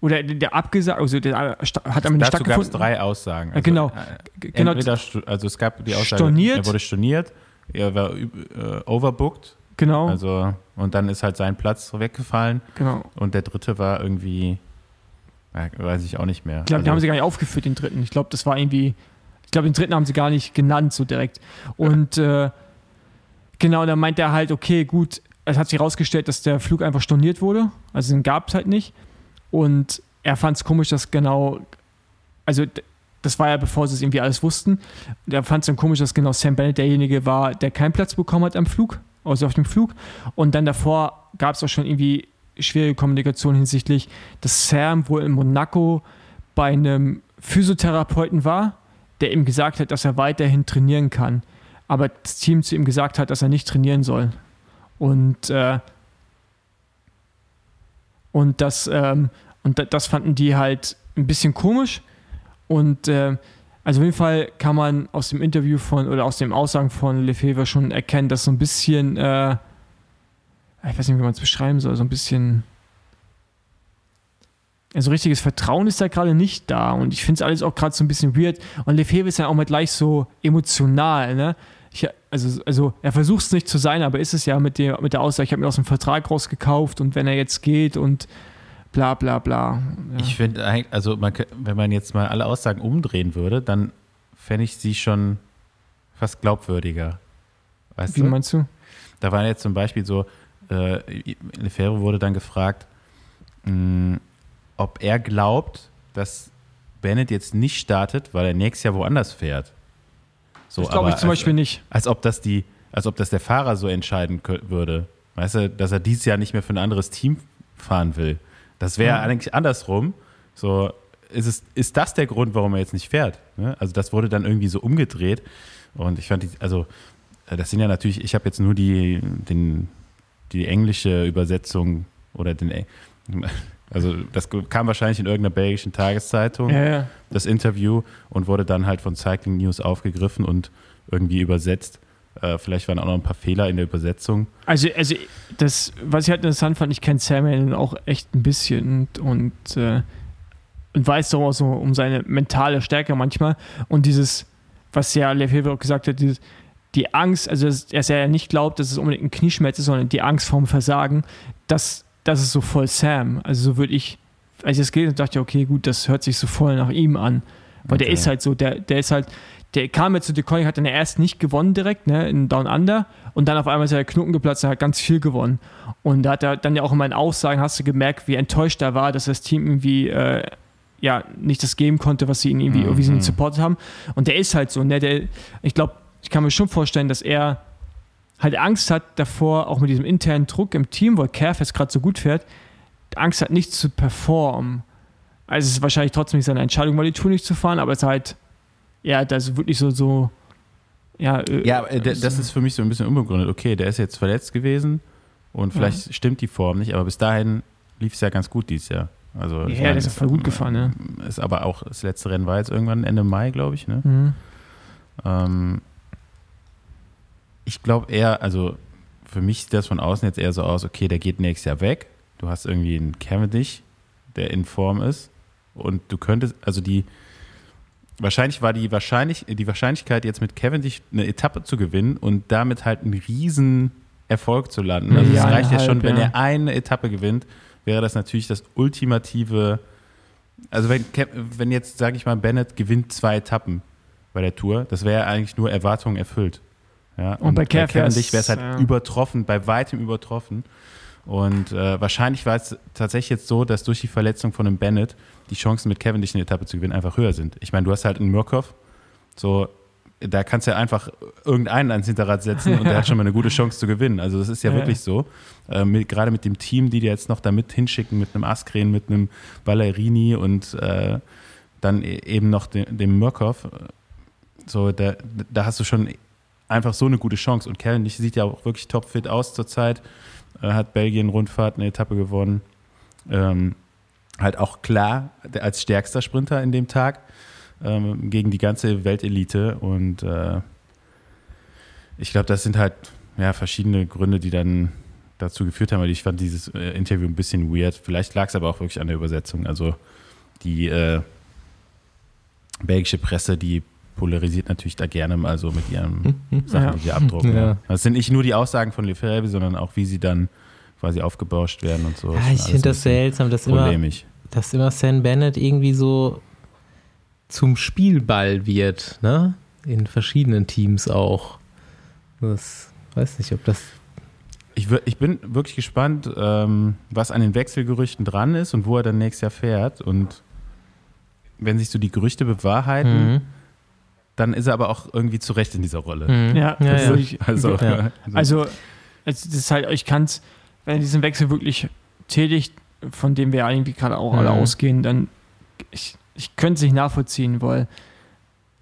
Oder der, abgesagt, also der äh, hat am Ende Dazu gab es drei Aussagen. Ja, genau. äh, G- genau. Entweder, also es gab die Aussage, Storniert. er wurde storniert, er war äh, overbooked, Genau, also und dann ist halt sein Platz weggefallen genau. und der dritte war irgendwie, ja, weiß ich auch nicht mehr. Ich glaube, also, die haben sie gar nicht aufgeführt, den dritten. Ich glaube, das war irgendwie. Ich glaube, den dritten haben sie gar nicht genannt, so direkt. Und äh, genau, dann meint er halt, okay, gut, es hat sich herausgestellt, dass der Flug einfach storniert wurde. Also den gab es halt nicht. Und er fand es komisch, dass genau. Also, das war ja bevor sie es irgendwie alles wussten. Er fand es dann komisch, dass genau Sam Bennett derjenige war, der keinen Platz bekommen hat am Flug, also auf dem Flug. Und dann davor gab es auch schon irgendwie schwierige Kommunikation hinsichtlich, dass Sam wohl in Monaco bei einem Physiotherapeuten war, der ihm gesagt hat, dass er weiterhin trainieren kann. Aber das Team zu ihm gesagt hat, dass er nicht trainieren soll. Und, äh, und, das, ähm, und da- das fanden die halt ein bisschen komisch. Und äh, also auf jeden Fall kann man aus dem Interview von oder aus dem Aussagen von Lefebvre schon erkennen, dass so ein bisschen, äh, ich weiß nicht, wie man es beschreiben soll, so ein bisschen also richtiges Vertrauen ist da gerade nicht da und ich finde es alles auch gerade so ein bisschen weird und Lefebvre ist ja auch mal gleich so emotional, ne? Ich, also, also er versucht es nicht zu sein, aber ist es ja mit der, mit der Aussage, ich habe mir aus dem Vertrag rausgekauft und wenn er jetzt geht und bla bla bla. Ja. Ich finde eigentlich, also man, wenn man jetzt mal alle Aussagen umdrehen würde, dann fände ich sie schon fast glaubwürdiger. Weißt Wie du? meinst du? Da war jetzt zum Beispiel so, äh, Lefebvre wurde dann gefragt, mh, ob er glaubt, dass Bennett jetzt nicht startet, weil er nächstes Jahr woanders fährt. So, das glaube ich zum als- Beispiel nicht. Als ob das die, als ob das der Fahrer so entscheiden würde. Weißt du, dass er dieses Jahr nicht mehr für ein anderes Team fahren will. Das wäre eigentlich andersrum. So, ist, es, ist das der Grund, warum er jetzt nicht fährt? Ne? Also das wurde dann irgendwie so umgedreht. Und ich fand die, also äh, das sind ja natürlich, ich habe jetzt nur die, den, die englische Übersetzung oder den, also das kam wahrscheinlich in irgendeiner belgischen Tageszeitung Ja, ja. das Interview und wurde dann halt von Cycling News aufgegriffen und irgendwie übersetzt. Äh, vielleicht waren auch noch ein paar Fehler in der Übersetzung. Also, also das, was ich halt interessant fand, ich kenne Sam Allen auch echt ein bisschen und, und, äh, und weiß doch auch so um seine mentale Stärke manchmal. Und dieses, was ja Lefebvre auch gesagt hat, dieses, die Angst, also dass, dass er ja nicht glaubt, dass es unbedingt ein Knieschmerz ist, sondern die Angst vorm Versagen, das, das ist so voll Sam. Also so würde ich, als ich das gelesen habe, dachte ich, okay, gut, das hört sich so voll nach ihm an. Weil der Okay. ist halt so, der, der ist halt, der kam jetzt zu DeCoy, hat dann erst nicht gewonnen direkt, ne, in Down Under und dann auf einmal ist er der Knoten geplatzt und hat ganz viel gewonnen. Und da hat er dann ja auch in meinen Aussagen, hast du gemerkt, wie enttäuscht er war, dass das Team irgendwie, äh, ja, nicht das geben konnte, was sie ihn irgendwie, Mhm. wie sie ihn supportet haben. Und der ist halt so, ne, der, ich glaube, ich kann mir schon vorstellen, dass er halt Angst hat davor, auch mit diesem internen Druck im Team, weil Carefest gerade so gut fährt, Angst hat, nicht zu performen. Also es ist wahrscheinlich trotzdem nicht seine Entscheidung, mal die Tour nicht zu fahren, aber es ist halt, ja, das ist wirklich so, so, ja, äh, Ja, äh, das ist für mich so ein bisschen unbegründet. Okay, der ist jetzt verletzt gewesen und vielleicht stimmt die Form nicht, aber bis dahin lief es ja ganz gut dieses Jahr. Also, ja, meine, der ist ja voll gut gefahren, ne? Ist aber auch das letzte Rennen war jetzt irgendwann Ende Mai, glaube ich. Ne? Mhm. Ähm, ich glaube eher, also für mich sieht das von außen jetzt eher so aus, okay, der geht nächstes Jahr weg. Du hast irgendwie einen Cavendish, der in Form ist. Und du könntest, also die, wahrscheinlich war die, wahrscheinlich, die Wahrscheinlichkeit, jetzt mit Cavendish eine Etappe zu gewinnen und damit halt einen riesen Erfolg zu landen. Also es Ja, reicht ja schon, wenn ja. er eine Etappe gewinnt, wäre das natürlich das ultimative, also wenn, wenn jetzt, sage ich mal, Bennett gewinnt zwei Etappen bei der Tour, das wäre eigentlich nur Erwartungen erfüllt. Ja, Und bei Kev wär's, Cavendish wäre es halt ja. übertroffen, bei weitem übertroffen. Und äh, wahrscheinlich war es tatsächlich jetzt so, dass durch die Verletzung von einem Bennett die Chancen mit Cavendish eine Etappe zu gewinnen einfach höher sind. Ich meine, du hast halt einen Murkoff, so da kannst du ja einfach irgendeinen ans Hinterrad setzen und der hat schon mal eine gute Chance zu gewinnen. Also das ist ja, Ja. wirklich so. Äh, mit, gerade mit dem Team, die dir jetzt noch da mit hinschicken, mit einem Askren, mit einem Ballerini und äh, dann e- eben noch dem, dem Murkoff. So, da, da hast du schon einfach so eine gute Chance. Und Cavendish sieht ja auch wirklich topfit aus zurzeit. Äh, hat Belgien-Rundfahrt eine Etappe gewonnen. Ähm, halt auch klar als stärkster Sprinter in dem Tag ähm, gegen die ganze Weltelite. Und äh, ich glaube, das sind halt ja, verschiedene Gründe, die dann dazu geführt haben. weil Ich fand dieses äh, Interview ein bisschen weird. Vielleicht lag es aber auch wirklich an der Übersetzung. Also die äh, belgische Presse, die polarisiert natürlich da gerne mal so mit ihren Sachen, Ja. die sie abdrucken. Ja. Das sind nicht nur die Aussagen von Lefebvre, sondern auch, wie sie dann quasi aufgebauscht werden und so. Ja, ich finde das seltsam, dass immer, dass immer Sam Bennett irgendwie so zum Spielball wird, ne? In verschiedenen Teams auch. Das weiß nicht, ob das. Ich, ich bin wirklich gespannt, ähm, was an den Wechselgerüchten dran ist und wo er dann nächstes Jahr fährt. Und wenn sich so die Gerüchte bewahrheiten, Mhm. dann ist er aber auch irgendwie zu Recht in dieser Rolle. Mhm. Ja, ja, ja. ich- Also, Also, Ja. also das ist halt, ich kann es, wenn er diesen Wechsel wirklich tätigt, von dem wir ja irgendwie gerade auch alle Mhm. ausgehen, dann ich, ich könnte es nicht nachvollziehen, weil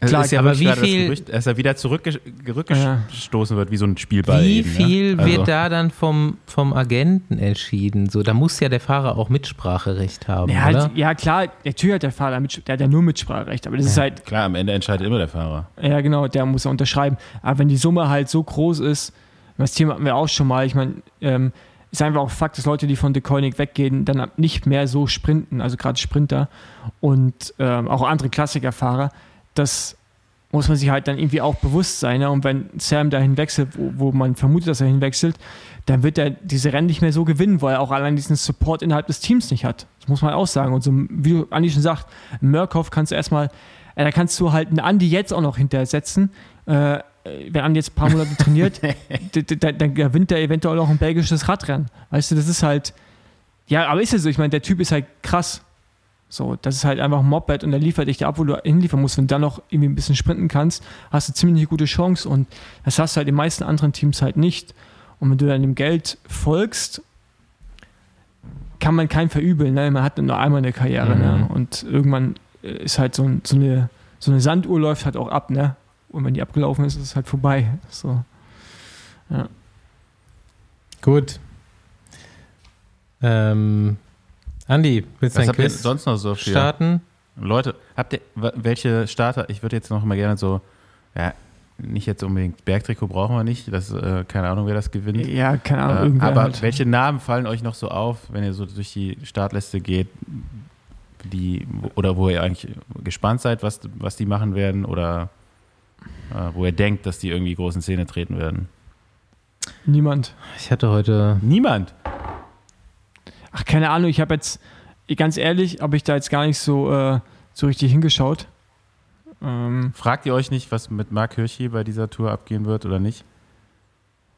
Es Klar, ist ja aber wie viel- Gerücht, dass er wieder zurückge- Ja. zurückgestoßen wird, wie so ein Spielball. Wie eben, viel ne? wird Also- da dann vom, vom Agenten entschieden? So, da muss ja der Fahrer auch Mitspracherecht haben, ja, oder? halt, ja klar, natürlich hat der Fahrer mit, der hat ja nur Mitspracherecht, aber das ist halt, Klar, am Ende entscheidet immer der Fahrer. ja genau, der muss ja unterschreiben. Aber wenn die Summe halt so groß ist, das Thema hatten wir auch schon mal, ich meine, ähm, ist einfach auch Fakt, dass Leute, die von De Koenig weggehen, dann nicht mehr so sprinten, also gerade Sprinter und ähm, auch andere Klassikerfahrer, das muss man sich halt dann irgendwie auch bewusst sein. Ne? Und wenn Sam dahin wechselt, wo, wo man vermutet, dass er hinwechselt, dann wird er diese Rennen nicht mehr so gewinnen, weil er auch allein diesen Support innerhalb des Teams nicht hat. Das muss man auch sagen. Und so, wie Andi schon sagt, Murkoff kannst du erstmal äh, da kannst du halt einen Andi jetzt auch noch hintersetzen. Äh, wenn Andi jetzt ein paar Monate trainiert, dann gewinnt er eventuell auch ein belgisches Radrennen. Weißt du, das ist halt, ja, aber ist ja so, ich meine, der Typ ist halt krass. So, das ist halt einfach ein Moped und der liefert dich da ab, wo du hinliefern musst. Wenn du dann noch irgendwie ein bisschen sprinten kannst, hast du ziemlich eine gute Chance und das hast du halt in den meisten anderen Teams halt nicht. Und wenn du dann dem Geld folgst, kann man keinen verübeln. Ne? Man hat nur einmal eine Karriere. Mhm. Ne? Und irgendwann äh, ist halt so, so, eine, so eine Sanduhr läuft halt auch ab. Ne? Und wenn die abgelaufen ist, ist es halt vorbei. So. Gut. Ähm, Andi, willst du Was ein Quiz sonst noch so für starten? Leute? Habt ihr welche Starter? Ich würde jetzt noch mal gerne so, ja, nicht jetzt unbedingt Bergtrikot brauchen wir nicht. Das, äh, keine Ahnung, wer das gewinnt. Ja, keine Ahnung. Äh, aber halt. welche Namen fallen euch noch so auf, wenn ihr so durch die Startliste geht, die oder wo ihr eigentlich gespannt seid, was, was die machen werden oder wo ihr denkt, dass die irgendwie großen Szene treten werden? Niemand. Ich hatte heute. Niemand. Ach, keine Ahnung. Ich habe jetzt, ganz ehrlich, habe ich da jetzt gar nicht so, äh, so richtig hingeschaut. Ähm, Fragt ihr euch nicht, was mit Mark Hirschi bei dieser Tour abgehen wird oder nicht?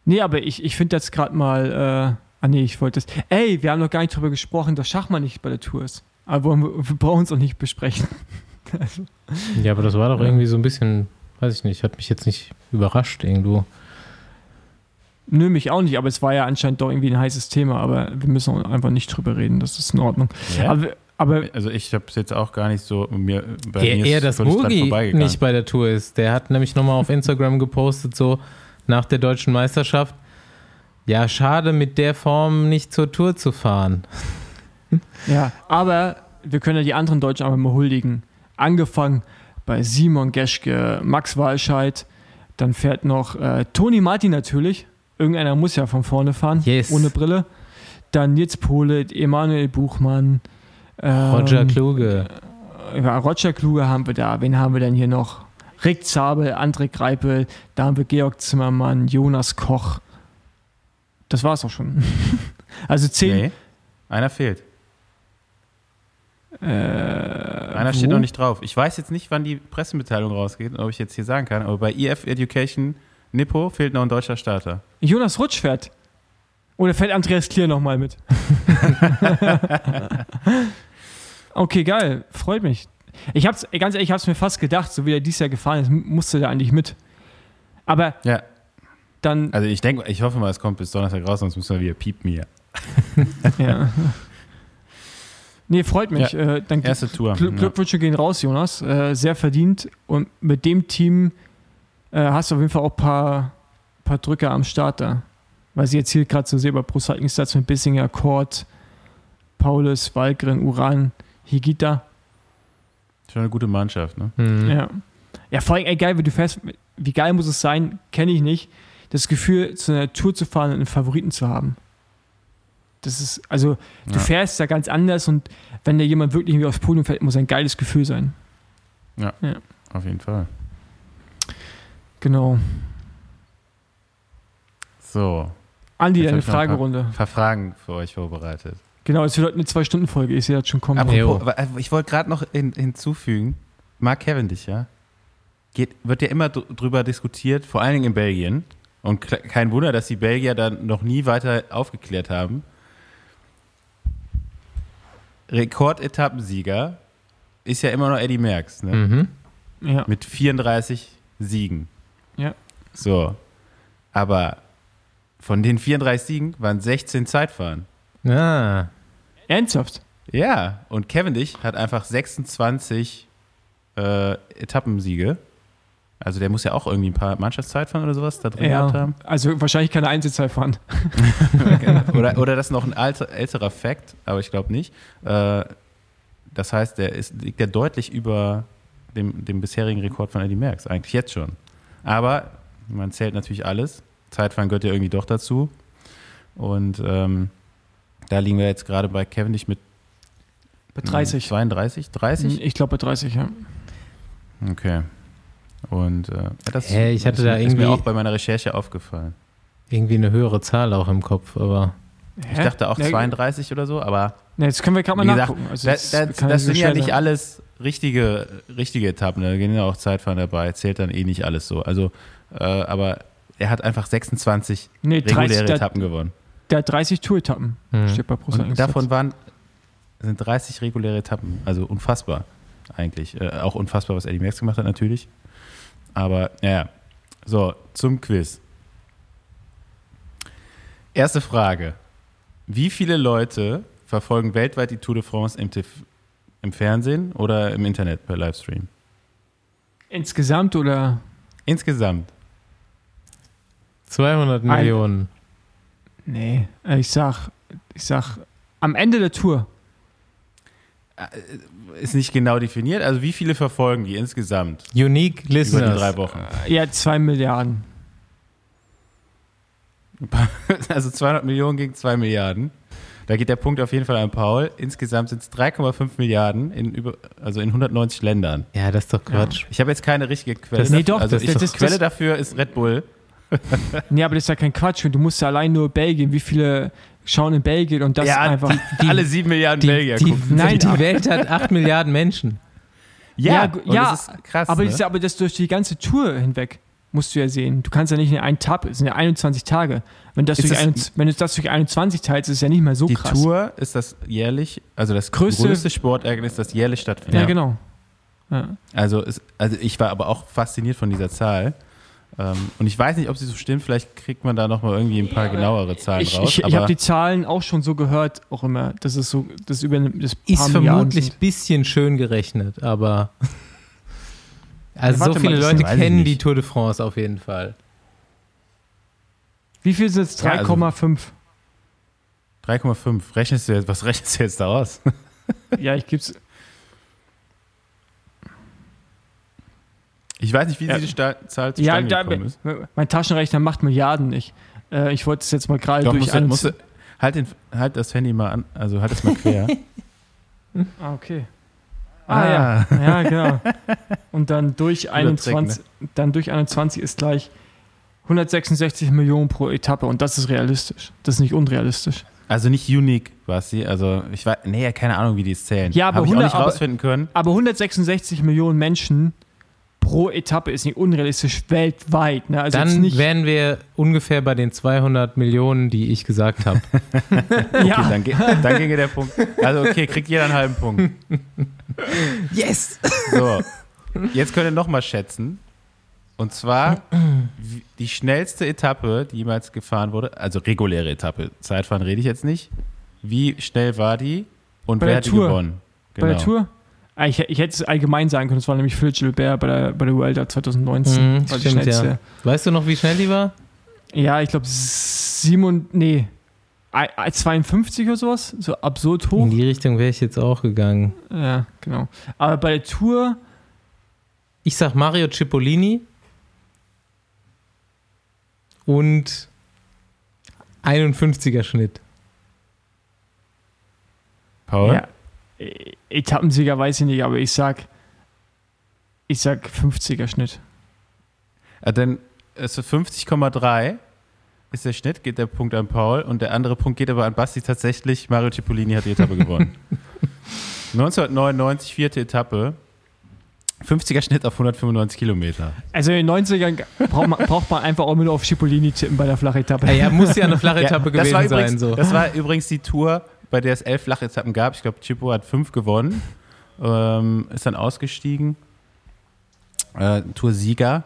nee, aber ich, ich finde jetzt gerade mal, äh, ah nee, ich wollte es. Ey, wir haben noch gar nicht drüber gesprochen, dass Schachmann nicht bei der Tour ist. Aber wollen wir, wir brauchen es auch nicht besprechen. also, Ja, aber das war doch irgendwie so ein bisschen, weiß ich nicht, hat mich jetzt nicht überrascht irgendwo. nö, mich auch nicht, aber es war ja anscheinend doch irgendwie ein heißes Thema, aber wir müssen einfach nicht drüber reden, das ist in Ordnung. Aber, aber Also ich habe es jetzt auch gar nicht so mir bei Eher, mir eher ist dass vorbeigegangen. nicht bei der Tour ist. Der hat nämlich nochmal auf Instagram gepostet, so nach der deutschen Meisterschaft. Ja, schade, mit der Form nicht zur Tour zu fahren. Ja, aber wir können ja die anderen Deutschen einfach mal huldigen. Angefangen bei Simon Geschke, Max Walscheid, dann fährt noch äh, Toni Martin natürlich. Irgendeiner muss ja von vorne fahren, Yes. ohne Brille. Dann Nils Pohle, Emanuel Buchmann. ähm, Roger Kluge. Ja, Roger Kluge haben wir da. Wen haben wir denn hier noch? Rick Zabel, André Greipel, da haben wir Georg Zimmermann, Jonas Koch. Das war's auch schon. also zehn. Nee, einer fehlt. Äh, Einer wo? steht noch nicht drauf. Ich weiß jetzt nicht, wann die Pressemitteilung rausgeht, ob ich jetzt hier sagen kann, aber bei EF Education Nippo fehlt noch ein deutscher Starter. Jonas Rutsch fährt. Oder fährt Andreas Klier nochmal mit? okay, geil. Freut mich. Ich hab's, ganz ehrlich, ich hab's mir fast gedacht, so wie er dieses Jahr gefahren ist, musste der eigentlich mit. Aber Ja, dann, also ich denke, ich hoffe mal, es kommt bis Donnerstag raus, sonst müssen wir wieder piepen hier. ja. Nee, freut mich. Äh, dann Erste Tour. Gl Glückwünsche gehen raus, Jonas. Äh, sehr verdient. Und mit dem Team äh, hast du auf jeden Fall auch ein paar, paar Drücker am Start da. Weil ich jetzt hier gerade so sehe bei Pro Cycling Stats mit Bissinger, Kort, Paulus, Walgren, Uran, Higita. Ja. Schon eine gute Mannschaft, ne? Hm. Ja. Ja, vor allem, ey, geil, wie du fährst, wie geil muss es sein, kenne ich nicht, das Gefühl, zu einer Tour zu fahren und einen Favoriten zu haben. Das ist, also, du Ja. fährst da ganz anders und wenn da jemand wirklich irgendwie aufs Podium fährt, muss ein geiles Gefühl sein. Auf jeden Fall. Genau. So, Andi, Jetzt deine hab ich noch ein paar- Fragerunde. ein paar Fragen für euch vorbereitet. Genau, es wird heute eine Zwei-Stunden-Folge. Ich sehe das schon kommen. Jo. aber, äh, ich wollte gerade noch hin, hinzufügen, Mark Cavendish, ja, geht, wird ja immer dr- drüber diskutiert, vor allen Dingen in Belgien. Und kein Wunder, dass die Belgier dann noch nie weiter aufgeklärt haben. Rekordetappensieger ist ja immer noch Eddie Merckx, ne? Mhm. Ja. Mit 34 Siegen. Ja. So. Aber von den 34 Siegen waren 16 Zeitfahren. Ah, Ernsthaft? Ja, und Cavendish hat einfach 26 äh, Etappensiege. Also der muss ja auch irgendwie ein paar Mannschaftszeitfahren oder sowas da drin gehabt Ja. haben. Also wahrscheinlich keine Einzelzeit fahren. Oder, oder das ist noch ein alter, älterer Fakt, aber ich glaube nicht. Äh, das heißt, der ist, liegt ja deutlich über dem, dem bisherigen Rekord von Eddie Merckx, eigentlich jetzt schon. Aber man zählt natürlich alles. Zeitfahren gehört ja irgendwie doch dazu. Und ähm, da liegen wir jetzt gerade bei Cavendish mit Bei 30. 32, 30? Ich glaube bei 30, ja. Okay. Und äh, das Hä, ich hatte ist, da ist irgendwie- mir auch bei meiner Recherche aufgefallen. irgendwie eine höhere Zahl auch im Kopf, aber Ich Hä? dachte auch Ja, 32 oder so, aber Ne, jetzt können wir gerade mal gesagt, nachgucken. Also das, das das, sind ja nicht alles richtige, richtige Etappen, da gehen ja auch Zeitfahren dabei, zählt dann eh nicht alles so. Also, äh, aber er hat einfach 26 Nee, reguläre 30, der, Etappen gewonnen. der hat 30 Tour-Etappen. Hm. Steht bei Und davon waren sind 30 reguläre Etappen. Also unfassbar eigentlich. Äh, auch unfassbar, was Eddie Merckx gemacht hat natürlich. Aber naja. So, zum Quiz. Erste Frage. Wie viele Leute verfolgen weltweit die Tour de France im, TV, im Fernsehen oder im Internet per Livestream? Insgesamt oder? Insgesamt. 200 Ein- Millionen. Nee, ich sag, ich sag, am Ende der Tour. Ist nicht genau definiert. Also wie viele verfolgen die insgesamt Unique über die Listeners. drei Wochen? Ja, zwei Milliarden. Also 200 Millionen gegen 2 Milliarden. Da geht der Punkt auf jeden Fall an Paul. Insgesamt sind es 3,5 Milliarden in über, also in 190 Ländern. Ja, das ist doch Quatsch. Ich habe jetzt keine richtige Quelle. Das- Nee, doch, also das- ich, das- das- Quelle das- dafür ist Red Bull. Nee, aber das ist ja kein Quatsch. Du musst ja allein nur Belgien. Wie viele schauen in Belgien und das ja, einfach. die, alle 7 Milliarden Die, Belgier die, gucken. Nein, die Welt hat 8 Milliarden Menschen. Ja, und ja, das ist krass. aber, ne? das, aber das durch die ganze Tour hinweg musst du ja sehen. Du kannst ja nicht in einen Tab, es sind ja 21 Tage. Wenn, das Ist durch das- 21 wenn du das durch 21 teilst, ist es ja nicht mehr so die krass. Tour ist das jährlich, also das Größte- größte, Sportereignis, das jährlich stattfindet. Ja, genau. Ja. Also, es, also ich war aber auch fasziniert von dieser Zahl. Ähm, und ich weiß nicht, ob sie so stimmt. Vielleicht kriegt man da nochmal irgendwie ein paar genauere Zahlen Ich, raus. ich, ich habe die Zahlen auch schon so gehört, auch immer. Das ist so, das über das paar Ist vermutlich ein bisschen schön gerechnet, aber. Also Ja, so viele mal, Leute kennen die Tour de France auf jeden Fall. Wie viel sind es? Ja, also- 3,5. 3,5. Rechnest du jetzt, was rechnest du jetzt da aus? ja, ich gib's. Ich weiß nicht, wie Ja. diese Sta Zahl Ja, zustande da, gekommen ist. mein Taschenrechner macht Milliarden nicht. Äh, ich wollte es jetzt mal gerade durch musst musst du, halt, den, halt das Handy mal an, also halt es mal quer. Ah, okay. Ah, ja. Ja, genau. Und dann durch Trick, 21, dann durch 21 ist gleich 166 Millionen pro Etappe und das ist realistisch. Das ist nicht unrealistisch. Also nicht unique, was sie. Also ich weiß, nee, keine Ahnung, wie die es zählen. Ja, aber Hab ich auch 100 nicht aber- rausfinden können. Aber 166 Millionen Menschen pro Etappe ist nicht unrealistisch weltweit. Ne? Also jetzt Dann nicht, wären wir ungefähr bei den 200 Millionen, die ich gesagt habe. Okay, ja, dann, dann ginge der Punkt. Also okay, kriegt jeder einen halben Punkt. yes! So, jetzt könnt ihr nochmal schätzen. Und zwar die schnellste Etappe, die jemals gefahren wurde, also reguläre Etappe, Zeitfahren rede ich jetzt nicht. Wie schnell war die und Bei wer der hat die Tour. gewonnen? bei der Tour. Ah, Ich, ich hätte es allgemein sagen können, es war nämlich Phil Gilbert bei der, bei der Vuelta 2019. Mhm, war die stimmt, schnellste. ja. Weißt du noch, wie schnell die war? Ja, ich glaube, Simon, nee, I- I- 52 oder sowas, so absurd hoch. In die Richtung wäre ich jetzt auch gegangen. Ja, genau. Aber bei der Tour, Ich sag Mario Cipollini und 51er Schnitt. Paul? ja, Etappensieger weiß ich nicht, aber ich sag, ich sag 50er Schnitt. Ja, dann ist es 50,3 ist der Schnitt, geht der Punkt an Paul und der andere Punkt geht aber an Basti tatsächlich. Mario Cipollini hat die Etappe gewonnen. 1999, vierte Etappe. 50er Schnitt auf 195 Kilometer. Also in den 90ern braucht man, braucht man einfach auch nur auf Cipollini tippen bei der Flachetappe. Ja, ja, muss ja eine flache Ja, Etappe das war gewesen übrigens, sein. So. Das war übrigens die Tour, bei der es elf Flachetappen gab. Ich glaube, Chipo hat fünf gewonnen. Ähm, ist dann ausgestiegen. Äh, Toursieger.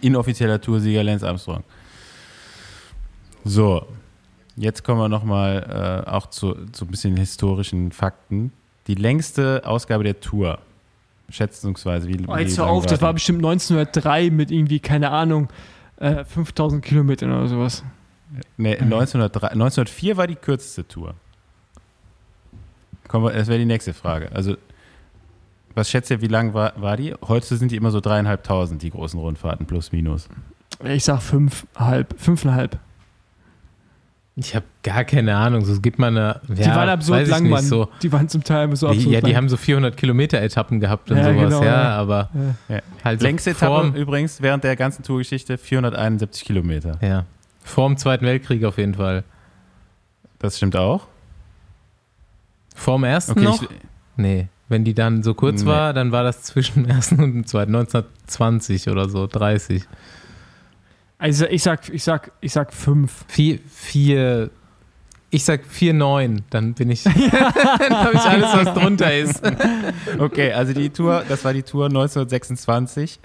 Inoffizieller Toursieger Lance Armstrong. So, jetzt kommen wir nochmal äh, auch zu, zu ein bisschen historischen Fakten. Die längste Ausgabe der Tour. Schätzungsweise, wie, Oh, jetzt hör auf, das war bestimmt 1903 mit irgendwie, keine Ahnung, äh, 5000 Kilometern oder sowas. Nee, 1903, 1904 war die kürzeste Tour. Kommen wir, das wäre die nächste Frage. Also, was schätzt ihr, wie lang war, war die? Heute sind die immer so dreieinhalbtausend, die großen Rundfahrten, plus minus. Ich sag fünfeinhalb, fünfeinhalb. Ich habe gar keine Ahnung. So gibt man eine. Ja, die waren absurd lang, nicht, Mann. So. Die waren zum Teil so Die, absurd ja, die lang. haben so 400 Kilometer Etappen gehabt und Ja, sowas, genau, ja, ja. aber Ja. halt so Längste Etappe vorm, übrigens während der ganzen Tourgeschichte 471 Kilometer. ja, vorm Zweiten Weltkrieg auf jeden Fall. Das stimmt auch. Vorm ersten Okay, noch? ich, Nee. Wenn die dann so kurz Nee. war, dann war das zwischen dem ersten und dem zweiten, 1920 oder so, 30. Also ich sag, ich sag, ich sag fünf. Vier, vier ich sag 4,9, dann bin ich, dann habe ich alles, was drunter ist. Okay, also die Tour, das war die Tour 1926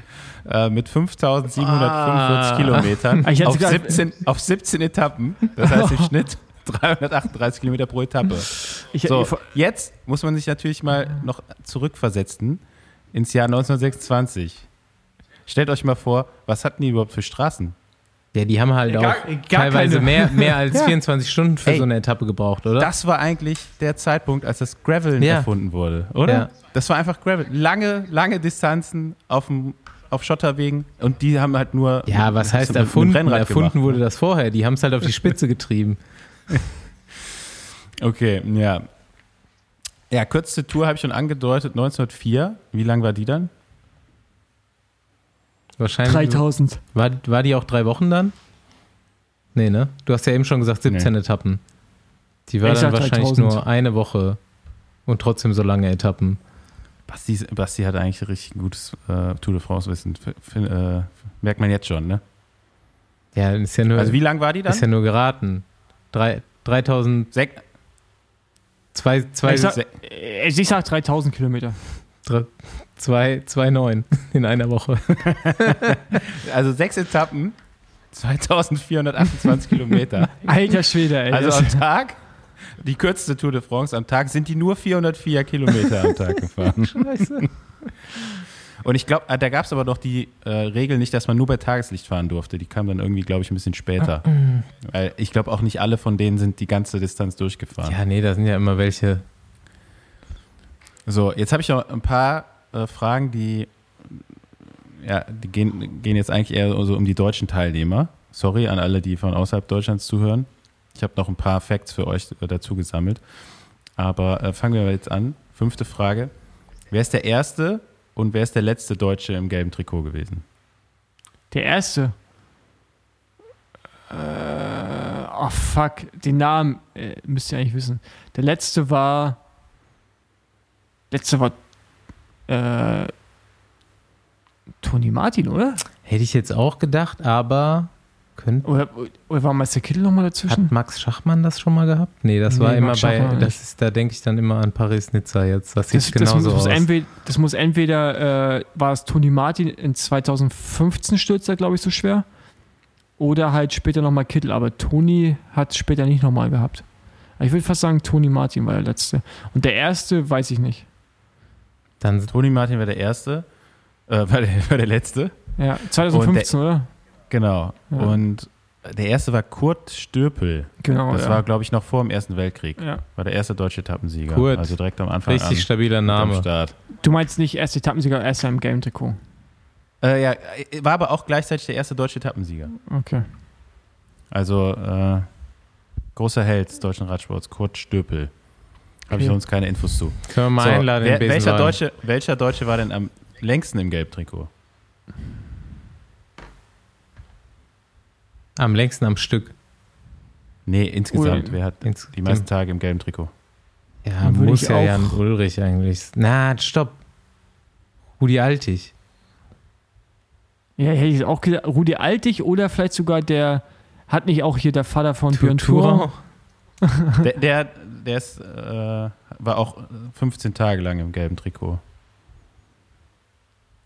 äh, mit 5745 Ah. Kilometern auf sogar- 17, auf 17 Etappen. Das heißt im Schnitt 338 Kilometer pro Etappe. Ich, So, jetzt muss man sich natürlich mal noch zurückversetzen ins Jahr 1926. Stellt euch mal vor, was hatten die überhaupt für Straßen? Ja, die haben halt Gar- auch gar teilweise keine. mehr, mehr als Ja. 24 Stunden für Ey, so eine Etappe gebraucht, oder? Das war eigentlich der Zeitpunkt, als das Graveln Ja. erfunden wurde, oder? Ja. Das war einfach Gravel. Lange, lange Distanzen auf, dem, auf Schotterwegen und die haben halt nur. ja, was heißt erfunden? Rennrad Erfunden gemacht. wurde das vorher. Die haben es halt auf die Spitze getrieben. Okay, ja. Ja, kürzeste Tour habe ich schon angedeutet, 1904. Wie lang war die dann? Wahrscheinlich. 3000. War, war die auch drei Wochen dann? Nee, ne? Du hast ja eben schon gesagt 17 Etappen. Die war Ich dann wahrscheinlich 3000. nur eine Woche und trotzdem so lange Etappen. Basti, Basti hat eigentlich richtig gutes äh, Tour de France-Wissen. Äh, merkt man jetzt schon, ne? Ja, ist ja nur, Also wie lang war die dann? ist ja nur geraten. Drei, 3000, Sek zwei, zwei, Ich sag, ich sag 3000 Kilometer. Zwei, zwei, neun in einer Woche. also sechs Etappen, 2428 Kilometer. Alter Schwede, ey. Also am Tag, die kürzeste Tour de France am Tag, sind die nur 404 Kilometer am Tag gefahren. Scheiße. Und ich glaube, da gab es aber doch die äh, Regel nicht, dass man nur bei Tageslicht fahren durfte. Die kam dann irgendwie, glaube ich, ein bisschen später. Weil ich glaube auch nicht alle von denen sind die ganze Distanz durchgefahren. Ja, nee, da sind ja immer welche. So, jetzt habe ich noch ein paar äh, Fragen, die, ja, die gehen, gehen jetzt eigentlich eher so um die deutschen Teilnehmer. Sorry an alle, die von außerhalb Deutschlands zuhören. Ich habe noch ein paar Facts für euch äh, dazu gesammelt. Aber äh, fangen wir jetzt an. Fünfte Frage. Wer ist der erste und wer ist der letzte Deutsche im gelben Trikot gewesen? Der erste. Äh, oh fuck, den Namen äh, müsst ihr eigentlich wissen. Der letzte war. Letzte war. Äh, Toni Martin, oder? Hätte ich jetzt auch gedacht, aber könnt, Oder, oder war Meister Kittel nochmal dazwischen? hat Max Schachmann das schon mal gehabt? Nee, das Nee, war immer Max bei, Schachmann das ist, da denke ich dann immer an Paris-Nizza jetzt. Das sieht Das, das, genauso muss aus. entweder, das muss entweder, äh, war es Toni Martin in 2015 stürzt er, glaube ich, so schwer. Oder halt später nochmal Kittel. Aber Toni hat es später nicht nochmal gehabt. Ich würde fast sagen, Toni Martin war der letzte. Und der erste weiß ich nicht. Dann Toni Martin war der Erste, äh, war, der, war der Letzte. Ja, 2015, oder? Genau. Ja. Und der Erste war Kurt Stürpel. Genau. Das ja. war, glaube ich, noch vor dem Ersten Weltkrieg. ja. War der erste deutsche Etappensieger. Kurt. Also direkt am Anfang richtig an. stabiler Name. Start. Du meinst nicht erst Etappensieger, erst im Game Trikot. Äh, ja, war aber auch gleichzeitig der erste deutsche Etappensieger. Okay. Also äh, großer Held des deutschen Radsports, Kurt Stöpel. Habe ich sonst keine Infos zu. Können wir mal So, einladen wer, welcher. Deutsche, welcher Deutsche war denn am längsten im Gelbtrikot? Am längsten am Stück. Nee, insgesamt. Ui. Wer hat Ins- die meisten Tage im gelben Trikot? Ja, muss ja Jan Ulrich eigentlich. Na, stopp. Rudi Altig. Ja, hätte ich auch gedacht, Rudi Altig oder vielleicht sogar der, hat nicht auch hier der Vater von Björn Thurau? Der, der, der ist, äh, war auch 15 Tage lang im gelben Trikot.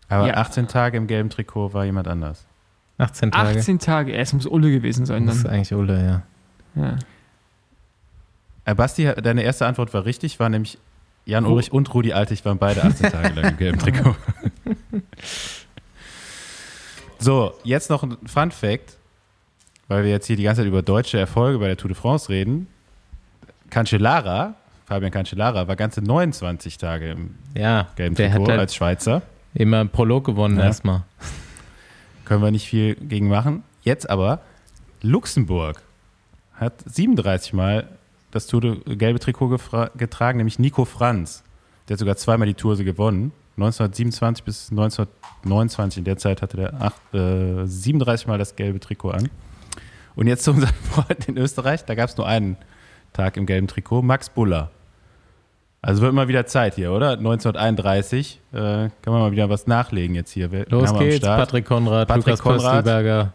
Aber Ja. 18 Tage im gelben Trikot war jemand anders. 18 Tage. 18 Tage. Es muss Ulle gewesen sein Das ist eigentlich Ulle, ja. Ja. Äh, Basti, deine erste Antwort war richtig, war nämlich Jan Ulrich und Rudi Altig waren beide 18 Tage lang im gelben Trikot. so, jetzt noch ein Fun Fact, weil wir jetzt hier die ganze Zeit über deutsche Erfolge bei der Tour de France reden. Cancellara, Fabian Cancellara, war ganze 29 Tage im Ja, gelben der Trikot halt als Schweizer. immer einen Prolog gewonnen Ja. erstmal. Können wir nicht viel gegen machen. Jetzt aber, Luxemburg hat 37 Mal das Tour de, gelbe Trikot getragen, nämlich Nico Franz. Der hat sogar zweimal die Tour gewonnen. 1927 bis 1929. In der Zeit hatte der acht, äh, 37 Mal das gelbe Trikot an. Und jetzt zu unserem Freund in Österreich. Da gab es nur einen Tag im gelben Trikot. Max Buller. Also wird mal wieder Zeit hier, oder? 1931. Äh, kann man mal wieder was nachlegen jetzt hier. Los geht's. Patrick Konrad, Patrick Lukas Konrad. Pöstelberger,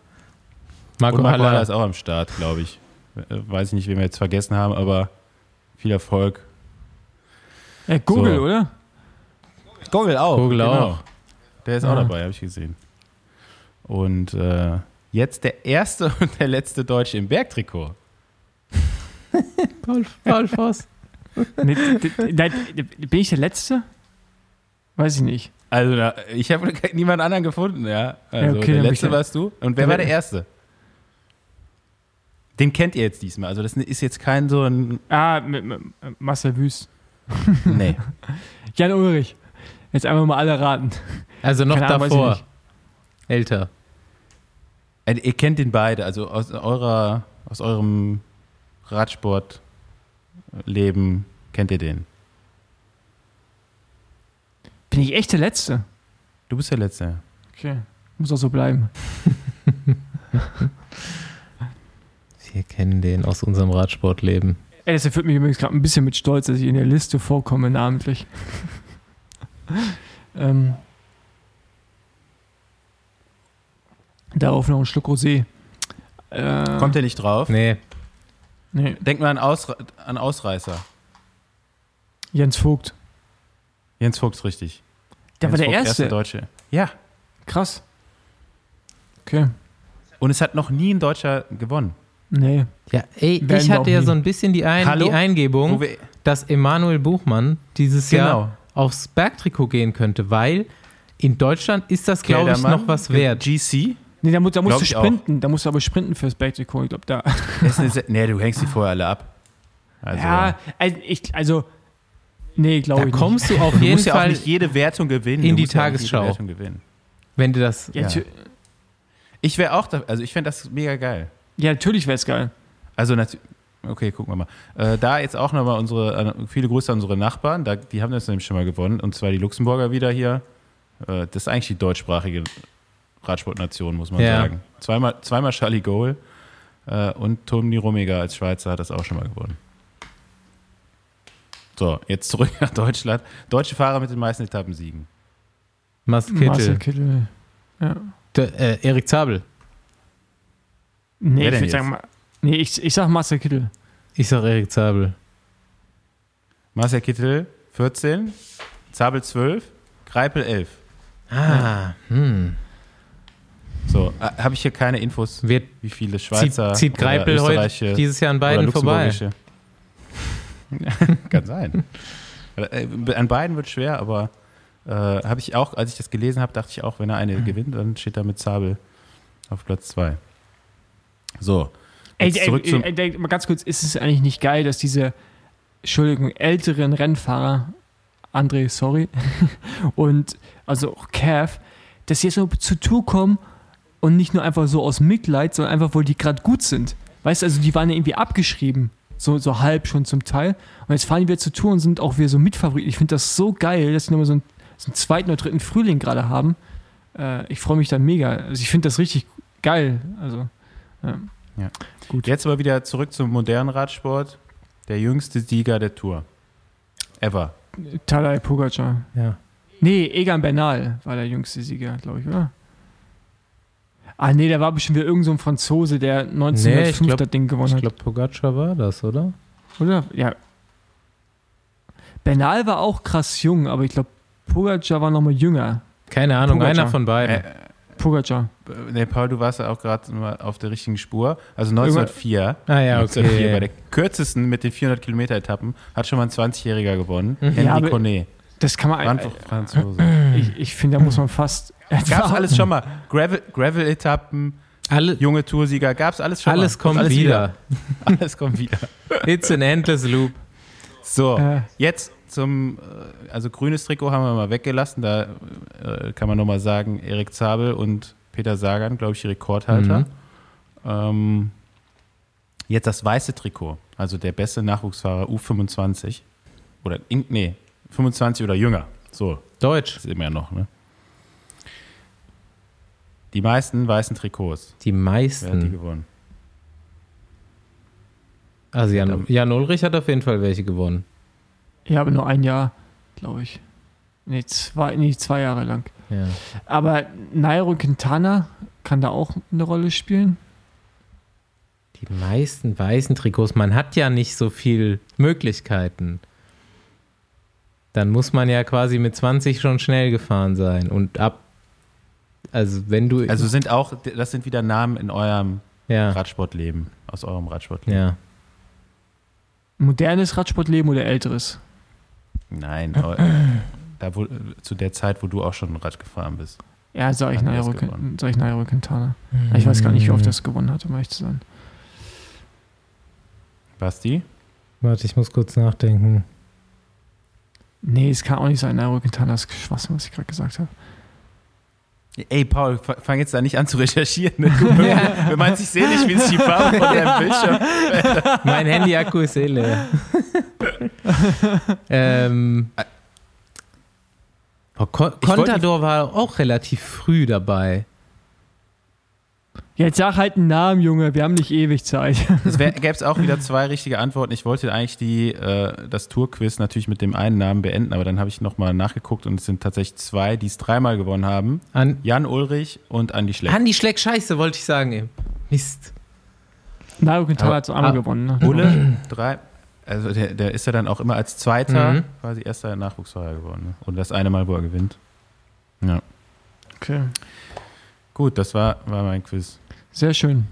Marco Und Marco Haller Haller. ist auch am Start, glaube ich. Äh, Weiß ich nicht, wen wir jetzt vergessen haben, aber viel Erfolg. Äh, Google, So. oder? Gogel auch. Google auch. Der ist auch Ah. dabei, habe ich gesehen. Und äh, jetzt der erste und der letzte Deutsche im Bergtrikot. Paul, Paul Voss. Nee, nein, bin ich der Letzte? Weiß ich nicht. Also ich habe niemand anderen gefunden, ja. Also Ja, okay, der letzte warst du. Und wer war der erste? Den kennt ihr jetzt diesmal. Also das ist jetzt kein so ein. Ah, mit, mit, Marcel Wüst. Nee. Jan Ulrich. Jetzt einfach mal alle raten. Also noch Keine Ahnung, davor. nicht. Älter. Äh, ihr kennt den beide, also aus eurer, aus eurem Radsportleben kennt ihr den. Bin ich echt der Letzte? Du bist der Letzte. Okay. Muss auch so bleiben. Wir kennen den aus unserem Radsportleben. Ey, das erfüllt mich übrigens gerade ein bisschen mit Stolz, dass ich in der Liste vorkomme, namentlich. ähm, darauf noch ein Schluck Rosé. Äh, Kommt ihr nicht drauf? Nee, nee, Denkt mal an, Ausre an Ausreißer. Jens Vogt. Jens Vogt, richtig. Der war Jens der Vogt, Erste. Deutsche. Ja. Krass. Okay. Und es hat noch nie ein Deutscher gewonnen. Nee. Ja, ey, Werden ich hatte ja nie. so ein bisschen die, ein, Hallo? die Eingebung, dass Emanuel Buchmann dieses Genau. Jahr aufs Bergtrikot gehen könnte, weil in Deutschland ist das, glaube ich, noch was wert. GC. Nee, da, mu da musst du ich auch. sprinten. Da musst du aber sprinten fürs Backtrikot. Ich glaube, da. Ist eine, Se- nee, du hängst die vorher alle ab. Also, ja, also, ich, also nee, glaube Da ich kommst du auf du jeden musst ja auch Fall, nicht jede Wertung gewinnen. in Du die nicht Tagesschau. Jede Wertung gewinnen. wenn du das. nicht. Ja, Ja. Ich wäre auch, da, also ich fände das mega geil. ja natürlich wäre es geil. Also natürlich, okay, gucken wir mal. Äh, da jetzt auch nochmal unsere, äh, viele Grüße an unsere Nachbarn, da, die haben das nämlich schon mal gewonnen, und zwar die Luxemburger wieder hier. Äh, das ist eigentlich die deutschsprachige Radsportnation, muss man Ja. sagen. Zweimal, zweimal Charlie Goal äh, und Toni Romiger als Schweizer hat das auch schon mal gewonnen. So, jetzt zurück nach Deutschland. Deutsche Fahrer mit den meisten Etappensiegen. Mast Marcel Kittel. Kittel. Ja. Der, äh, Erik Zabel. Nee, Wer ich würde sagen, nee, ich, ich sag Marcel Kittel. Ich sag Erik Zabel. Marcel Kittel 14, Zabel 12, Greipel 11. Ah, hm. So, äh, habe ich hier keine Infos, Wird, wie viele zieht, Schweizer zieht oder Greipel heute Österreichische dieses Jahr an beiden vorbei. Kann sein. Äh, An beiden wird schwer, aber äh, habe ich auch, als ich das gelesen habe, dachte ich auch, wenn er eine gewinnt, dann steht er mit Zabel auf Platz 2. So. Ey, ey, zum, ey, ey, mal ganz kurz, ist es eigentlich nicht geil, dass diese, Entschuldigung, älteren Rennfahrer, André, sorry, und also auch Cav, dass sie jetzt so zur Tour kommen und nicht nur einfach so aus Mitleid, sondern einfach, weil die gerade gut sind. Weißt du, also die waren ja irgendwie abgeschrieben, so, so halb schon zum Teil. Und jetzt fahren die wieder zur Tour und sind auch wieder so Mitfavoriten. Ich finde das so geil, dass sie nochmal so einen, so einen zweiten oder dritten Frühling gerade haben. Äh, ich freue mich da mega. Also ich finde das richtig geil. Also, ja. jetzt aber wieder zurück zum modernen Radsport. Der jüngste Sieger der Tour. Ever. Tadej Pogacar. Ja. Nee, Egan Bernal war der jüngste Sieger, glaube ich, oder? Ah, nee, der war bestimmt wieder irgend so ein Franzose, der 1905 glaub- das Ding gewonnen Ich hat. glaube, Pogacar war das, oder? Oder? Ja. Bernal war auch krass jung, aber ich glaube, Pogacar war noch mal jünger. Keine Ahnung, Pogacar. einer von beiden. Äh, Pogacar. nee, Paul, du warst ja auch gerade mal auf der richtigen Spur. Also 1904. ah ja, 1904 bei okay. der kürzesten mit den 400 Kilometer Etappen hat schon mal ein 20-Jähriger gewonnen. Mhm. Henry Ja, Connet. Das kann man einfach. Franzose. Ich, ich finde, da muss man fast. Gab's alles schon mal. Gravel- Gravel-Etappen, Alle, junge Toursieger, gab's alles schon alles mal. kommt alles wieder. Alles kommt wieder. It's an endless loop. So, Äh, jetzt zum, äh, also grünes Trikot haben wir mal weggelassen. Da äh, kann man nochmal sagen, Erik Zabel und Peter Sagan, glaube ich, Rekordhalter. Mhm. Ähm, jetzt das weiße Trikot, also der beste Nachwuchsfahrer U25. Oder, nee, 25 oder jünger. So, Deutsch. das ist immer noch, ne? Die meisten weißen Trikots. Die Wer hat die meisten. gewonnen? Also Jan, Jan Ulrich hat auf jeden Fall welche gewonnen. Ja, aber nur ein Jahr, glaube ich. Nee zwei, nee, zwei Jahre lang. Ja. Aber Nairo Quintana kann da auch eine Rolle spielen. Die meisten weißen Trikots, man hat ja nicht so viel Möglichkeiten. Dann muss man ja quasi mit 20 schon schnell gefahren sein. Und ab, also wenn du. Also sind auch, das sind wieder Namen in eurem ja, Radsportleben, aus eurem Radsportleben. ja. Modernes Radsportleben oder älteres? Nein, da wo, zu der Zeit, wo du auch schon Rad gefahren bist. Ja, sag ich Nairo, gewonnen? sag ich Nairo Quintana. Ich weiß gar nicht, wie oft das gewonnen hat, um ehrlich zu sein. Basti? Warte, ich muss kurz nachdenken. Nee, es kann auch nicht sein, Nairo Quintana ist Schwachsinn, was ich gerade gesagt habe. Ey, Paul, fa- fang jetzt da nicht an zu recherchieren. Ne? Du, Du meinst, ich sehe nicht, wie es die Farbe von deinem Bildschirm. Mein Handy-Akku ist eh leer. ähm, oh, Contador war auch relativ früh dabei. Jetzt sag halt einen Namen, Junge, wir haben nicht ewig Zeit. Es gäbe es auch wieder zwei richtige Antworten. Ich wollte eigentlich die, äh, das Tourquiz natürlich mit dem einen Namen beenden, aber dann habe ich nochmal nachgeguckt und es sind tatsächlich zwei, die es dreimal gewonnen haben. An Jan Ulrich und Andi Schleck. Andi Schleck, scheiße, wollte ich sagen eben. Mist. Nairo Quintana hat so einmal gewonnen. Ne? Ulle, drei. Also der, der ist ja dann auch immer als Zweiter Mhm. quasi erster Nachwuchsfahrer geworden. Ne? Und das eine Mal, wo er gewinnt. Ja. Okay. Gut, das war, war mein Quiz. Sehr schön.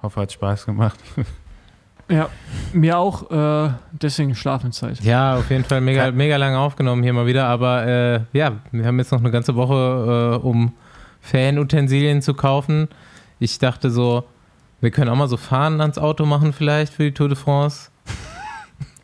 Hoffe, hat Spaß gemacht. Ja, mir auch, äh, deswegen Schlafenszeit. Ja, auf jeden Fall mega, mega lange aufgenommen hier mal wieder. Aber äh, ja, wir haben jetzt noch eine ganze Woche, äh, um Fanutensilien zu kaufen. Ich dachte so, wir können auch mal so Fahnen ans Auto machen vielleicht für die Tour de France.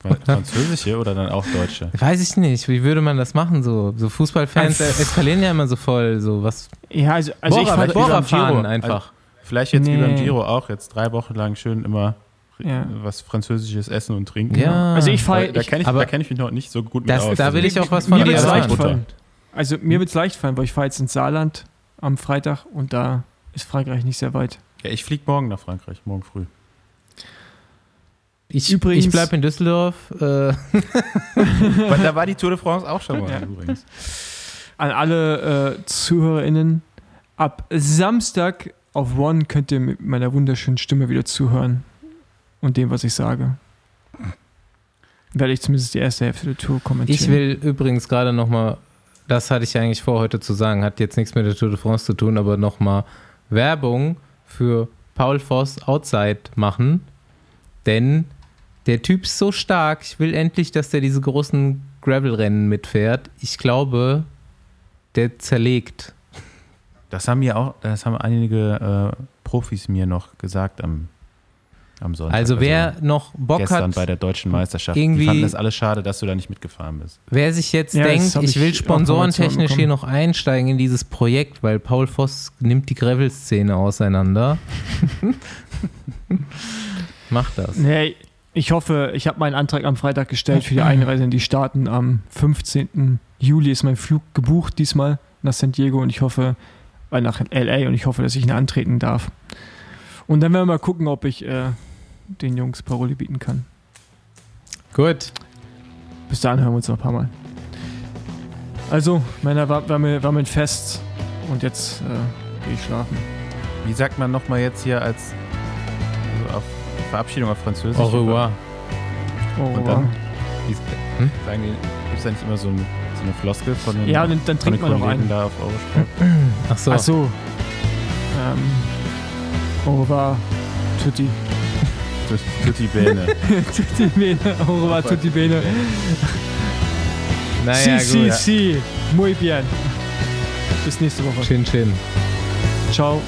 Französische oder dann auch Deutsche? Weiß ich nicht, wie würde man das machen? So, so Fußballfans Also- eskalieren ja immer so voll. So was Ja, also, also ich Bohrer- fand, wie Bohrerfahren Giro. einfach. Vielleicht jetzt wie Nee. beim Giro auch, jetzt drei Wochen lang schön immer Ja. was Französisches essen und trinken. Ja. also ich fahre, Da ich, kenne ich, da kenn ich mich noch nicht so gut mit Das- aus. da will ich auch was von mir dir leicht fallen. Also mir wird's leicht fallen, weil ich fahre jetzt ins Saarland am Freitag und da ist Frankreich nicht sehr weit. Ja, ich fliege morgen nach Frankreich, morgen früh. Ich, Übrigens- ich bleibe in Düsseldorf. Äh, Weil da war die Tour de France auch schon mal Ja. übrigens. An alle äh, ZuhörerInnen, ab Samstag auf One könnt ihr mit meiner wunderschönen Stimme wieder zuhören und dem, was ich sage. Werde ich zumindest die erste Hälfte der Tour kommentieren. ich will übrigens gerade nochmal, das hatte ich eigentlich vor heute zu sagen, hat jetzt nichts mit der Tour de France zu tun, aber nochmal Werbung für Paul Voss Outside machen. Denn der Typ ist so stark. Ich will endlich, dass der diese großen Gravel-Rennen mitfährt. Ich glaube, der zerlegt. Das haben mir auch, das haben einige äh, Profis mir noch gesagt am, am Sonntag. Also wer noch Bock gestern hat, bei der deutschen Meisterschaft, irgendwie- die fanden es alles schade, dass du da nicht mitgefahren bist. wer sich jetzt Ja, denkt, ich, ich will sponsorentechnisch hier noch einsteigen in dieses Projekt, weil Paul Voss nimmt die Gravel-Szene auseinander. Macht das. Nee, ich hoffe, ich habe meinen Antrag am Freitag gestellt für die Einreise in die Staaten. Am 15. Juli ist mein Flug gebucht, diesmal nach San Diego und ich hoffe, weil nach LA und ich hoffe, dass ich ihn antreten darf. Und dann werden wir mal gucken, ob ich äh, den Jungs Paroli bieten kann. Gut. Bis dahin hören wir uns noch ein paar Mal. Also, Männer, war, war, mir, war mir ein Fest und jetzt äh, gehe ich schlafen. Wie sagt man nochmal jetzt hier als also auf Verabschiedung auf Französisch? Au revoir. Oh, Und dann? Wie sagen die, gibt es da nicht immer so, ein, so eine Floskel von den, Ja, und dann, trinkt man noch Kollegen einen. da auf Eurosport? Ach so. Ach so. Ähm, au revoir, tutti. Tutti Bene. tutti bene, au revoir, tutti bene. Naja, si, gut. si, si. Muy bien. Bis nächste Woche. Chin, chin. Ciao.